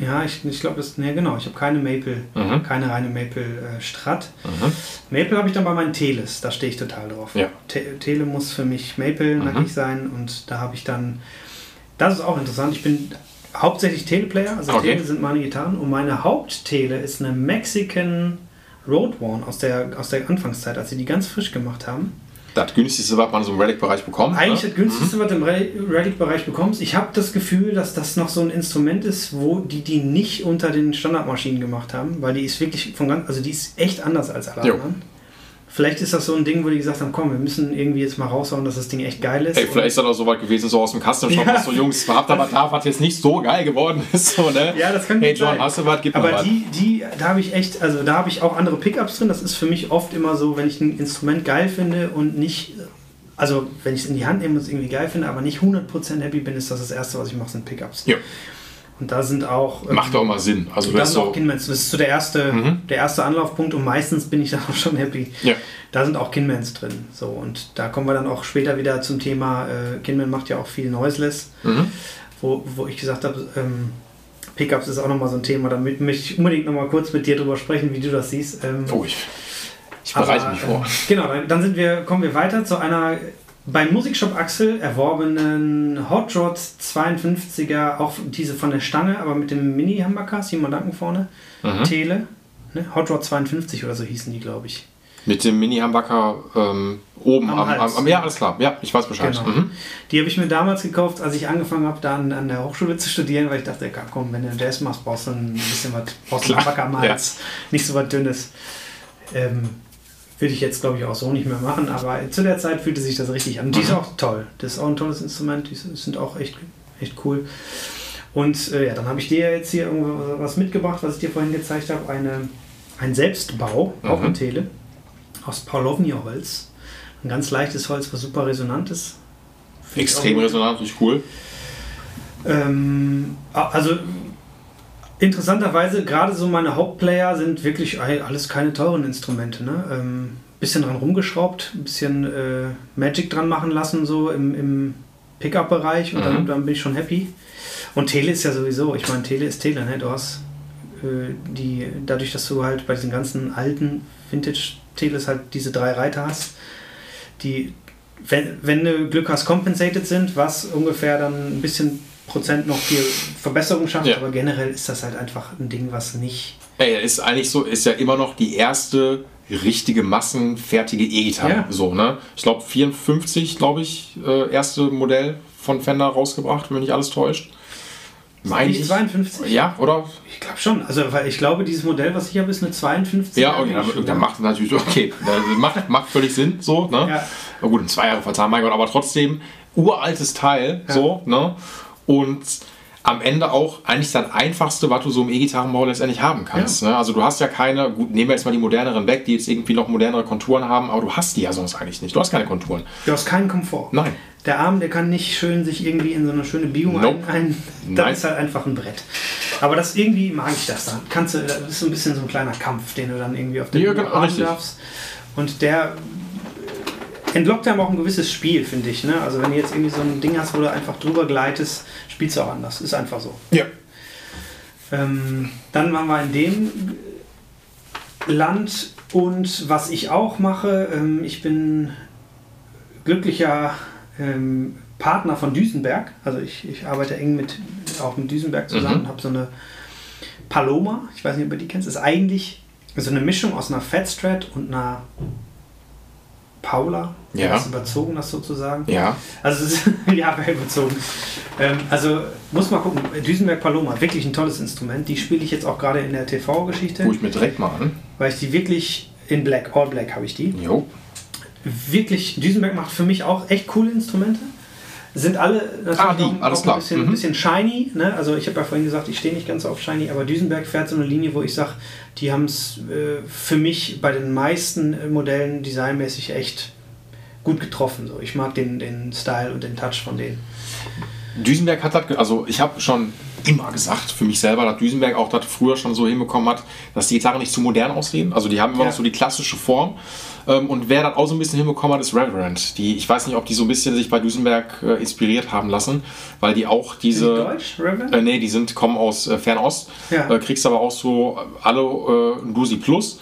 Ja, ich, ich glaube, das. Ne, genau, ich habe keine Maple, Mhm. keine reine Maple äh, Strat. Mhm. Maple habe ich dann bei meinen Teles, da stehe ich total drauf. Ja. Te Tele muss für mich Maple nackig sein und da habe ich dann, das ist auch interessant, ich bin hauptsächlich Teleplayer, also Okay. Tele sind meine Gitarren und meine Haupttele ist eine Mexican Road One aus der, aus der Anfangszeit, als sie die ganz frisch gemacht haben. Das günstigste, was man so im Relic-Bereich bekommt. Eigentlich ne? das günstigste, was du im Relic-Bereich bekommst. Ich habe das Gefühl, dass das noch so ein Instrument ist, wo die die nicht unter den Standardmaschinen gemacht haben, weil die ist wirklich von ganz, also die ist echt anders als alle anderen. Vielleicht ist das so ein Ding, wo die gesagt haben, komm, wir müssen irgendwie jetzt mal raushauen, dass das Ding echt geil ist. Ey, vielleicht ist das auch so weit gewesen, so aus dem Custom Shop, Ja. dass so Jungs, habt aber da, was jetzt nicht so geil geworden ist. So, ne? Ja, das kann Hey John, sein. hast du was? Gib Aber mal die, die, da habe ich echt, also da habe ich auch andere Pickups drin. Das ist für mich oft immer so, wenn ich ein Instrument geil finde und nicht, also wenn ich es in die Hand nehme und es irgendwie geil finde, aber nicht 100% happy bin, ist das das Erste, was ich mache, sind Pickups. Ja. Und da sind auch... ähm, Macht auch mal Sinn. Also da hast sind auch. Kinmans. Das ist so der erste, Mhm. der erste Anlaufpunkt und meistens bin ich dann auch schon happy. Ja. Da sind auch Kinmans drin. So, und da kommen wir dann auch später wieder zum Thema, äh, Kinman macht ja auch viel Noiseless, Mhm. wo, wo ich gesagt habe, ähm, Pickups ist auch nochmal so ein Thema. Damit möchte ich unbedingt nochmal kurz mit dir drüber sprechen, wie du das siehst. Ähm, Oh, ich, Ich bereite mich vor. Äh, genau, dann, dann sind wir, kommen wir weiter zu einer beim Musikshop Axel erworbenen Hot Rod 52er, auch diese von der Stange, aber mit dem Mini-Humbucker, Simon Danken vorne, Mhm. Tele, ne? Hot Rod 52 oder so hießen die, glaube ich. Mit dem Mini-Humbucker ähm, oben Am am, Hals. am. Ja, alles klar. Ja, ich weiß Bescheid. Genau. Mhm. Die habe ich mir damals gekauft, als ich angefangen habe, da an, an der Hochschule zu studieren, weil ich dachte, ja, komm, wenn du Jazz machst, brauchst du ein bisschen was, brauchst du einen Klar, Humbucker am ja. Hals, nicht so was Dünnes. Ähm, würde ich jetzt, glaube ich, auch so nicht mehr machen, aber zu der Zeit fühlte sich das richtig an. Die ist Mhm. auch toll. Das ist auch ein tolles Instrument, die sind auch echt, echt cool. Und äh, ja, dann habe ich dir jetzt hier irgendwo was mitgebracht, was ich dir vorhin gezeigt habe. Eine, ein Selbstbau, auch Mhm. in Tele, aus Paulovnia-Holz. Ein ganz leichtes Holz, was super resonant ist. Extrem auch- resonant, richtig cool. ähm, also interessanterweise, gerade so meine Hauptplayer sind wirklich all- alles keine teuren Instrumente. Ne? Ähm, bisschen dran rumgeschraubt, ein bisschen äh, Magic dran machen lassen, so im, im Pickup-Bereich und dann, Mhm. dann bin ich schon happy. Und Tele ist ja sowieso, ich meine, Tele ist Tele, ne? Du hast äh, die, dadurch, dass du halt bei diesen ganzen alten Vintage-Teles halt diese drei Reiter hast, die, wenn, wenn du Glück hast, compensated sind, was ungefähr dann ein bisschen Prozent noch viel Verbesserung schafft, Ja. aber generell ist das halt einfach ein Ding, was nicht. Ey, ist eigentlich so, ist ja immer noch die erste richtige massenfertige E-Gitarre. Ja. So, ne? Ich glaube 54, glaube ich, äh, erste Modell von Fender rausgebracht, wenn mich nicht alles täuscht. Meine ich. 52? Ja, oder? Ich glaube schon. Also, weil ich glaube, dieses Modell, was ich habe, ist eine 52. Ja, okay, dann, dann macht es natürlich, okay, macht, macht völlig Sinn, so, ne? Ja. Na gut, in zwei Jahre vertan, mein Gott, aber trotzdem uraltes Teil, Ja. so, ne? Und am Ende auch eigentlich das einfachste, was du so im E-Gitarrenbau letztendlich haben kannst. Ne? Also du hast ja keine, gut, nehmen wir jetzt mal die moderneren weg, die jetzt irgendwie noch modernere Konturen haben, aber du hast die ja sonst eigentlich nicht. Du hast keine Konturen. Du hast keinen Komfort. Nein. Der Arm, der kann nicht schön sich irgendwie in so eine schöne Biegung Nope. ein, Nein. ist halt einfach ein Brett. Aber das irgendwie mag ich das dann. Kannst du, das ist so ein bisschen so ein kleiner Kampf, den du dann irgendwie auf der Ja, Bühne genau, darfst. Und der entlockt einem auch ein gewisses Spiel, finde ich. Ne? Also wenn du jetzt irgendwie so ein Ding hast, wo du einfach drüber gleitest, spielst du auch anders. Ist einfach so. Ja. Ähm, dann waren wir in dem Land und was ich auch mache, ähm, ich bin glücklicher ähm, Partner von Duesenberg. Also ich, ich arbeite eng mit auch mit Duesenberg zusammen Mhm. und habe so eine Paloma, ich weiß nicht, ob du die kennst, ist eigentlich so eine Mischung aus einer Fat Strat und einer Paula. Ja. Das überzogen, das sozusagen. Ja. Also es ist ja überzogen. Ähm, also muss mal gucken. Düsenberg Paloma, wirklich ein tolles Instrument. Die spiele ich jetzt auch gerade in der TV-Geschichte, Guck ich mir direkt mal an. weil ich die wirklich in Black, All Black habe ich die. Jo. Wirklich, Düsenberg macht für mich auch echt coole Instrumente. Sind alle natürlich Ah, die, auch, alles auch klar. ein bisschen, Mhm. bisschen shiny. Ne? Also ich habe ja vorhin gesagt, ich stehe nicht ganz auf shiny, aber Düsenberg fährt so eine Linie, wo ich sage, die haben es äh, für mich bei den meisten Modellen designmäßig echt gut getroffen. So. Ich mag den, den Style und den Touch von denen. Duisenberg hat das, also ich habe schon immer gesagt für mich selber, dass Duisenberg auch das früher schon so hinbekommen hat, dass die Gitarren nicht zu modern aussehen. Also die haben immer Ja. noch so die klassische Form. Ähm, Und wer das auch so ein bisschen hinbekommen hat, ist Reverend. Die, ich weiß nicht, ob die so ein bisschen sich bei Duisenberg äh, inspiriert haben lassen, weil die auch Sind die diese. Deutsch, Reverend? Äh, nee, die sind, kommen aus äh, Fernost. Ja. Äh, kriegst aber auch so alle äh, Dusi Plus.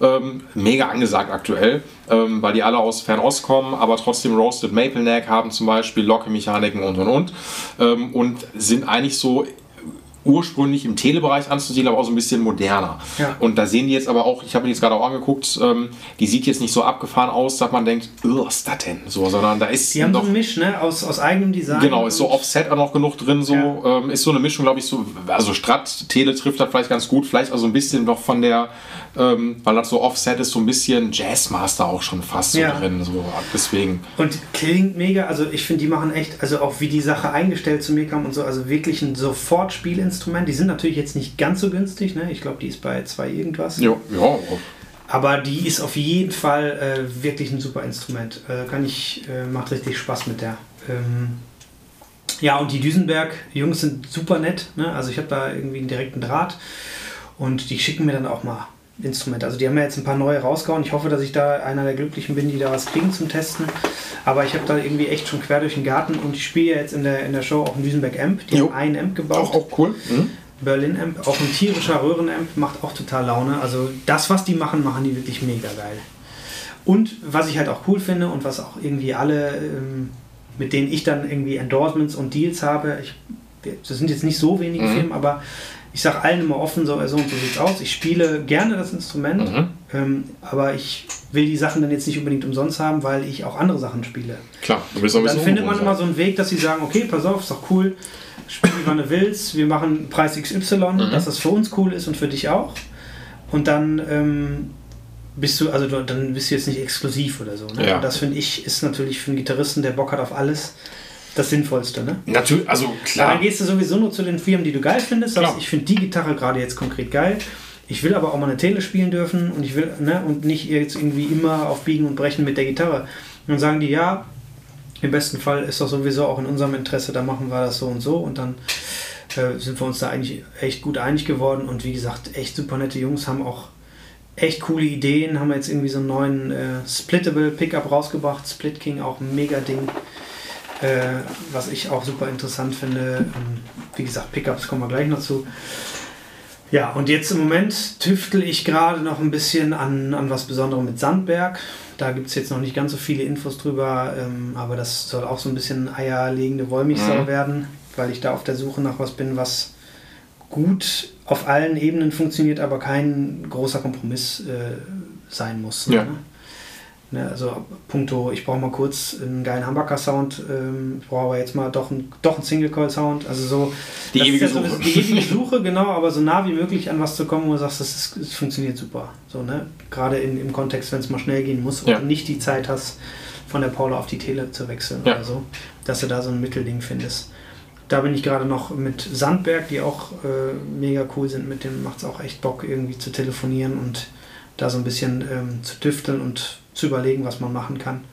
Ähm, mega angesagt aktuell, ähm, weil die alle aus Fernost kommen, aber trotzdem Roasted Maple Neck haben zum Beispiel, Locke-Mechaniken und und und. Ähm, und sind eigentlich so ursprünglich im Telebereich anzusiedeln, aber auch so ein bisschen moderner. Ja. Und da sehen die jetzt aber auch, ich habe die jetzt gerade auch angeguckt, ähm, die sieht jetzt nicht so abgefahren aus, dass man denkt, "Ugh, was ist das denn? So, sondern da ist Die haben so noch einen Misch, ne? Aus, aus eigenem Design. Genau, ist so Offset auch noch genug drin, so Ja. ähm, ist so eine Mischung, glaube ich, so, also Strat, Tele trifft das vielleicht ganz gut, vielleicht also ein bisschen noch von der, ähm, weil das so Offset ist, so ein bisschen Jazzmaster auch schon fast so Ja. drin, so deswegen. Und klingt mega, also ich finde, die machen echt, also auch wie die Sache eingestellt zu mir kam und so, also wirklich ein Sofortspielinstrument. Die sind natürlich jetzt nicht ganz so günstig, ne? Ich glaube, die ist bei zwei irgendwas. Ja, ja, Aber die ist auf jeden Fall äh, wirklich ein super Instrument. Äh, kann ich, äh, macht richtig Spaß mit der. Ähm, ja, und die Düsenberg-Jungs sind super nett. Ne? Also ich habe da irgendwie einen direkten Draht und die schicken mir dann auch mal Instrumente. Also die haben ja jetzt ein paar neue rausgehauen. Ich hoffe, dass ich da einer der Glücklichen bin, die da was kriegen zum Testen. Aber ich habe da irgendwie echt schon quer durch den Garten und ich spiele ja jetzt in der, in der Show auch einen Düsenberg-Amp. Die Jo. haben einen Amp gebaut. auch, auch cool. Mhm. Berlin-Amp, auch ein tierischer Röhren-Amp, macht auch total Laune. Also das, was die machen, machen die wirklich mega geil. Und was ich halt auch cool finde und was auch irgendwie alle, ähm, mit denen ich dann irgendwie Endorsements und Deals habe, ich, das sind jetzt nicht so wenige Mhm. Firmen, aber ich sage allen immer offen, so, so und so sieht's aus. Ich spiele gerne das Instrument, Mhm. ähm, aber ich will die Sachen dann jetzt nicht unbedingt umsonst haben, weil ich auch andere Sachen spiele. Klar, du bist so ein Dann bisschen findet man ungewohnt immer so einen Weg, dass sie sagen, okay, pass auf, ist doch cool, spiel wie wann du willst, wir machen Preis XY, Mhm. dass das für uns cool ist und für dich auch. Und dann ähm, bist du, also dann bist du jetzt nicht exklusiv oder so. Ne? Ja. Und das finde ich, ist natürlich für einen Gitarristen, der Bock hat auf alles, das Sinnvollste. Ne? Natürlich, also klar. dann gehst du sowieso nur zu den Firmen, die du geil findest. Sagst, ich finde die Gitarre gerade jetzt konkret geil. Ich will aber auch mal eine Tele spielen dürfen und ich will, ne, und nicht jetzt irgendwie immer auf Biegen und Brechen mit der Gitarre. Und dann sagen die, ja, im besten Fall ist doch sowieso auch in unserem Interesse, da machen wir das so und so und dann äh, sind wir uns da eigentlich echt gut einig geworden und wie gesagt, echt super nette Jungs, haben auch echt coole Ideen, haben jetzt irgendwie so einen neuen äh, Splittable Pickup rausgebracht, Split King, auch ein mega Ding. Äh, was ich auch super interessant finde. Ähm, wie gesagt, Pickups kommen wir gleich noch zu. Ja, und jetzt im Moment tüftel ich gerade noch ein bisschen an, an was Besonderem mit Sandberg. Da gibt es jetzt noch nicht ganz so viele Infos drüber, ähm, aber das soll auch so ein bisschen eierlegende Wollmilchsau Mhm. werden, weil ich da auf der Suche nach was bin, was gut auf allen Ebenen funktioniert, aber kein großer Kompromiss äh, sein muss. Ja. Ne? Ne, also puncto, ich brauche mal kurz einen geilen Humbucker-Sound, ähm, ich brauche aber jetzt mal doch einen, doch einen Single-Coil-Sound, also so Die ewige ja Suche. Die ewige Suche, genau, aber so nah wie möglich an was zu kommen, wo du sagst, das, ist, das funktioniert super. So, ne? Gerade in, im Kontext, wenn es mal schnell gehen muss Ja. und nicht die Zeit hast, von der Paula auf die Tele zu wechseln Ja. oder so, dass du da so ein Mittelding findest. Da bin ich gerade noch mit Sandberg, die auch äh, mega cool sind. Mit dem macht es auch echt Bock, irgendwie zu telefonieren und da so ein bisschen ähm, zu tüfteln und zu überlegen, was man machen kann.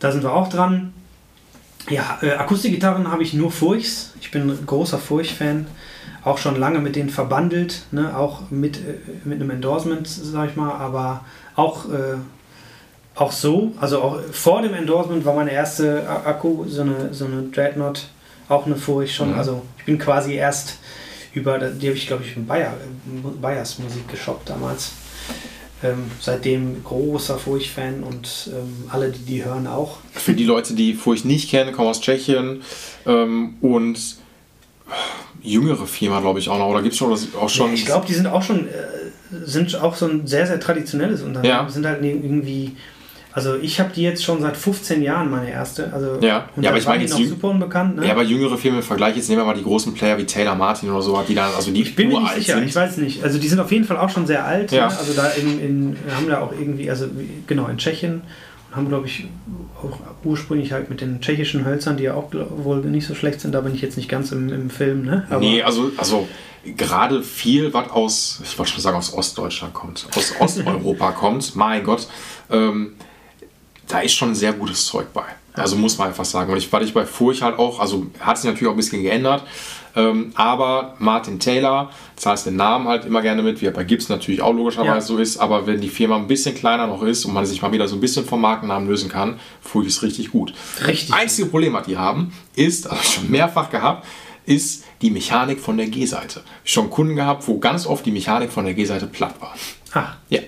Da sind wir auch dran. Ja, äh, Akustikgitarren habe ich nur Furchs. Ich bin ein großer Furch-Fan. Auch schon lange mit denen verbandelt, ne? auch mit, äh, mit einem Endorsement, sag ich mal, aber auch, äh, auch so. Also auch vor dem Endorsement war meine erste Akku, so eine, so eine Dreadnought, auch eine Furch schon. Mhm. Also ich bin quasi erst über, die habe ich glaube ich in Bayer, Bayers Musik geshoppt damals. Ähm, seitdem großer Furch-Fan und ähm, alle, die die hören, auch. Für die Leute, die Furcht nicht kennen, kommen aus Tschechien ähm, und jüngere Firma, glaube ich, auch noch. Oder gibt es schon, das auch schon. Ja, ich glaube, die sind auch schon, äh, sind auch so ein sehr, sehr traditionelles Unternehmen. Ja. Sind halt irgendwie, also ich habe die jetzt schon seit 15 Jahren, meine erste. Also, Ja. und Ja, da aber ich meine die jetzt super unbekannt. Ne? ja, aber jüngere Firmen im Vergleich, jetzt nehmen wir mal die großen Player wie Taylor Martin oder so, die dann, also die ich bin mir nicht sicher, sind. ich weiß nicht. Also die sind auf jeden Fall auch schon sehr alt. Ja. Ne? Also da in, in, haben da auch irgendwie, also genau, in Tschechien und haben, glaube ich, auch ursprünglich halt mit den tschechischen Hölzern, die ja auch wohl nicht so schlecht sind, da bin ich jetzt nicht ganz im, im Film. Ne? Aber nee, also, also gerade viel, was aus, ich wollte schon sagen, aus Ostdeutschland kommt, aus Osteuropa kommt, mein Gott, ähm, da ist schon sehr gutes Zeug bei. Also muss man einfach sagen. Und ich, weil ich bei Furch halt auch, also hat sich natürlich auch ein bisschen geändert, ähm, aber Martin Taylor, zahlst den Namen halt immer gerne mit, wie er bei Gibbs natürlich auch logischerweise Ja. so ist, aber wenn die Firma ein bisschen kleiner noch ist und man sich mal wieder so ein bisschen vom Markennamen lösen kann, Furch ist richtig gut. Richtig. Das einzige Problem, was die haben, ist, also schon mehrfach gehabt, ist die Mechanik von der G-Seite. Schon Kunden gehabt, wo ganz oft die Mechanik von der G-Seite platt war. ach, Ja,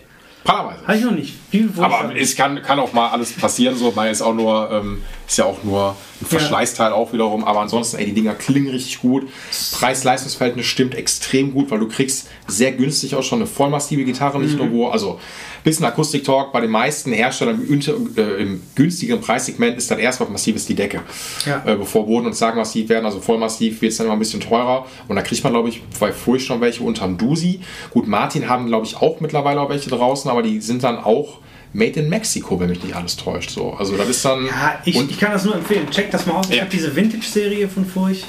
paarweise. habe ich noch nicht. Aber es kann, kann auch mal alles passieren, so, weil es auch nur, ähm, ist ja auch nur ein Verschleißteil auch wiederum, aber ansonsten, ey, die Dinger klingen richtig gut. Preis-Leistungsverhältnis stimmt extrem gut, weil du kriegst sehr günstig auch schon eine vollmassive Gitarre, nicht nur wo, also bisschen Akustik-Talk, bei den meisten Herstellern im, äh, im günstigeren Preissegment ist dann erst was massives die Decke. Ja. Äh, bevor Boden und Sagen massiv werden, also vollmassiv wird es dann immer ein bisschen teurer und da kriegt man, glaube ich, bei Furcht schon welche unterm Dusi. Gut, Martin haben, glaube ich, auch mittlerweile auch welche draußen, aber die sind dann auch made in Mexico, wenn mich nicht alles täuscht. So. Also das ist dann... Ja, ich, und ich kann das nur empfehlen. Check das mal aus. Ich Ja. habe diese Vintage-Serie von Furch,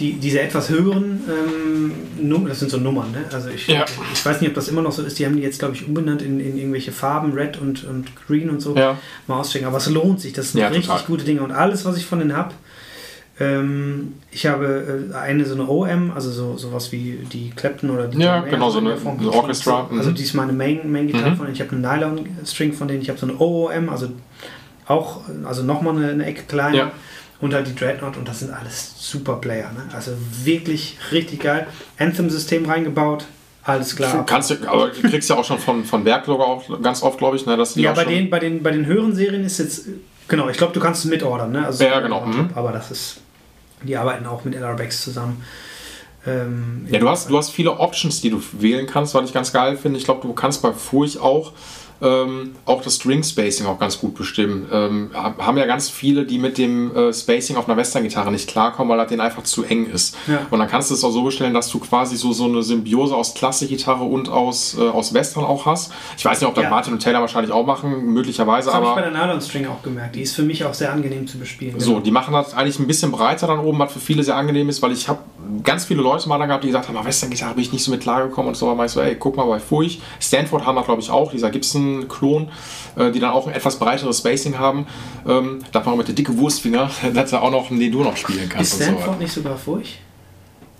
die, diese etwas höheren, ähm, das sind so Nummern, ne? Also ich, Ja. ich weiß nicht, ob das immer noch so ist. Die haben die jetzt, glaube ich, umbenannt in, in irgendwelche Farben, Red und, und Green und so. Mal auschecken. Aber es lohnt sich. Das sind richtig total. gute Dinge. Und alles, was ich von denen habe, ähm, ich habe äh, eine so eine OM, also so sowas wie die Clapton oder die Ja, Mayer, genau, so eine- Form. eine Orchestra, Also mhm. die ist meine Main, Main Gitarre Mhm. von denen. Ich habe eine Nylon String von denen. Ich habe so eine OOM, also auch, also nochmal eine, eine Ecke kleiner. Ja. Und halt die Dreadnought und das sind alles super Player. Ne? Also wirklich richtig geil. Anthem-System reingebaut, Alles klar. Kannst du, aber du kriegst ja auch schon von, von Werklogger auch ganz oft, glaube ich, ne, dass die Ja, bei den, bei, den, bei den höheren Serien ist jetzt, genau, ich glaube, du kannst es mitordern, ne? Also, Ja, genau, mhm. Aber das ist, die arbeiten auch mit LRBX zusammen. Ähm, Ja, du hast, du hast viele Options, die du wählen kannst, was ich ganz geil finde. Ich glaube, du kannst bei Furch auch, ähm, auch das String Spacing auch ganz gut bestimmen. Ähm, hab- haben ja ganz viele, die mit dem äh, Spacing auf einer Western-Gitarre nicht klarkommen, weil das denen einfach zu eng ist. Ja. Und dann kannst du es auch so bestellen, dass du quasi so, so eine Symbiose aus Klassik-Gitarre und aus, äh, aus Western auch hast. Ich weiß nicht, ob das Ja. Martin und Taylor wahrscheinlich auch machen, möglicherweise, das habe ich bei der Nylon String auch gemerkt. Die ist für mich auch sehr angenehm zu bespielen. So, Genau. die machen das eigentlich ein bisschen breiter dann oben, was für viele sehr angenehm ist, weil ich habe ganz viele Leute mal da gehabt, die gesagt haben, "Ah, Western-Gitarre bin ich nicht so mit klargekommen und so, aber meinte ich so, ey, guck mal bei Furch. Stanford haben wir, glaube ich, auch, dieser Gibson-Klon, äh, die dann auch ein etwas breiteres Spacing haben. Ähm, da man mit der dicke Wurstfinger, dass er auch noch einen Dur noch spielen kann. Ist und so. Stanford nicht sogar furch?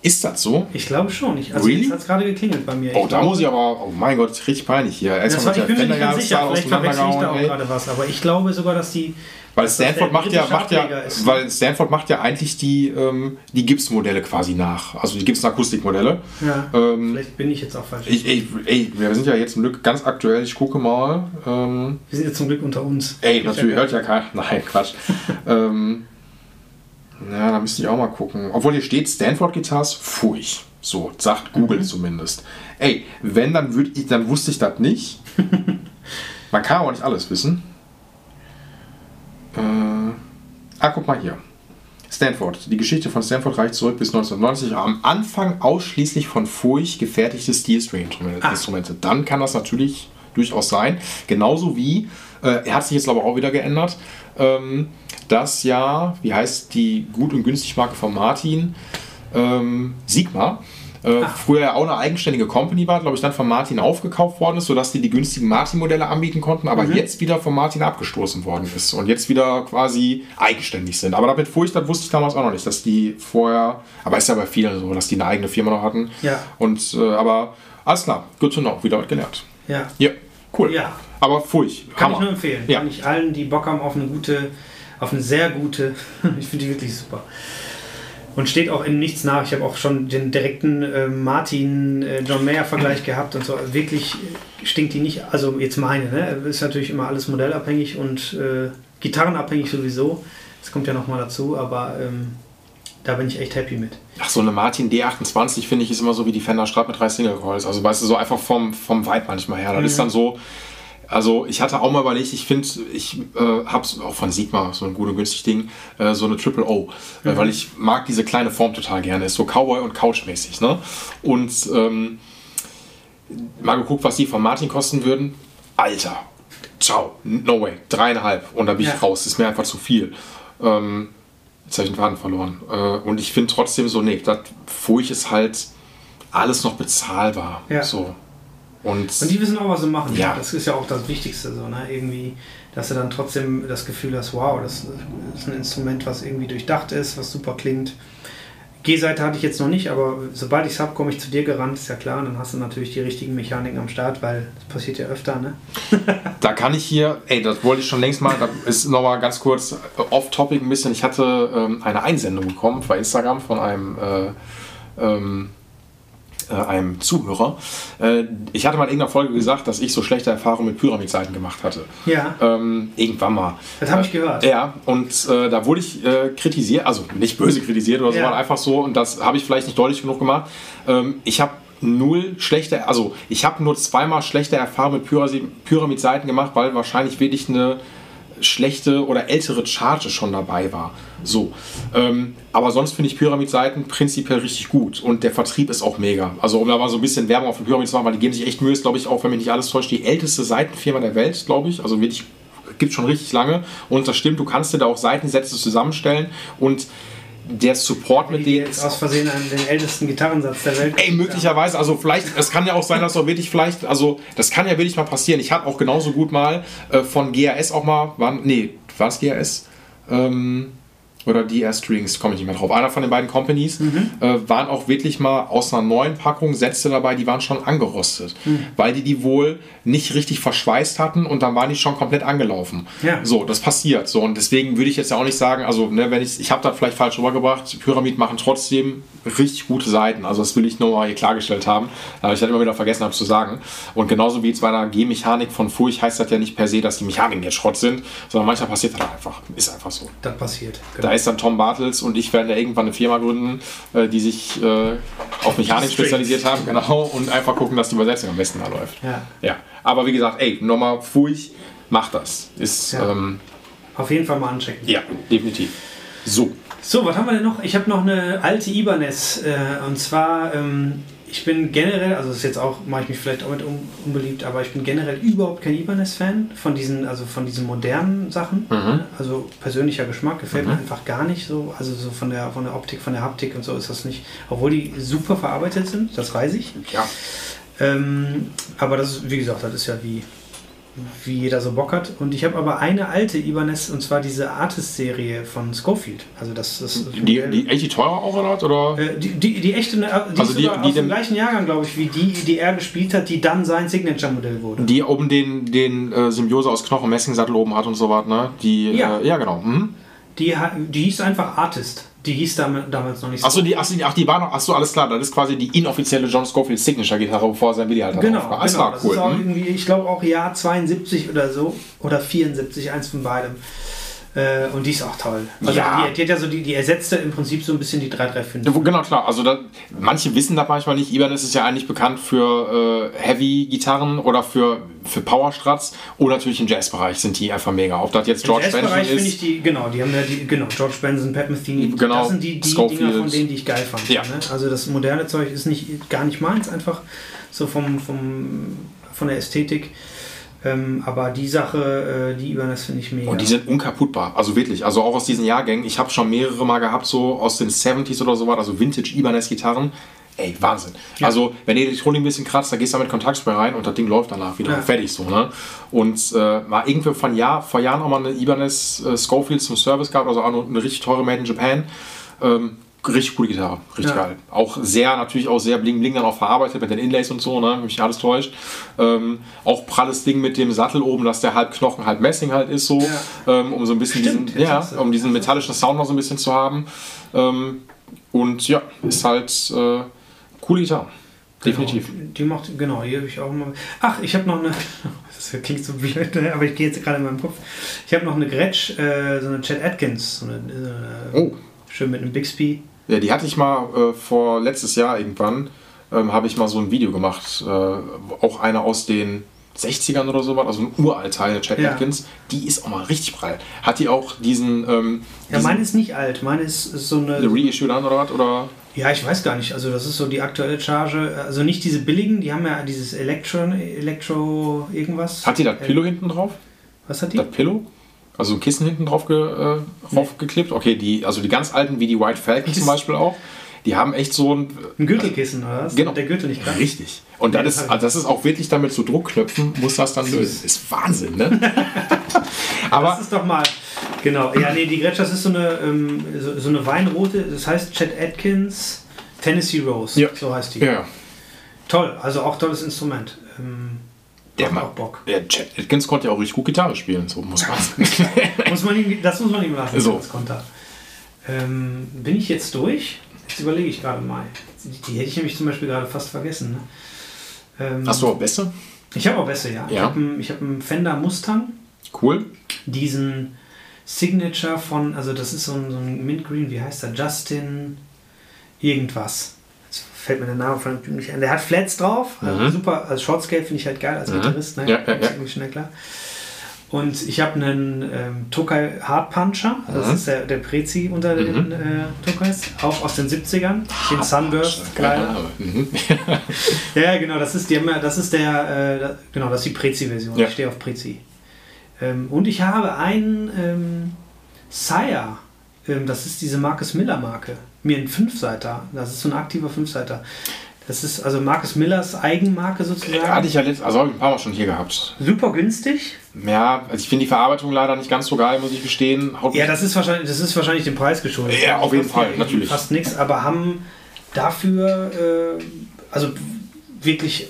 Ist das so? Ich glaube schon. Ich, also Really? jetzt hat es gerade geklingelt bei mir. Oh, da glaube- muss ich aber, oh mein Gott, richtig peinlich hier. Das Erstmal war, ich bin mir nicht ganz sicher, vielleicht verwechsel ich da auch ey. gerade was, aber ich glaube sogar, dass die. Weil dass das Stanford macht ja, macht ja, ist. weil Stanford macht ja eigentlich die, ähm, die Gibson-Modelle quasi nach. Also die Gibson-Akustikmodelle. Ja, Ähm, vielleicht bin ich jetzt auch falsch. Ich, ey, ey, wir sind ja jetzt zum Glück ganz aktuell. Ich gucke mal. Ähm, Wir sind jetzt zum Glück unter uns. ey, natürlich hört ja keiner. Nein, Quatsch. ähm, ja, da müsste ich auch mal gucken. Obwohl hier steht Stanford Guitars, furch. So, sagt Google zumindest. Ey, wenn, dann, würd ich, dann wusste ich das nicht. Man kann aber nicht alles wissen. Äh, ah, guck mal hier. Stanford. Die Geschichte von Stanford reicht zurück bis 1990. Am Anfang ausschließlich von Furch gefertigte Steel-String-Instrumente. Dann kann das natürlich durchaus sein. Genauso wie, äh, er hat sich jetzt aber auch wieder geändert, ähm, das ja, wie heißt die gut und günstig Marke von Martin? Ähm, Sigma. Äh, früher ja auch eine eigenständige Company war, glaube ich, dann von Martin aufgekauft worden ist, sodass die die günstigen Martin-Modelle anbieten konnten, aber jetzt wieder von Martin abgestoßen worden ist und jetzt wieder quasi eigenständig sind. Aber damit Furcht, das wusste ich damals auch noch nicht, dass die vorher, aber ist ja bei vielen so, dass die eine eigene Firma noch hatten. Ja. Und, äh, aber alles klar, good to know, wieder was gelernt. Ja. Ja, cool. Ja. Aber Furcht, Kann Hammer. ich nur empfehlen. Ja. Kann ich allen, die Bock haben auf eine gute, auf eine sehr gute, ich finde die wirklich super. Und steht auch in nichts nach. Ich habe auch schon den direkten äh, Martin äh, John Mayer Vergleich gehabt und so. Wirklich stinkt die nicht. Also jetzt meine, ne? Ist natürlich immer alles modellabhängig und äh, gitarrenabhängig sowieso. Das kommt ja nochmal dazu, aber ähm, da bin ich echt happy mit. Ach, so eine Martin D28 finde ich ist immer so wie die Fender Strat mit drei Single Coils. Also weißt du, so einfach vom, vom Vibe manchmal her. Das ist dann so. Also ich hatte auch mal überlegt, ich finde, ich äh, habe auch von Sigma, so ein gut und günstig Ding, äh, so eine Triple O, äh, weil ich mag diese kleine Form total gerne, ist so Cowboy und Couch-mäßig. Ne? Und ähm, mal geguckt, was die von Martin kosten würden. Alter, ciao, no way, dreieinhalb und da bin ich Ja. raus, das ist mir einfach zu viel. Ähm, jetzt habe ich den Faden verloren. Äh, und ich finde trotzdem so, nee, das Furcht ist halt alles noch bezahlbar. Ja. So. Und, Und die wissen auch, was sie machen. Ja. Das ist ja auch das Wichtigste, so, ne? Irgendwie, dass du dann trotzdem das Gefühl hast, wow, das ist ein Instrument, was irgendwie durchdacht ist, was super klingt. G-Seite hatte ich jetzt noch nicht, aber sobald ich es habe, komme ich zu dir gerannt, ist ja klar. Und dann hast du natürlich die richtigen Mechaniken am Start, weil das passiert ja öfter, ne? da kann ich hier, ey, das wollte ich schon längst mal, das ist nochmal ganz kurz äh, off-topic ein bisschen. Ich hatte ähm, eine Einsendung bekommen bei Instagram von einem, äh, ähm, äh, einem Zuhörer. Äh, ich hatte mal in irgendeiner Folge gesagt, dass ich so schlechte Erfahrungen mit Pyramidseiten gemacht hatte. Ja, Ähm, irgendwann mal. das habe ich gehört. Ja, und äh, da wurde ich äh, kritisiert, also nicht böse kritisiert oder so, Ja. sondern einfach so, und das habe ich vielleicht nicht deutlich genug gemacht. Ähm, ich habe null schlechte, also ich habe nur zweimal schlechte Erfahrungen mit Pyra- Pyramid-Seiten gemacht, weil wahrscheinlich wirklich eine schlechte oder ältere Charge schon dabei war. So. Ähm, aber sonst finde ich Pyramid-Seiten prinzipiell richtig gut und der Vertrieb ist auch mega. Also um da mal so ein bisschen Werbung auf den Pyramid zu machen, weil die geben sich echt Mühe, ist glaube ich auch, wenn mich nicht alles täuscht, die älteste Seitenfirma der Welt, glaube ich. Also wirklich gibt schon richtig lange und das stimmt, du kannst dir da auch Seitensätze zusammenstellen und der Support mit denen jetzt aus Versehen an den ältesten Gitarrensatz der Welt. Ey, möglicherweise, also vielleicht, es kann ja auch sein, dass auch wirklich vielleicht, also das kann ja wirklich mal passieren. Ich hatte auch genauso gut mal äh, von GAS auch mal, waren, nee, war es GAS? Ähm, oder DR Strings, komme ich nicht mehr drauf. Einer von den beiden Companies Mhm. äh, waren auch wirklich mal aus einer neuen Packung Sätze dabei, die waren schon angerostet, Mhm. weil die die wohl nicht richtig verschweißt hatten und dann waren die schon komplett angelaufen. Ja. So, das passiert. So und deswegen würde ich jetzt ja auch nicht sagen, also ne, wenn ich, ich habe das vielleicht falsch rübergebracht. Pyramid machen trotzdem richtig gute Seiten. Also das will ich nur mal hier klargestellt haben, aber ich hatte immer wieder vergessen, habe zu sagen. Und genauso wie jetzt bei der G-Mechanik von Furch heißt das ja nicht per se, dass die Mechaniken jetzt Schrott sind, sondern manchmal passiert das einfach. Ist einfach so. Das passiert. Da ist dann Tom Bartels und ich werden ja irgendwann eine Firma gründen, äh, die sich äh, auf Mechanik spezialisiert haben, genau, und einfach gucken, dass die Übersetzung am besten da läuft. Ja. ja. Aber wie gesagt, ey, nochmal Furch, macht das. Ist, Ja. ähm, Auf jeden Fall mal anchecken. ja, definitiv. So. So, was haben wir denn noch? Ich habe noch eine alte Ibanez. Äh, und zwar, ähm, ich bin generell, also das ist jetzt auch, mache ich mich vielleicht auch mit un unbeliebt, aber ich bin generell überhaupt kein Ibanez-Fan von diesen, also von diesen modernen Sachen. Also persönlicher Geschmack gefällt mir einfach gar nicht so. Also so von der, von der Optik, von der Haptik und so ist das nicht. Obwohl die super verarbeitet sind, das weiß ich. Ja. Ähm, aber das ist, wie gesagt, das ist ja wie, wie jeder so Bock hat. Und ich habe aber eine alte Ibanez und zwar diese Artist-Serie von Schofield. Also das ist Die, die, echt die teurer auch, oder? äh, die, die, die echte, ne, die Also ist die- sogar die aus dem gleichen Jahrgang, glaube ich, wie die, die er gespielt hat, die dann sein Signature-Modell wurde. Die oben den, den äh, Symbiose aus Knochen Messingsattel oben hat und so was, ne? Die, Ja. Äh, ja genau. Mhm. Die, die hieß einfach Artist. Die hieß dam- damals noch nicht Achso, die, achso, die, ach, die war noch, achso, alles klar, das ist quasi die inoffizielle John Scofield Signature-Gitarre, bevor sein Billy halt Genau, drauf war. genau. Alles klar, das cool. ist auch mhm. irgendwie, ich glaube auch Jahr 72 oder so oder 74, eins von beidem. Äh, und die ist auch toll. Also Ja. die, die hat ja so die, die ersetzte im Prinzip so ein bisschen die 335. Ja, wo- Genau, klar. Also da, manche wissen das manchmal nicht. Ibanez ist ja eigentlich bekannt für äh, Heavy-Gitarren oder für, für Powerstrats oder natürlich im Jazzbereich sind die einfach mega. Ob das jetzt Im George Benson Jazzbereich finde ich die, genau, die haben ja die, genau, George Benson, Pat Metheny, Genau, das sind die, die Scofield. Dinger von denen, die ich geil fand. Ja. Ne? Also das moderne Zeug ist nicht gar nicht meins, einfach so vom, vom von der Ästhetik. Ähm, aber die Sache, äh, die Ibanez finde ich mega. Und die sind unkaputtbar. Also wirklich. Also auch aus diesen Jahrgängen. Ich habe schon mehrere mal gehabt, so aus den 70s oder so was, also Vintage Ibanez-Gitarren. Ey, Wahnsinn. Also, wenn die Elektronik ein bisschen kratzt, dann gehst du da mit Kontaktspray rein und das Ding läuft danach wieder. Ja. Fertig so, ne? Und äh, war irgendwie von Jahr, vor Jahren auch mal eine Ibanez äh, Schofield zum Service gehabt, also auch noch eine richtig teure Made in Japan. Ähm, richtig coole Gitarre, richtig Ja. geil. Auch sehr, natürlich auch sehr bling bling dann auch verarbeitet mit den Inlays und so, ne? Mich alles täuscht. Ähm, auch pralles Ding mit dem Sattel oben, dass der halb Knochen, halb Messing halt ist so, ähm, um so ein bisschen Stimmt, diesen, ja, um diesen metallischen Sound noch so ein bisschen zu haben. Ähm, und ja, ist halt äh, coole Gitarre. Definitiv. Genau, die macht, genau, hier habe ich auch mal. Ach, ich habe noch eine. Das klingt so blöd, ne, aber ich gehe jetzt gerade in meinem Kopf. Ich habe noch eine Gretsch, äh, so eine Chad Atkins, so eine, eine Oh. Schön mit einem Bixby. Ja, die hatte ich mal äh, vor letztes Jahr irgendwann, ähm, habe ich mal so ein Video gemacht. Äh, auch eine aus den 60ern oder sowas, also ein Uralteil, eine Chad Ja. Atkins. Die ist auch mal richtig prall. Hat die auch diesen, ähm, Ja, meine ist nicht alt, meine ist, ist so eine. eine Reissue dann oder was? Oder? Ja, ich weiß gar nicht. Also das ist so die aktuelle Charge. Also nicht diese billigen, die haben ja dieses Elektro, Elektro irgendwas. Hat die das Äh, Pillow hinten drauf? Was hat die? Das Pillow? Also ein Kissen hinten drauf ge, äh, raufgeklippt? Okay, die, also die ganz alten, wie die White Falcon zum Beispiel auch, die haben echt so ein... Ein Gürtelkissen, oder was? Genau. Der Gürtel nicht gerade. Richtig. Und das ist, also das ist auch wirklich damit zu Druckknöpfen, muss das dann lösen. Ist Wahnsinn, ne? Das Aber ist doch mal. Genau. Ja, nee, die Gretsch, das ist so eine, ähm, so, so eine Weinrote. Das heißt Chet Atkins Tennessee Rose. Ja. So heißt die. ja, Toll. Also auch tolles Instrument. Ähm, der macht auch Bock. der Chad Atkins konnte ja auch richtig gut Gitarre spielen, so muss man sagen. muss man ihm, das muss man ihm lassen, So. das Konter. Ähm, bin ich jetzt durch? Jetzt überlege ich gerade mal. Die, die hätte ich nämlich zum Beispiel gerade fast vergessen. Ne? Ähm, Hast du auch Beste? Ich habe auch besser, ja. Ich Ja. habe einen, ich hab einen Fender Mustang. Cool. diesen Signature von, also das ist so ein, so ein Mint Green, wie heißt der? Justin irgendwas. Fällt mir der Name von dem Typen nicht ein. Der hat Flats drauf, also Mhm. super, also Shortscale finde ich halt geil als Gitarrist, ne? Ja, ja, ja. schnell klar. Und ich habe einen ähm, Tokai Hard Puncher, also das Mhm. ist der, der Prezi unter den äh, Tokais, auch aus den 70ern, den Sunburst, kleiner. Mhm. Ja, genau, das ist, die haben das ist der, äh, genau, das ist die Prezi-Version. Ja. Ich stehe auf Prezi. Ähm, und ich habe einen ähm, Sire, ähm, das ist diese Marcus Miller Marke, mir einen Fünfseiter, das ist so ein aktiver Fünfseiter. Das ist also Marcus Millers Eigenmarke sozusagen. Hatte ich ja letzt, also habe ich ein paar Mal schon hier gehabt. Super günstig. Ja, also ich finde die Verarbeitung leider nicht ganz so geil, muss ich gestehen. Haut Ja, das ist wahrscheinlich, das ist wahrscheinlich dem Preis geschuldet. Ja, auf jeden Kostet Fall, natürlich. Fast nichts, aber haben dafür, äh, also wirklich,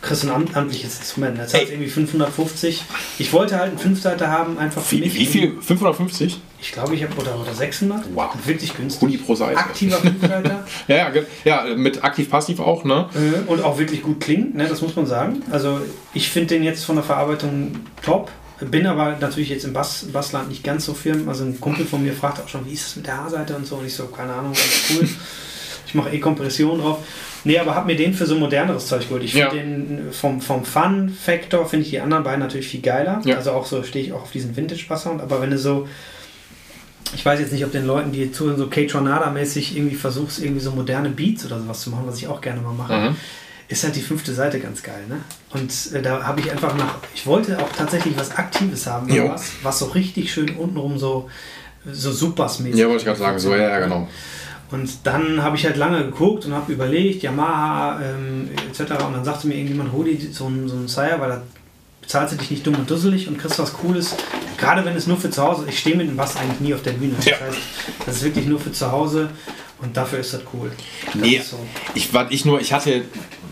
kriegst du ein amt- amtliches Instrument. Das Ey. heißt irgendwie 550. Ich wollte halt einen Fünfseiter haben, einfach für wie, mich. wie viel? 550? Ich glaube, ich habe oder, oder 600. Wow. Wirklich günstig. Huni pro Seite. Aktiver Fünfseiter. Ja, ja, ja, mit aktiv-passiv auch, ne? Äh, und auch wirklich gut klingt, ne, das muss man sagen. Also ich finde den jetzt von der Verarbeitung top. Bin aber natürlich jetzt im Bass, Bassland nicht ganz so firm. Also ein Kumpel von mir fragt auch schon, wie ist es mit der Haarseite und so. Und ich so, keine Ahnung, alles cool. Ich mache eh Kompression drauf. Nee, aber hab mir den für so moderneres Zeug geholt. Ich finde Ja. den vom, vom Fun-Factor finde ich die anderen beiden natürlich viel geiler. Ja. Also auch so stehe ich auch auf diesen Vintage-Basssound. Aber wenn du so, ich weiß jetzt nicht, ob den Leuten, die zuhören, so K-Tornada-mäßig irgendwie versuchst, irgendwie so moderne Beats oder sowas zu machen, was ich auch gerne mal mache Mhm. ist halt die fünfte Seite ganz geil. Ne? Und äh, da habe ich einfach nach, ich wollte auch tatsächlich was Aktives haben, was, was so richtig schön untenrum so, so Supers-mäßig. Ja, wollte ich gerade sagen, so, ja, ja, genau. Und dann habe ich halt lange geguckt und habe überlegt, Yamaha ähm, etc. Und dann sagte mir irgendjemand, hol dir so einen, so einen Sire, weil da bezahlst du dich nicht dumm und dusselig und kriegst was Cooles. Gerade wenn es nur für zu Hause ich stehe mit dem Bass eigentlich nie auf der Bühne. Das Ja. heißt, das ist wirklich nur für zu Hause und dafür ist das cool. Das Nee, ist so. ich, was ich nur, ich hatte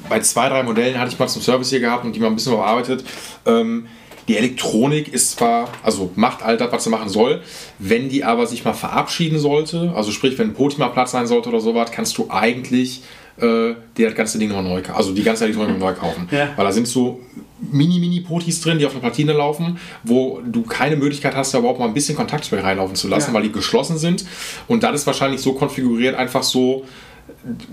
bei zwei, drei Modellen hatte ich mal zum Service hier gehabt und die mal ein bisschen bearbeitet. Ähm, die Elektronik ist zwar, also macht all das, was sie machen soll, wenn die aber sich mal verabschieden sollte, also sprich, wenn ein Poti mal Platz sein sollte oder sowas, kannst du eigentlich äh, dir das ganze Ding nochmal neu kaufen, also die ganze Elektronik neu kaufen. Ja. Weil da sind so Mini-Mini-Potis drin, die auf einer Platine laufen, wo du keine Möglichkeit hast, da überhaupt mal ein bisschen Kontaktspray reinlaufen zu lassen, Ja. weil die geschlossen sind. Und das ist wahrscheinlich so konfiguriert, einfach so,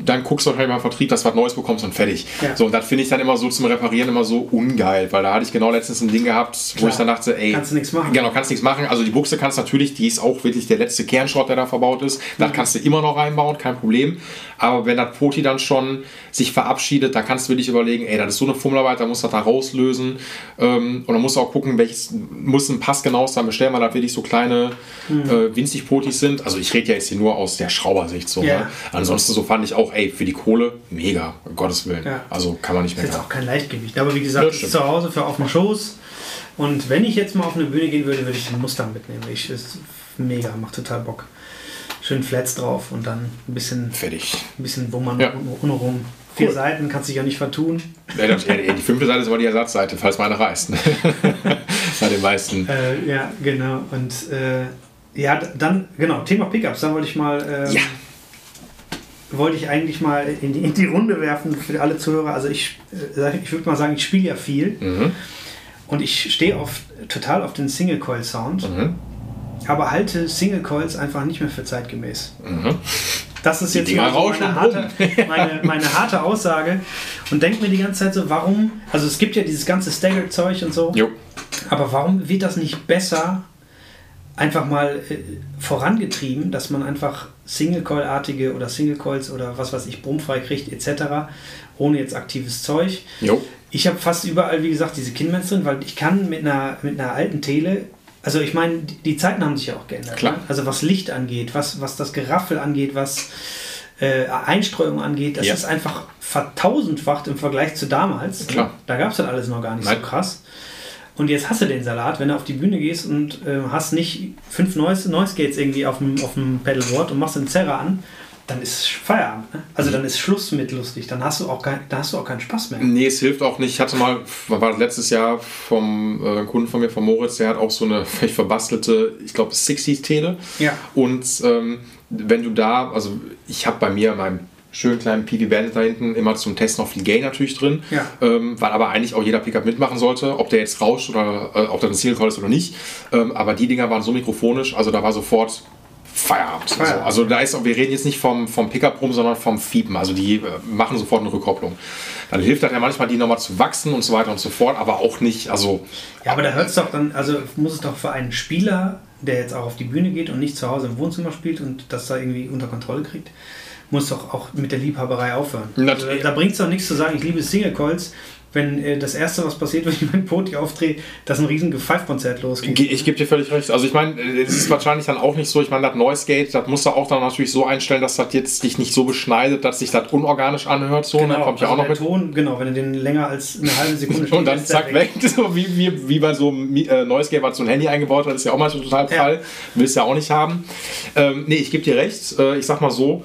dann guckst du wahrscheinlich mal im Vertrieb, dass du was Neues bekommst und fertig. Ja. So, und das finde ich dann immer so zum Reparieren immer so ungeil, weil da hatte ich genau letztens ein Ding gehabt, wo Klar. ich dann dachte, ey. Kannst du nichts machen. Genau, kannst nichts machen. Also die Buchse kannst natürlich, die ist auch wirklich der letzte Kernschrott, der da verbaut ist. Das Mhm. kannst du immer noch reinbauen, kein Problem. Aber wenn das Poti dann schon sich verabschiedet, dann kannst du wirklich überlegen, ey, das ist so eine Fummelarbeit, da musst du das da rauslösen. Ähm, und dann musst du auch gucken, welches muss ein passgenau sein bestellen, weil das wirklich so kleine Mhm. äh, winzig Potis sind. Also ich rede ja jetzt hier nur aus der Schraubersicht so. Ja. Ne? Ansonsten so fand ich auch, ey, für die Kohle, mega, um Gottes Willen. Ja. Also kann man nicht ist mehr. jetzt auch kein Leichtgewicht. Aber wie gesagt, Ja, ist zu Hause für auf dem Schoß. Und wenn ich jetzt mal auf eine Bühne gehen würde, würde ich den Mustang mitnehmen. Ich ist mega, macht total Bock. Schön Flats drauf und dann ein bisschen, Fertig. ein bisschen wummern Ja. ohne rum. Vier Cool. Seiten kannst dich ja nicht vertun. Ja, das, ja, die fünfte Seite ist aber die Ersatzseite, falls meine reißt. Bei den meisten. Äh, ja, genau. Und äh, ja, dann, genau, Thema Pickups, da wollte ich mal. Ähm, Ja. Wollte ich eigentlich mal in die, in die Runde werfen für alle Zuhörer. Also ich, äh, ich würde mal sagen, ich spiele ja viel Mhm. und ich stehe auf, total auf den Single Coil Sound, Mhm. Aber halte Single Coils einfach nicht mehr für zeitgemäß. Mhm. Das ist Die jetzt meine, harte, meine, meine harte Aussage und denke mir die ganze Zeit so, warum, also es gibt ja dieses ganze Staggered-Zeug und so, Jo. aber warum wird das nicht besser einfach mal äh, vorangetrieben, dass man einfach Single-Coil-artige oder Single-Coils oder was weiß ich, brummfrei kriegt etc., ohne jetzt aktives Zeug. Jo. Ich habe fast überall, wie gesagt, diese Kinmans drin, weil ich kann mit einer, mit einer alten Tele, also ich meine, die, Zeiten haben sich ja auch geändert. Klar. Ne? Also was Licht angeht, was, was das Geraffel angeht, was äh, Einstreuung angeht, das Ja. ist einfach vertausendfacht im Vergleich zu damals. Klar. Ne? Da gab es dann alles noch gar nicht Nein. so krass. Und jetzt hast du den Salat, wenn du auf die Bühne gehst und äh, hast nicht fünf Noise, Noise Gates irgendwie auf dem, auf dem Pedalboard und machst den Zerrer an, dann ist Feierabend. Ne? Also dann ist Schluss mit lustig. Dann hast du auch, kein, dann hast du auch keinen Spaß mehr. Nee, es hilft auch nicht. Ich hatte mal, war das letztes Jahr vom äh, Kunden von mir, von Moritz, der hat auch so eine völlig verbastelte, ich glaube, 60s-Tele. Ja. Und ähm, wenn du da, also ich habe bei mir in meinem schönen kleinen PV Bandit da hinten immer zum Testen noch viel Gain natürlich drin, Ja. ähm, weil aber eigentlich auch jeder Pickup mitmachen sollte, ob der jetzt rauscht oder äh, ob das ein Single Call ist oder nicht. Ähm, aber die Dinger waren so mikrofonisch, also da war sofort Feierabend. Feierabend. Also, also da ist, wir reden jetzt nicht vom, vom Pickup rum, sondern vom Fiepen. Also die äh, machen sofort eine Rückkopplung. Dann hilft das ja manchmal, die nochmal zu wachsen und so weiter und so fort, aber auch nicht, also Ja, aber da hört es doch dann, also muss es doch für einen Spieler, der jetzt auch auf die Bühne geht und nicht zu Hause im Wohnzimmer spielt und das da irgendwie unter Kontrolle kriegt, muss doch auch mit der Liebhaberei aufhören. Also, da bringt es doch nichts zu sagen, ich liebe Single Coils, wenn äh, das Erste, was passiert, wenn ich mein Poti aufdrehe, dass ein riesen Pfeifkonzert losgeht. Ge- Ich gebe dir völlig recht. Also ich meine, äh, es ist wahrscheinlich dann auch nicht so, ich meine, das Noise Gate, das musst du auch dann natürlich so einstellen, dass das jetzt dich nicht so beschneidet, dass sich das unorganisch anhört. So, ne? kommt ja auch also noch der mit. Ton, genau, wenn du den länger als eine halbe Sekunde Und dann zack weg, so wie, wie, wie bei so einem äh, Noise Gate, was so ein Handy eingebaut hat, ist ja auch manchmal total Ja. prall. Willst ja auch nicht haben. Ähm, nee, ich gebe dir recht. Äh, ich sag mal so,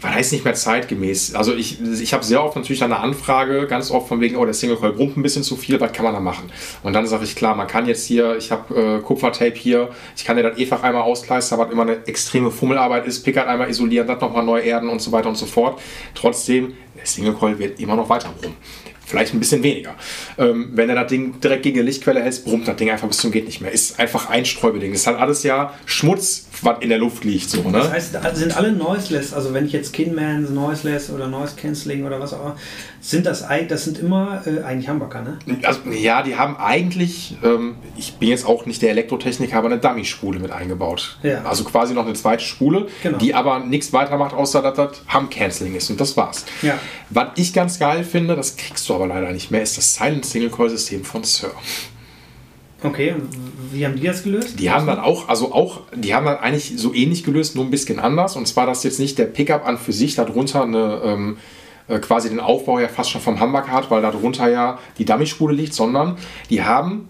weil er ist nicht mehr zeitgemäß. Also ich, ich habe sehr oft natürlich eine Anfrage, ganz oft von wegen, oh, der Single Coil brummt ein bisschen zu viel, was kann man da machen? Und dann sage ich, klar, man kann jetzt hier, ich habe äh, Kupfertape hier, ich kann dir das einfach einmal auskleistern, was immer eine extreme Fummelarbeit ist, Pickard einmal isolieren, das nochmal neu erden und so weiter und so fort. Trotzdem, der Single Coil wird immer noch weiter brummen. Vielleicht ein bisschen weniger. Ähm, wenn er das Ding direkt gegen eine Lichtquelle hält, brummt das Ding einfach bis zum geht nicht mehr. Ist einfach ein Sträubeding. Das halt alles ja Schmutz, was in der Luft liegt. So, ne? Das heißt, sind alle noiseless, also wenn ich jetzt Kinmans, noiseless oder Noise Cancelling oder was auch immer, sind das, das sind immer äh, eigentlich Humbucker, ne? Also, ja, die haben eigentlich, ähm, ich bin jetzt auch nicht der Elektrotechniker, aber eine Dummy-Spule mit eingebaut. Ja. Also quasi noch eine zweite Spule, Genau. die aber nichts weiter macht, außer dass das Hum-Canceling ist. Und das war's. Ja. Was ich ganz geil finde, das kriegst du aber leider nicht mehr, ist das Silent Single Coil System von Sir. Okay, wie haben die das gelöst? Die haben dann auch, also auch, die haben dann eigentlich so ähnlich gelöst, nur ein bisschen anders. Und zwar, dass jetzt nicht der Pickup an für sich darunter eine, ähm, äh, quasi den Aufbau ja fast schon vom Humbucker hat, weil darunter ja die Dummy-Spule liegt, sondern die haben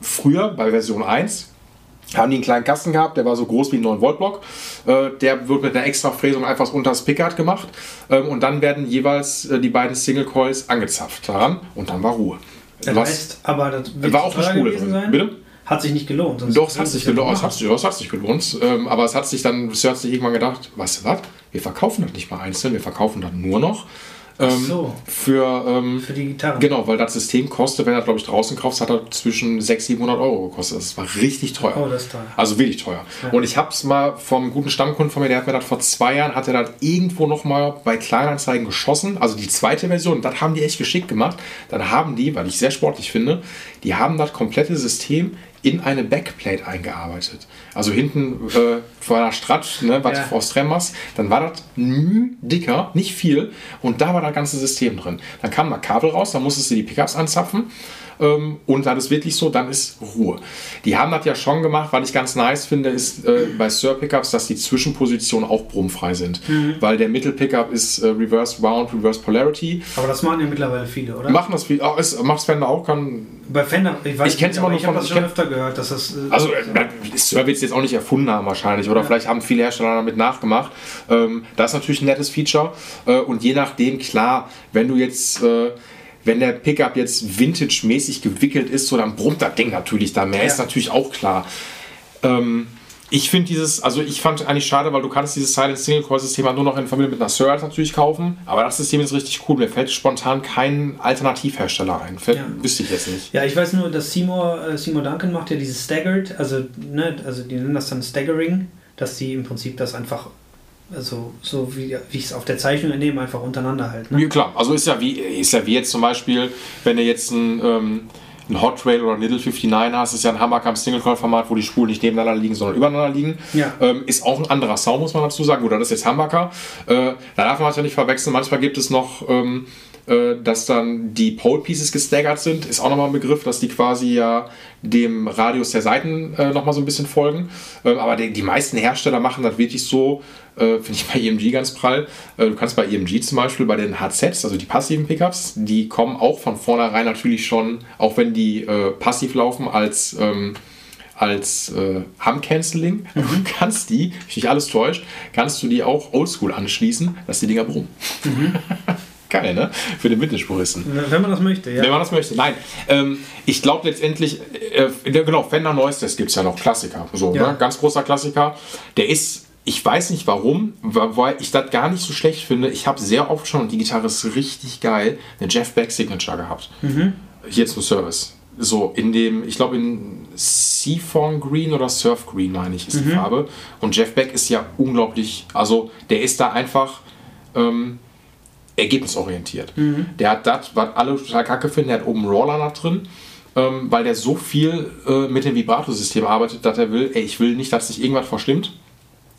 früher bei Version 1 haben die einen kleinen Kasten gehabt, der war so groß wie ein 9-Volt-Block. Äh, der wird mit einer extra Fräsung einfach unter das Pickard gemacht. Ähm, und dann werden jeweils äh, die beiden Single Coils angezapft daran und dann war Ruhe. Das Was- heißt, aber das wird War auch eine Spule drin. sein? Bitte? Hat sich nicht gelohnt. Doch, es hat sich ja gelohnt. Es hat sich, es hat sich gelohnt. Ähm, aber es hat sich dann, Sir hat sich irgendwann gedacht, weißt du was? Wir verkaufen das nicht mal einzeln, wir verkaufen das nur noch. Ähm, so. Für, ähm, Für die Gitarre. Genau, weil das System kostet, wenn er glaube ich draußen kauft, hat er zwischen 600 700 Euro gekostet. Das war richtig teuer. Oh, das ist teuer. Also wirklich teuer. Und ich habe es mal vom guten Stammkunden von mir, der hat mir das vor zwei Jahren, hat er das irgendwo noch mal bei Kleinanzeigen geschossen. Also die zweite Version, das haben die echt geschickt gemacht. Dann haben die, weil ich sehr sportlich finde, die haben das komplette System in eine Backplate eingearbeitet. Also hinten äh, vor der Strat, ne, was Ja. aus Tremmers, dann war das müh dicker, nicht viel. Und da war das ganze System drin. Dann kam mal Kabel raus, dann musstest du die Pickups anzapfen. Ähm, und dann ist wirklich so, dann ist Ruhe. Die haben das ja schon gemacht, was ich ganz nice finde, ist äh, bei Sir Pickups, dass die Zwischenpositionen auch brummfrei sind. Weil der Mittel-Pickup ist äh, Reverse Wound, Reverse Polarity. Aber das machen ja mittlerweile viele, oder? Machen das viel, oh, ist, macht Fender auch, kann. Bei Fender, ich weiß Ich kenn's nicht, immer aber nur ich habe das ich schon kenn- öfter gehört, dass das. äh, Also, äh, Sir wird es jetzt auch nicht erfunden haben, wahrscheinlich. Oder vielleicht haben viele Hersteller damit nachgemacht. Ähm, das ist natürlich ein nettes Feature. Äh, und je nachdem, klar, wenn du jetzt. Wenn der Pickup jetzt vintage-mäßig gewickelt ist, so dann brummt das Ding natürlich da mehr, Ja. ist natürlich auch klar. Ähm, ich finde dieses, also ich fand eigentlich schade, weil du kannst dieses Silent Single Coil System halt nur noch in Verbindung mit einer Sir natürlich kaufen, aber das System ist richtig cool. Mir fällt spontan kein Alternativhersteller ein. Fällt, Ja. Wüsste ich jetzt nicht. Ja, ich weiß nur, dass Seymour, äh, Seymour Duncan macht ja dieses Staggered, also, ne, also die nennen das dann Staggering, dass die im Prinzip das einfach, also so wie, wie ich es auf der Zeichnung entnehme, einfach untereinander halten. Ne? Ja, klar, also ist ja wie, ist ja wie jetzt zum Beispiel, wenn du jetzt ein, ähm, ein Hot Trail oder ein Little 59 hast, ist ja ein Hammerkamp Single Coil Format, wo die Spulen nicht nebeneinander liegen, sondern übereinander liegen. Ja. Ähm, ist auch ein anderer Sound, muss man dazu sagen. Gut, das ist jetzt Humbucker. Äh, da darf man es ja nicht verwechseln. Manchmal gibt es noch, ähm, äh, dass dann die Pole Pieces gestaggert sind. Ist auch nochmal ein Begriff, dass die quasi ja dem Radius der Seiten äh, nochmal so ein bisschen folgen. Ähm, aber die, die meisten Hersteller machen das wirklich so, äh, finde ich bei EMG ganz prall. Äh, du kannst bei EMG zum Beispiel bei den HZs, also die passiven Pickups, die kommen auch von vornherein natürlich schon, auch wenn die äh, passiv laufen, als ähm, als äh, Hum-Canceling. Du kannst die, wenn mich nicht alles täuscht, kannst du die auch oldschool anschließen, dass die Dinger brummen. Geil, ne? Für den Mittelspuristen. Wenn man das möchte, ja. Wenn man das möchte. Nein, ähm, ich glaube letztendlich, äh, genau, Fender Noise, gibt es ja noch Klassiker. So, Ja. ne? Ganz großer Klassiker. Der ist, ich weiß nicht warum, wa- weil ich das gar nicht so schlecht finde. Ich habe sehr oft schon, und die Gitarre ist richtig geil, eine Jeff Beck Signature gehabt. Hier zum Service. So, in dem, ich glaube in Seafawn Green oder Surf Green, meine ich, ist die Farbe. Und Jeff Beck ist ja unglaublich, also der ist da einfach ähm, ergebnisorientiert. Der hat das, was alle total kacke finden, der hat oben da drin, ähm, weil der so viel äh, mit dem Vibrato-System arbeitet, dass er will, ey, ich will nicht, dass sich irgendwas verstimmt.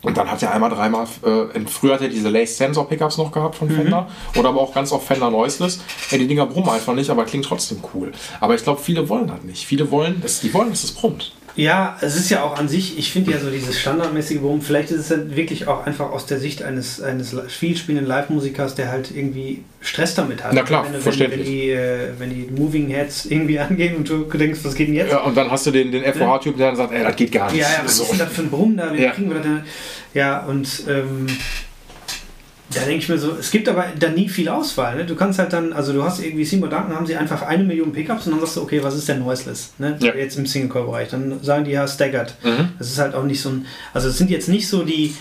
Und dann hat er einmal dreimal, äh, früher hat er diese Lace Sensor Pickups noch gehabt von Fender oder aber auch ganz oft Fender Noiseless. Ey, die Dinger brummen einfach nicht, aber klingt trotzdem cool. Aber ich glaube, viele wollen das nicht. Viele wollen, dass, die wollen, dass es brummt. Ja, es ist ja auch an sich, ich finde ja so dieses standardmäßige Boom, vielleicht ist es ja wirklich auch einfach aus der Sicht eines, eines vielspielenden Live-Musikers, der halt irgendwie Stress damit hat. Na klar, wenn, verständlich. wenn, die, äh, wenn die Moving Heads irgendwie angehen und du denkst, was geht denn jetzt? Ja, und dann hast du den, den FOH-Typ, der dann sagt, ey, das geht gar nicht. Ja, ja, was so. ist denn das für ein Brumm da? Wie Ja. kriegen wir das denn? Ja, und ähm, da denke ich mir so, es gibt aber da nie viel Auswahl. Ne? Du kannst halt dann, also du hast irgendwie Seymour Duncan, haben sie einfach eine Million Pickups und dann sagst du, okay, was ist denn Noiseless? Ne? Ja. Jetzt im Single-Core-Bereich. Dann sagen die ja Staggered. Mhm. Das ist halt auch nicht so ein, also es sind jetzt nicht so die,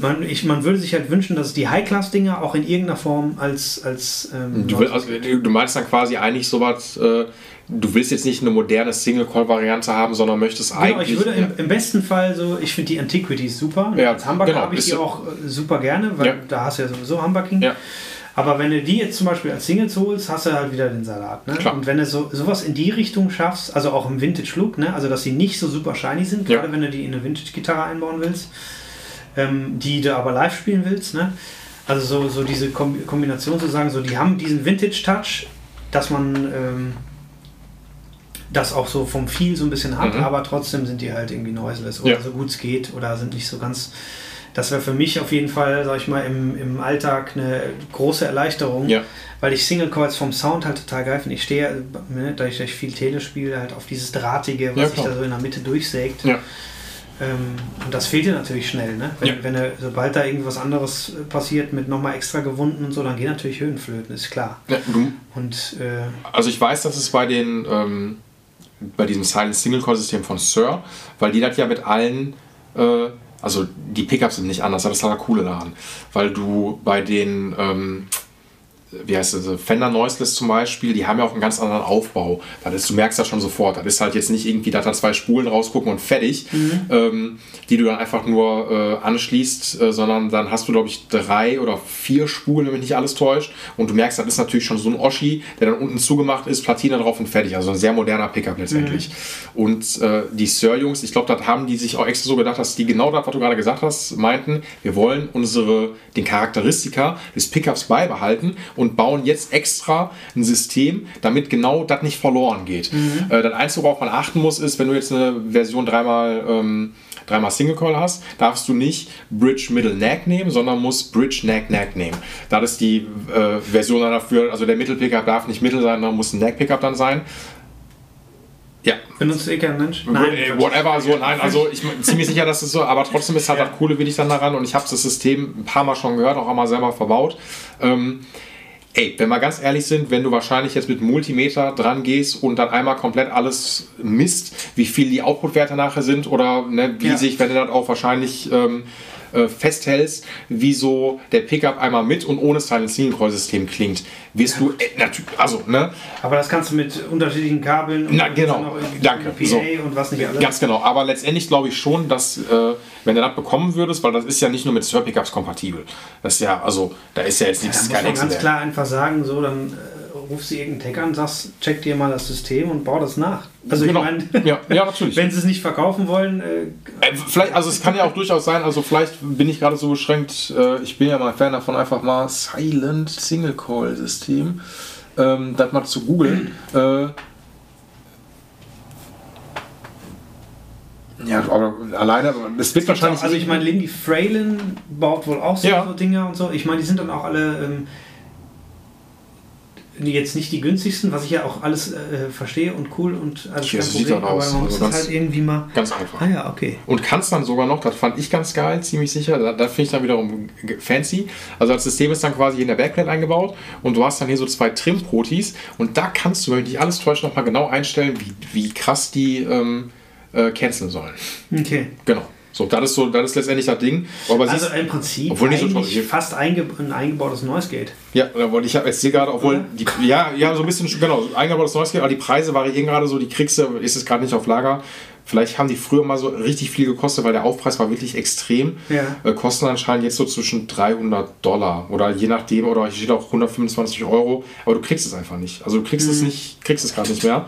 man, ich, man würde sich halt wünschen, dass die High-Class-Dinger auch in irgendeiner Form als, als ähm, Du, will, also, du meinst dann quasi eigentlich sowas, äh, du willst jetzt nicht eine moderne Single-Call-Variante haben, sondern möchtest Genau, eigentlich. ich würde im, im besten Fall so, ich finde die Antiquities super. Ja, Als Humbucker genau, habe ich die auch äh, super gerne, weil Ja. da hast du ja sowieso Humbucking. Ja. Aber wenn du die jetzt zum Beispiel als Singles holst, hast du halt wieder den Salat. Ne? Klar. Und wenn du so, sowas in die Richtung schaffst, also auch im Vintage-Look, ne? also dass sie nicht so super shiny sind, Ja. gerade wenn du die in eine Vintage-Gitarre einbauen willst, ähm, die du aber live spielen willst. Ne? Also so, so diese Kombi- Kombination zu sagen, so die haben diesen Vintage-Touch, dass man ähm, das auch so vom Feel so ein bisschen hat, Mhm. aber trotzdem sind die halt irgendwie noiseless oder Ja. so gut es geht oder sind nicht so ganz. Das wäre für mich auf jeden Fall, sag ich mal, im, im Alltag eine große Erleichterung, Ja. weil ich Single Coils vom Sound halt total geil finde. Ich stehe, ne, da ich, viel Tele spiele, halt auf dieses Drahtige, was Ja, sich da so in der Mitte durchsägt. Ähm, und das fehlt dir natürlich schnell, ne? Wenn, Ja. wenn er, sobald da irgendwas anderes äh, passiert mit nochmal extra gewunden und so, dann gehen natürlich Höhenflöten, ist klar. Ja, du, Und äh, Also ich weiß, dass es bei den ähm, bei diesem Silent Single Core System von Sir, weil die das ja mit allen äh, also die Pickups sind nicht anders, das ist halt coole daran, weil du bei den ähm, wie heißt das, Fender Noiseless zum Beispiel, die haben ja auch einen ganz anderen Aufbau. Das ist, du merkst das schon sofort. Das ist halt jetzt nicht irgendwie, dass da zwei Spulen rausgucken und fertig, ähm, die du dann einfach nur äh, anschließt, äh, sondern dann hast du, glaube ich, drei oder vier Spulen, wenn mich nicht alles täuscht. Und du merkst, das ist natürlich schon so ein Oschi, der dann unten zugemacht ist, Platine drauf und fertig. Also ein sehr moderner Pickup letztendlich. Und äh, die Sir-Jungs, ich glaube, das haben die sich auch extra so gedacht, dass die genau das, was du gerade gesagt hast, meinten, wir wollen unsere, den Charakteristika des Pickups beibehalten und bauen jetzt extra ein System, damit genau das nicht verloren geht. Äh, das Einzige, worauf man achten muss, ist, wenn du jetzt eine Version dreimal, ähm, dreimal Single Coil hast, darfst du nicht Bridge Middle Neck nehmen, sondern musst Bridge Neck Neck nehmen. Das ist die äh, Version dafür, also der Mittelpickup darf nicht Mittel sein, sondern muss ein Neck Pickup dann sein. Ja, benutzt eh kein Mensch? äh, whatever, so, nein, also ich bin ziemlich sicher, dass es so, aber trotzdem ist halt Ja. das Coole, will ich dann daran und ich habe das System ein paar Mal schon gehört, auch einmal selber verbaut. Ähm, ey, wenn wir ganz ehrlich sind, wenn du wahrscheinlich jetzt mit Multimeter dran gehst und dann einmal komplett alles misst, wie viel die Output-Werte nachher sind oder ne, wie Ja. sich, wenn du das auch wahrscheinlich ähm, äh, festhältst, wie so der Pickup einmal mit und ohne Silent Single Coil System klingt, wirst du, äh, natürlich, also, ne, Aber das kannst du mit unterschiedlichen Kabeln und Na, genau. Danke. PA So. und was nicht alles. Ganz genau, aber letztendlich glaube ich schon, dass äh, wenn du das bekommen würdest, weil das ist ja nicht nur mit Sir Pickups kompatibel. Das ist ja, also da ist ja jetzt Da nichts, muss kein man ganz klar einfach sagen, so, dann äh, rufst du irgendeinen Tech an, sagst, check dir mal das System und bau das nach. Also Genau. ich meine, Ja, ja, natürlich. wenn sie es nicht verkaufen wollen, äh, Äh, vielleicht, also es kann ja auch durchaus sein, also vielleicht bin ich gerade so beschränkt, äh, ich bin ja mal Fan davon, einfach mal Silent Single Coil System, ähm, das mal zu googeln. Äh, ja, aber alleine, es wird wahrscheinlich. also ich meine, Lindy Fralin baut wohl auch so, Ja. so Dinger und so. Ich meine, die sind dann auch alle ähm, jetzt nicht die günstigsten, was ich ja auch alles äh, verstehe und cool und alles Ja, kein sieht Problem, das aus. aber man muss Also ganz- halt irgendwie mal... ganz einfach. Ah ja, okay. Und kannst dann sogar noch, das fand ich ganz geil, ziemlich sicher, da, da finde ich dann wiederum fancy. Also das System ist dann quasi in der Backplate eingebaut und du hast dann hier so zwei Trim-Protis und da kannst du, wenn dich alles täuscht, nochmal genau einstellen, wie, wie krass die ähm, äh, canceln sollen. Okay. Genau. So, das ist so, das ist letztendlich das Ding. Aber Also im Prinzip obwohl nicht so toll. fast einge ein eingebautes Noise Gate. ja, wollte ich habe jetzt hier gerade, obwohl die, ja, ja, so ein bisschen, genau, eingebautes Neues, aber die Preise variieren gerade so, die kriegst du, ist es gerade nicht auf Lager. Vielleicht haben die früher mal so richtig viel gekostet, weil der Aufpreis war wirklich extrem. Ja. Äh, kosten anscheinend jetzt so zwischen 300 Dollar oder je nachdem, oder hier steht auch 125 Euro, aber du kriegst es einfach nicht. Also du kriegst Mhm. es nicht, kriegst es gerade nicht mehr.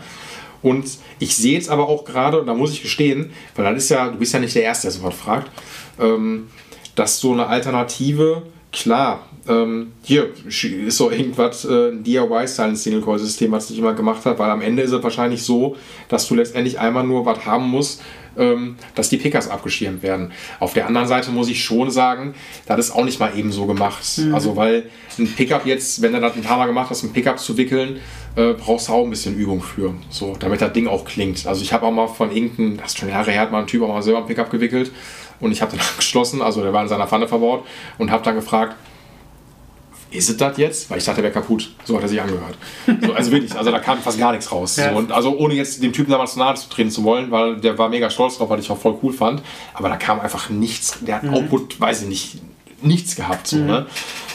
Und ich sehe jetzt aber auch gerade, und da muss ich gestehen, weil dann ist ja, du bist ja nicht der Erste, der sowas fragt, ähm, dass so eine Alternative, klar, ähm, hier ist so irgendwas, äh, ein DIY-Style Single Coil System, was nicht immer gemacht hat, weil am Ende ist es wahrscheinlich so, dass du letztendlich einmal nur was haben musst, dass die Pickers abgeschirmt werden. Auf der anderen Seite muss ich schon sagen, das ist auch nicht mal eben so gemacht. Mhm. Also, weil ein Pickup jetzt, wenn du das ein paar Mal gemacht hast, ein Pickup zu wickeln, äh, brauchst du auch ein bisschen Übung für, so, damit das Ding auch klingt. Also, ich habe auch mal von irgendeinem, das ist schon Jahre her, hat mal ein Typ auch mal selber ein Pickup gewickelt und ich habe den abgeschlossen, also der war in seiner Pfanne verbaut und habe dann gefragt, ist es das jetzt? Weil ich dachte, der wäre kaputt. So hat er sich angehört. So, also wirklich, also da kam fast gar nichts raus. Ja. So, und also ohne jetzt dem Typen damals nahe zu treten zu wollen, weil der war mega stolz drauf, weil ich auch voll cool fand. Aber da kam einfach nichts, der hat mhm. Output, weiß ich nicht, nichts gehabt. So, mhm. ne?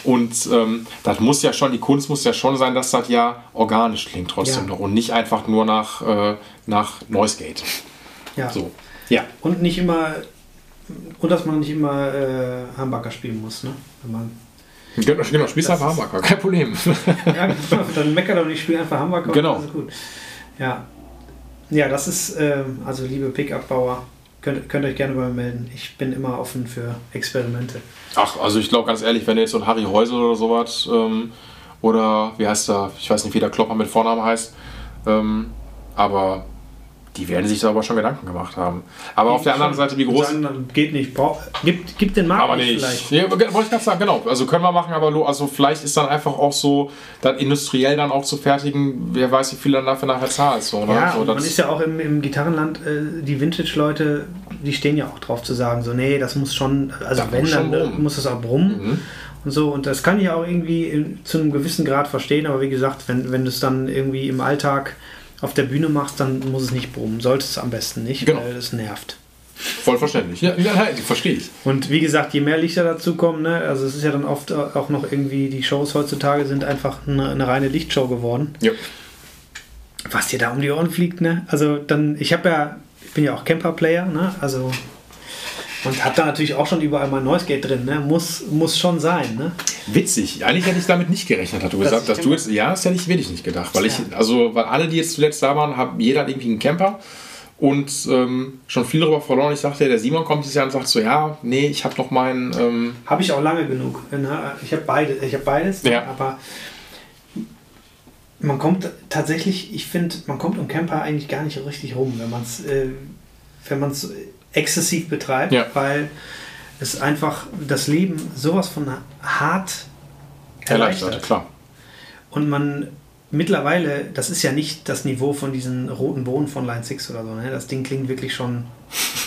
Und ähm, das muss ja schon, die Kunst muss ja schon sein, dass das ja organisch klingt trotzdem ja. noch und nicht einfach nur nach, äh, nach Noise Gate. Ja. So. Ja. Und nicht immer, und dass man nicht immer äh, Hamburger spielen muss, ne? Wenn man Genau, genau spielst einfach Hamburger, kein Problem. ja, dann meckert doch nicht, spiel einfach Hamburger. Genau. Gut. Ja. ja, das ist, ähm, also liebe Pickup-Bauer, könnt, könnt euch gerne bei mir melden. Ich bin immer offen für Experimente. Ach, also ich glaube ganz ehrlich, wenn jetzt so ein Harry Häusel oder sowas ähm, oder wie heißt der, ich weiß nicht, wie der Klopper mit Vornamen heißt, ähm, aber die werden sich da aber schon Gedanken gemacht haben. Aber auf der anderen Seite, wie groß. Sagen, geht nicht. gibt, gibt den Markt aber nicht. Vielleicht. Ja, wollte ich gerade sagen, genau. Also können wir machen, aber also vielleicht ist dann einfach auch so, dann industriell dann auch zu fertigen, wer weiß, wie viel dann dafür nachher zahlt. So, ne? Ja, so, man ist ja auch im, im Gitarrenland, äh, die Vintage-Leute, die stehen ja auch drauf zu sagen, so, nee, das muss schon, also das wenn, dann brummen. muss es auch brummen. Mhm. Und so, und das kann ich auch irgendwie in, zu einem gewissen Grad verstehen, aber wie gesagt, wenn, wenn du es dann irgendwie im Alltag auf der Bühne machst, dann muss es nicht brummen. Sollte es am besten nicht, genau. weil es nervt. Voll verständlich. Ja, ja verstehe ich. Und wie gesagt, je mehr Lichter dazu kommen, ne, also es ist ja dann oft auch noch irgendwie, die Shows heutzutage sind einfach eine, eine reine Lichtshow geworden. Ja. Was dir da um die Ohren fliegt, ne? Also dann, ich habe ja, ich bin ja auch Camper-Player, ne? Also und hab da natürlich auch schon überall mal Noise Gate drin, ne? Muss, muss schon sein, ne? Witzig. Eigentlich hätte ich damit nicht gerechnet, hat du das gesagt, dass du jetzt. Ja, das hätte ich wirklich nicht gedacht. Weil ja. ich, also, weil alle, die jetzt zuletzt da waren, haben jeder hat irgendwie einen Camper und ähm, schon viel darüber verloren. Ich sagte, der Simon kommt dieses Jahr und sagt so, ja, nee, ich habe noch meinen. Ähm habe ich auch lange genug. Ne? Ich habe beide, ich habe beides, ja. aber man kommt tatsächlich, ich finde, man kommt um Camper eigentlich gar nicht richtig rum, wenn man es, äh, wenn man es exzessiv betreibt, ja. weil es einfach das Leben sowas von hart erleichtert. erleichtert klar. Und man mittlerweile, das ist ja nicht das Niveau von diesen roten Bohnen von Line 6 oder so, ne? das Ding klingt wirklich schon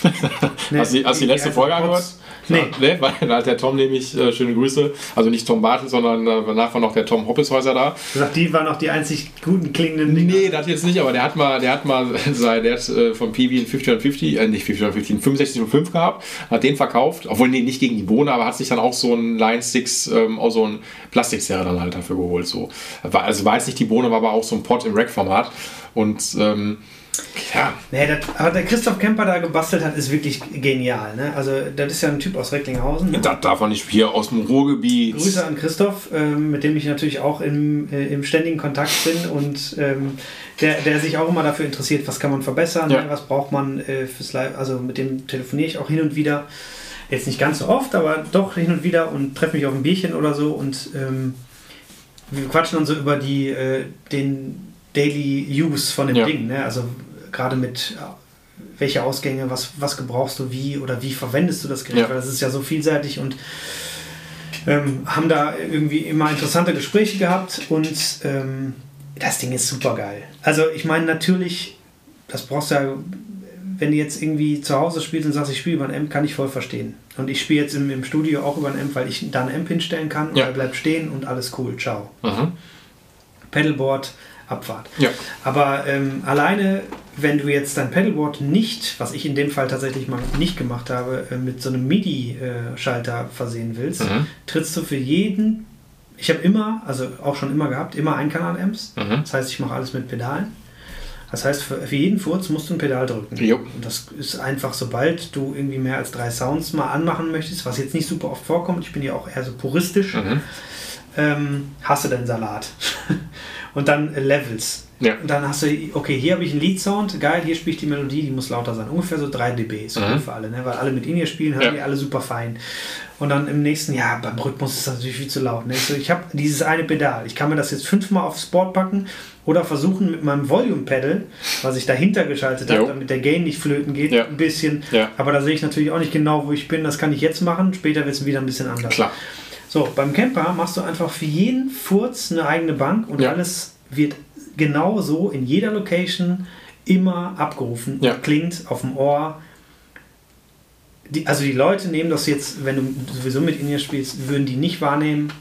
ne, hast, du, hast du die letzte Folge angehört? Nee. nee. Weil da hat der Tom nämlich, äh, schöne Grüße, also nicht Tom Bartel, sondern äh, danach war noch der Tom Hoppeshäuser da. Du sagst, die waren noch die einzig guten klingenden Dinger. Nee, das jetzt nicht, aber der hat mal, der hat mal sein, der hat äh, von PB einen 5050, äh, nicht 5050, einen 6505 gehabt, hat den verkauft, obwohl nee, nicht gegen die Bohne, aber hat sich dann auch so ein Line 6, ähm, auch so ein Plastikserre dann halt dafür geholt. So. War, also war jetzt nicht die Bohne, war aber auch so ein Pot im Rack-Format und ähm, ja. Nee, das, aber der Christoph Kemper da gebastelt hat, ist wirklich genial. Ne? Also, das ist ja ein Typ aus Recklinghausen. Ne? Das darf man nicht hier aus dem Ruhrgebiet. Grüße an Christoph, ähm, mit dem ich natürlich auch im, äh, im ständigen Kontakt bin und ähm, der, der sich auch immer dafür interessiert, was kann man verbessern, ja. ne? was braucht man äh, fürs Live. Also, mit dem telefoniere ich auch hin und wieder. Jetzt nicht ganz so oft, aber doch hin und wieder und treffe mich auf ein Bierchen oder so und ähm, wir quatschen dann so über die, äh, den Daily Use von dem ja. Ding. Ne? Also gerade mit welche Ausgänge, was, was gebrauchst du wie oder wie verwendest du das Gerät, ja. weil das ist ja so vielseitig und ähm, haben da irgendwie immer interessante Gespräche gehabt und ähm, das Ding ist super geil. Also ich meine natürlich, das brauchst du ja, wenn du jetzt irgendwie zu Hause spielst und sagst, ich spiele über ein Amp, kann ich voll verstehen. Und ich spiele jetzt im, im Studio auch über ein Amp, weil ich da ein Amp hinstellen kann ja. und er bleibt stehen und alles cool, ciao. Mhm. Pedalboard, Abfahrt. Ja. Aber ähm, alleine, wenn du jetzt dein Pedalboard nicht, was ich in dem Fall tatsächlich mal nicht gemacht habe, äh, mit so einem MIDI-Schalter versehen willst, mhm. trittst du für jeden, ich habe immer, also auch schon immer gehabt, immer Einkanal-Amps. Mhm. Das heißt, ich mache alles mit Pedalen. Das heißt, für, für, jeden Furz musst du ein Pedal drücken. Jo. Und das ist einfach, sobald du irgendwie mehr als drei Sounds mal anmachen möchtest, was jetzt nicht super oft vorkommt, ich bin ja auch eher so puristisch, mhm. ähm, hast du deinen Salat. Und dann äh, Levels. Ja. Und dann hast du, okay, hier habe ich einen Lead-Sound, geil, hier spiele ich die Melodie, die muss lauter sein. Ungefähr so 3 dB, ist Mhm. gut für alle, ne? weil alle mit In-Ear spielen, hören Ja. die alle super fein. Und dann im nächsten, ja, beim Rhythmus ist das natürlich viel zu laut. Ne? Ich, so, ich habe dieses eine Pedal, ich kann mir das jetzt fünfmal aufs Board packen oder versuchen mit meinem Volume-Pedal, was ich dahinter geschaltet habe, damit der Gain nicht flöten geht, Ja. ein bisschen. Aber da sehe ich natürlich auch nicht genau, wo ich bin. Das kann ich jetzt machen, später wird es wieder ein bisschen anders. Klar. So, beim Camper machst du einfach für jeden Furz eine eigene Bank und Ja. alles wird genau so in jeder Location immer abgerufen. Ja. Klingt auf dem Ohr. Die, also die Leute nehmen das jetzt, wenn du sowieso mit In-Ear spielst, würden die nicht wahrnehmen,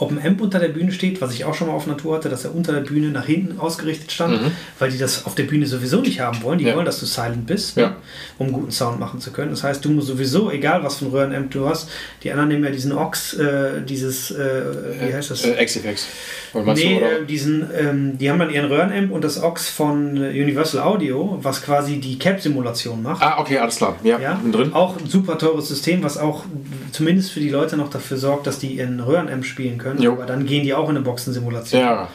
ob ein Amp unter der Bühne steht, was ich auch schon mal auf Natur hatte, dass er unter der Bühne nach hinten ausgerichtet stand, Mhm. weil die das auf der Bühne sowieso nicht haben wollen. Die Ja. wollen, dass du silent bist, Ja. ne, um guten Sound machen zu können. Das heißt, du musst sowieso, egal was für ein Röhrenamp du hast, die anderen nehmen ja diesen Ox, äh, dieses, äh, wie heißt das? Äh, XFX. Nee, du, oder? äh, diesen, ähm, die haben dann ihren Röhrenamp und das Ox von äh, Universal Audio, was quasi die Cap-Simulation macht. ah, okay, alles klar. Ja, Ja, drin. auch ein super teures System, was auch zumindest für die Leute noch dafür sorgt, dass die ihren Röhrenamp spielen können. Jo. Aber dann gehen die auch in eine Boxensimulation. Ja,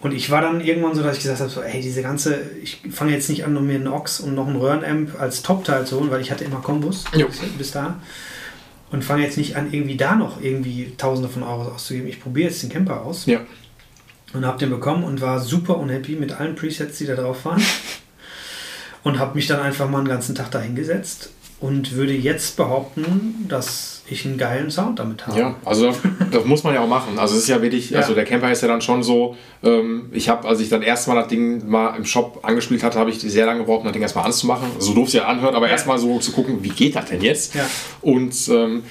Und ich war dann irgendwann so, dass ich gesagt habe, so, ey, diese ganze, ich fange jetzt nicht an, um mir einen Ox und noch einen Röhrenamp als Top-Teil zu holen, weil ich hatte immer Kombos bis, bis da. Und fange jetzt nicht an, irgendwie da noch irgendwie Tausende von Euros auszugeben. Ich probiere jetzt den Camper aus ja. und habe den bekommen und war super unhappy mit allen Presets, die da drauf waren. und habe mich dann einfach mal einen ganzen Tag da hingesetzt und würde jetzt behaupten, dass ich einen geilen Sound damit habe. Ja, also das muss man ja auch machen. Also es ist ja wirklich, Ja. also der Camper ist ja dann schon so, ähm, ich habe, als ich dann erstmal das Ding mal im Shop angespielt hatte, habe ich sehr lange gebraucht, um das Ding erstmal anzumachen. So doof es ja anhört, aber Ja. erstmal so zu gucken, wie geht das denn jetzt? Ja. Und ähm,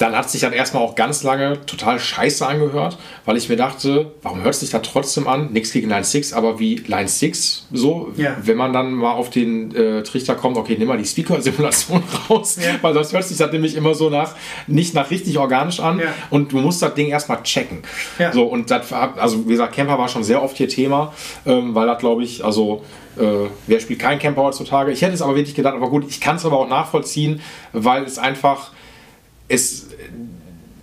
dann hat sich dann erstmal auch ganz lange total scheiße angehört, weil ich mir dachte, warum hört sich da trotzdem an? Nichts gegen Line 6, aber wie Line 6 so, Ja. wenn man dann mal auf den äh, Trichter kommt, okay, nimm mal die Speaker-Simulation raus, Ja. weil sonst hört sich das nämlich immer so nach, nicht nach richtig organisch an Ja. und du musst das Ding erstmal checken. So, und das, also wie gesagt, Camper war schon sehr oft hier Thema, ähm, weil das glaube ich, also äh, wer spielt kein Camper heutzutage? Ich hätte es aber wirklich gedacht, aber gut, ich kann es aber auch nachvollziehen, weil es einfach, es,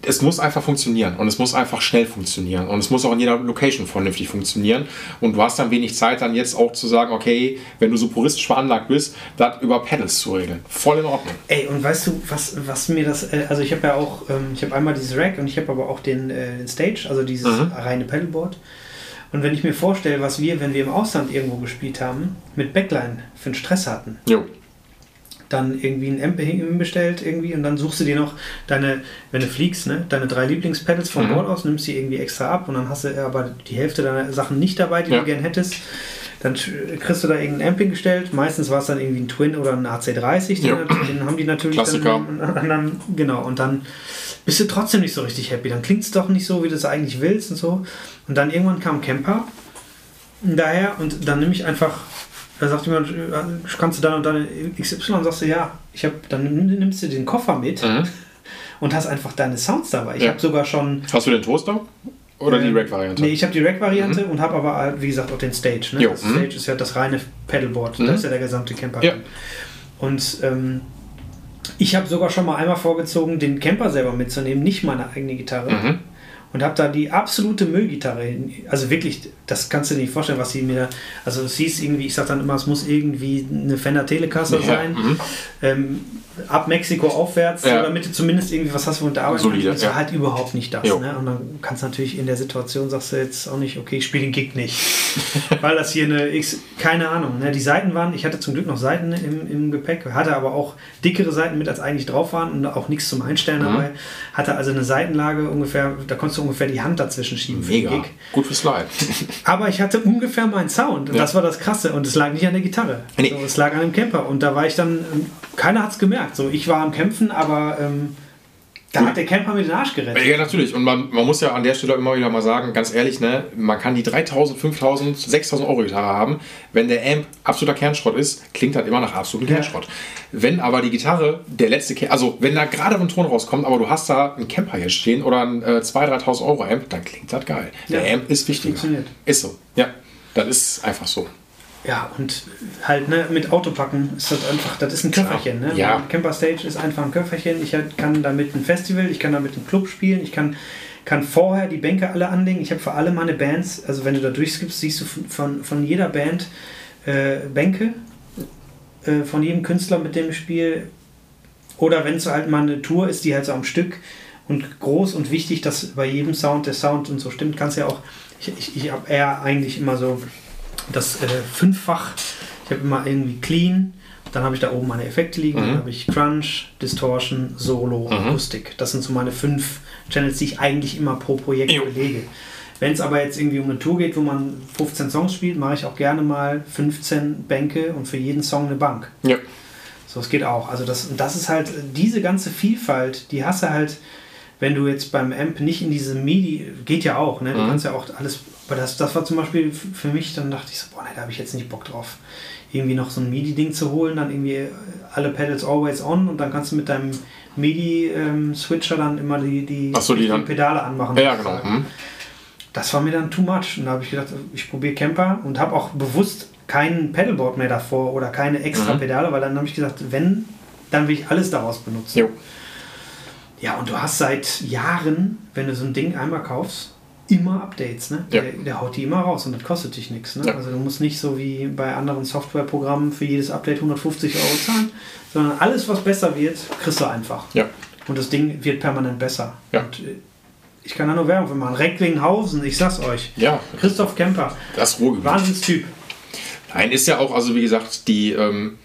es muss einfach funktionieren und es muss einfach schnell funktionieren und es muss auch in jeder Location vernünftig funktionieren und du hast dann wenig Zeit dann jetzt auch zu sagen, okay, wenn du so puristisch veranlagt bist, das über Pedals zu regeln. Voll in Ordnung. Ey, und weißt du, was, was mir das, äh, also ich habe ja auch, ähm, ich habe einmal dieses Rack und ich habe aber auch den, äh, den Stage, also dieses Mhm. reine Pedalboard. Und wenn ich mir vorstelle, was wir, wenn wir im Ausland irgendwo gespielt haben, mit Backline für einen Stress hatten, Jo. Dann irgendwie ein Amp hinbestellt irgendwie und dann suchst du dir noch deine, wenn du fliegst, ne, deine drei Lieblingspedals vom Mhm. Board aus, nimmst sie irgendwie extra ab und dann hast du aber die Hälfte deiner Sachen nicht dabei, die Ja. du gern hättest. Dann kriegst du da irgendein Amp hingestellt. Meistens war es dann irgendwie ein Twin oder ein AC30. Den, Ja. den haben die natürlich Klassiker. dann, dann. Genau, und dann bist du trotzdem nicht so richtig happy. Dann klingt es doch nicht so, wie du es eigentlich willst und so. Und dann irgendwann kam Camper daher und dann nehme ich einfach, da sagt jemand, äh, kannst du dann und dann XY und sagst du, ja, ich habe, dann nimm- nimmst du den Koffer mit Mhm. und hast einfach deine Sounds dabei. Ich Ja. habe sogar schon Hast du den Toaster oder die ähm, Rack-Variante? Nee, ich habe die Rack-Variante und habe aber, halt, wie gesagt, auch den Stage. Ne? Das mhm. Stage ist ja das reine Pedalboard. Mhm. Da ist ja der gesamte Camper. Ja. Und ähm, ich habe sogar schon mal einmal vorgezogen, den Camper selber mitzunehmen, nicht meine eigene Gitarre. Mhm. Und habe da die absolute Müllgitarre. hin- Also wirklich, das kannst du dir nicht vorstellen, was sie mir da. Also es hieß irgendwie, ich sag dann immer, es muss irgendwie eine Fender Telecaster Ja, sein. mhm. Ähm, ab Mexiko aufwärts, Ja. damit du zumindest irgendwie was hast, womit du arbeiten Solide, kannst. Das war ja. halt überhaupt nicht das. Ne? Und dann kannst du natürlich in der Situation, sagst du jetzt auch nicht, okay, ich spiele den Gig nicht. Weil das hier eine X, keine Ahnung. Ne? Die Seiten waren, ich hatte zum Glück noch Seiten im, im Gepäck, hatte aber auch dickere Seiten mit, als eigentlich drauf waren und auch nichts zum Einstellen Mhm. dabei. Hatte also eine Seitenlage ungefähr, da konntest du ungefähr die Hand dazwischen schieben für Mega. Gig. Gut für Slide. Aber ich hatte ungefähr meinen Sound. Und Ja. das war das Krasse. Und es lag nicht an der Gitarre. Nee. So, es lag an dem Camper. Und da war ich dann, ähm, keiner hat es gemerkt. So, ich war am Kämpfen, aber ähm, da hat der Camper mir den Arsch gerettet. Ja, natürlich. Und man, man muss ja an der Stelle immer wieder mal sagen, ganz ehrlich, ne, man kann die 3000, 5000, 6000 Euro Gitarre haben. Wenn der Amp absoluter Kernschrott ist, klingt das immer nach absolutem Ja. Kernschrott. Wenn aber die Gitarre der letzte, Ker also wenn da gerade ein Ton rauskommt, aber du hast da einen Camper hier stehen oder ein äh, 2.000, 3.000 Euro Amp, dann klingt das geil. Der Ja. Amp ist wichtiger. Funktioniert. Ist so. Ja, das ist einfach so. Ja, und halt ne, mit Autopacken ist das einfach, das ist ein Köfferchen. Ne? Ja. Camper Stage ist einfach ein Köfferchen. Ich kann damit ein Festival, ich kann damit einen Club spielen, ich kann kann vorher die Bänke alle anlegen. Ich habe für alle meine Bands, also wenn du da durchskippst, siehst du von, von, von jeder Band äh, Bänke, äh, von jedem Künstler, mit dem ich spiele. Oder wenn es halt mal eine Tour ist, die halt so am Stück und groß und wichtig, dass bei jedem Sound der Sound und so stimmt, kannst ja auch, ich, ich, ich habe eher eigentlich immer so das äh, fünffach, ich habe immer irgendwie clean, dann habe ich da oben meine Effekte liegen, mhm. dann habe ich Crunch, Distortion, Solo, mhm. Akustik. Das sind so meine fünf Channels, die ich eigentlich immer pro Projekt jo. belege. Wenn es aber jetzt irgendwie um eine Tour geht, wo man 15 Songs spielt, mache ich auch gerne mal 15 Bänke und für jeden Song eine Bank. Ja. So, es geht auch. Also das, das ist halt, diese ganze Vielfalt, die hast du halt, wenn du jetzt beim Amp nicht in diese MIDI, geht ja auch, ne? Du mhm. kannst ja auch alles, aber das, das war zum Beispiel für mich, dann dachte ich so, boah, ne, da habe ich jetzt nicht Bock drauf, irgendwie noch so ein MIDI-Ding zu holen, dann irgendwie alle Pedals always on und dann kannst du mit deinem MIDI-Switcher ähm, dann immer die, die, so, die, die Pedale anmachen. Ja, genau. Mhm. Das war mir dann too much. Und da habe ich gedacht, ich probiere Camper und habe auch bewusst kein Pedalboard mehr davor oder keine extra mhm. Pedale, weil dann habe ich gesagt, wenn, dann will ich alles daraus benutzen. Jo. Ja, und du hast seit Jahren, wenn du so ein Ding einmal kaufst, immer Updates. Ne? Ja. Der, der, haut die immer raus und das kostet dich nichts. Ne? Ja. Also du musst nicht so wie bei anderen Softwareprogrammen für jedes Update 150 Euro zahlen, sondern alles, was besser wird, kriegst du einfach. Ja. Und das Ding wird permanent besser. Ja. Und äh, ich kann da nur Werbung für machen. Recklinghausen, ich sag's euch. Ja. Christoph Kemper. Das Ruhrgebiet. Wahnsinnstyp. Nein, ist ja auch, also wie gesagt, die, ähm,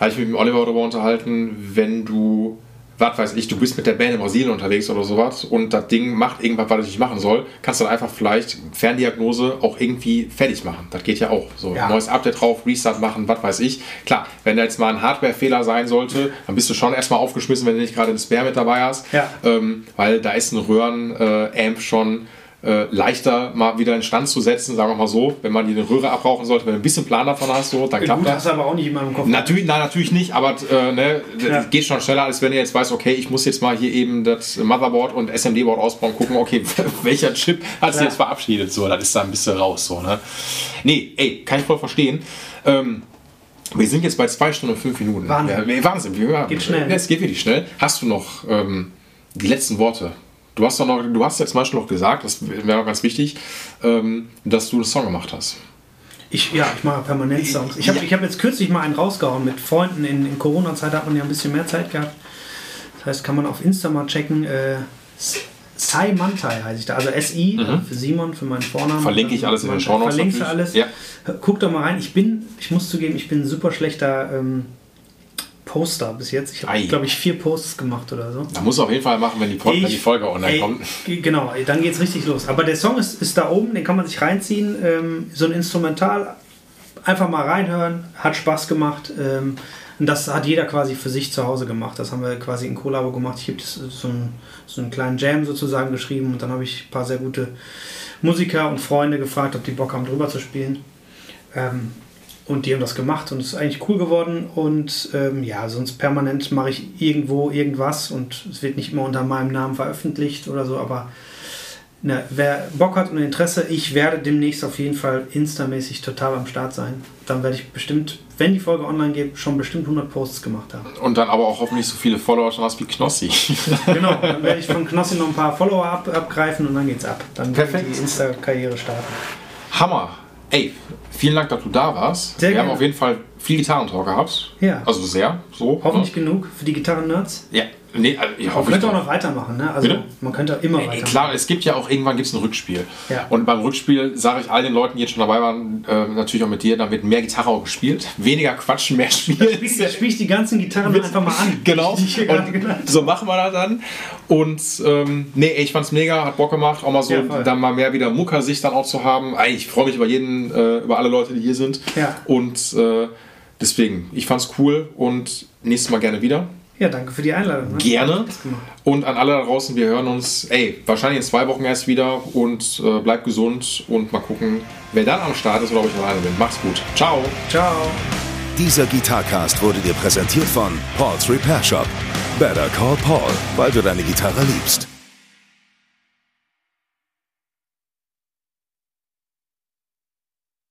habe ich mit dem Oliver darüber unterhalten, wenn du was weiß ich, du bist mit der Band in Brasilien unterwegs oder sowas und das Ding macht irgendwas, was es nicht machen soll, kannst du dann einfach vielleicht Ferndiagnose auch irgendwie fertig machen. Das geht ja auch. So ja. neues Update drauf, Restart machen, was weiß ich. Klar, wenn da jetzt mal ein Hardware-Fehler sein sollte, dann bist du schon erstmal aufgeschmissen, wenn du nicht gerade einen Spare mit dabei hast. Ja. Ähm, weil da ist ein Röhren-Amp schon äh, leichter mal wieder in Stand zu setzen, sagen wir mal so, wenn man die eine Röhre abrauchen sollte, wenn du ein bisschen Plan davon hast, so, dann klappt das. hast aber auch nicht immer im Kopf. Natürlich, nein, natürlich nicht, aber äh, ne, ja. geht schon schneller, als wenn ihr jetzt weißt, okay, ich muss jetzt mal hier eben das Motherboard und SMD-Board ausbauen, gucken, okay, welcher Chip hat sich ja. jetzt verabschiedet, so, das ist da ein bisschen raus, so, ne. Nee, ey, kann ich voll verstehen. Ähm, wir sind jetzt bei zwei Stunden und fünf Minuten. Wahnsinn. Ja, Wahnsinn. Wir, geht schnell. Es geht wirklich schnell. Hast du noch ähm, die letzten Worte Du hast, doch noch, du hast jetzt zum Beispiel noch gesagt, das wäre auch ganz wichtig, ähm, dass du einen Song gemacht hast. Ich, ja, ich mache permanent Songs. Ich habe ja. hab jetzt kürzlich mal einen rausgehauen mit Freunden. In, in Corona-Zeit hat man ja ein bisschen mehr Zeit gehabt. Das heißt, kann man auf Insta mal checken. Äh, Sai Mantai heiße ich da. Also SI mhm. für Simon, für meinen Vornamen. Verlinke ich alles in den Show Notes. Verlinkst du alles. Ja. Guck doch mal rein. Ich bin, ich muss zugeben, ich bin ein super schlechter ähm, Poster bis jetzt. Ich habe, glaube ich, vier Posts gemacht oder so. Da muss auf jeden Fall machen, wenn die, Pod ich, wenn die Folge online ey, kommt. Genau, dann geht es richtig los. Aber der Song ist, ist da oben, den kann man sich reinziehen. Ähm, so ein Instrumental, einfach mal reinhören, hat Spaß gemacht. Ähm, und das hat jeder quasi für sich zu Hause gemacht. Das haben wir quasi in Kollabo gemacht. Ich habe so, ein, so einen kleinen Jam sozusagen geschrieben und dann habe ich ein paar sehr gute Musiker und Freunde gefragt, ob die Bock haben, drüber zu spielen. Ähm, und die haben das gemacht und es ist eigentlich cool geworden. Und ähm, ja, sonst permanent mache ich irgendwo irgendwas und es wird nicht immer unter meinem Namen veröffentlicht oder so, aber na, wer Bock hat und Interesse, ich werde demnächst auf jeden Fall instamäßig total am Start sein. Dann werde ich bestimmt, wenn die Folge online geht, schon bestimmt 100 Posts gemacht haben. Und dann aber auch hoffentlich so viele Follower schon hast wie Knossi. genau, dann werde ich von Knossi noch ein paar Follower ab, abgreifen und dann geht's ab. Dann werde ich die Insta-Karriere starten. Hammer. Ey, vielen Dank, dass du da warst. Sehr Wir gerne. haben auf jeden Fall viel Gitarrentalk gehabt. Ja. Also sehr, so. Hoffentlich ne? genug für die Gitarren-Nerds. Ja, Nee, also ich man könnte auch noch weitermachen, ne? Also Bitte? man könnte immer äh, weitermachen. Klar, es gibt ja auch irgendwann gibt's ein Rückspiel. Ja. Und beim Rückspiel sage ich all den Leuten, die jetzt schon dabei waren, äh, natürlich auch mit dir, da wird mehr Gitarre auch gespielt, weniger quatschen, mehr spielen. Da spiele ich die ganzen Gitarren mit, einfach mal an. Genau. So machen wir das dann. Und ähm, nee, ich fand's mega, hat Bock gemacht, auch mal so ja, dann mal mehr wieder Muckersicht dann auch zu haben. Ich freue mich über jeden, äh, über alle Leute, die hier sind. Ja. Und äh, deswegen, ich fand's cool und nächstes Mal gerne wieder. Ja, danke für die Einladung. Ne? Gerne. Und an alle da draußen, wir hören uns, ey, wahrscheinlich in zwei Wochen erst wieder und äh, bleibt gesund und mal gucken, wer dann am Start ist oder ob ich alleine bin. Macht's gut. Ciao. Ciao. Dieser Gitarcast wurde dir präsentiert von Paul's Repair Shop. Better call Paul, weil du deine Gitarre liebst.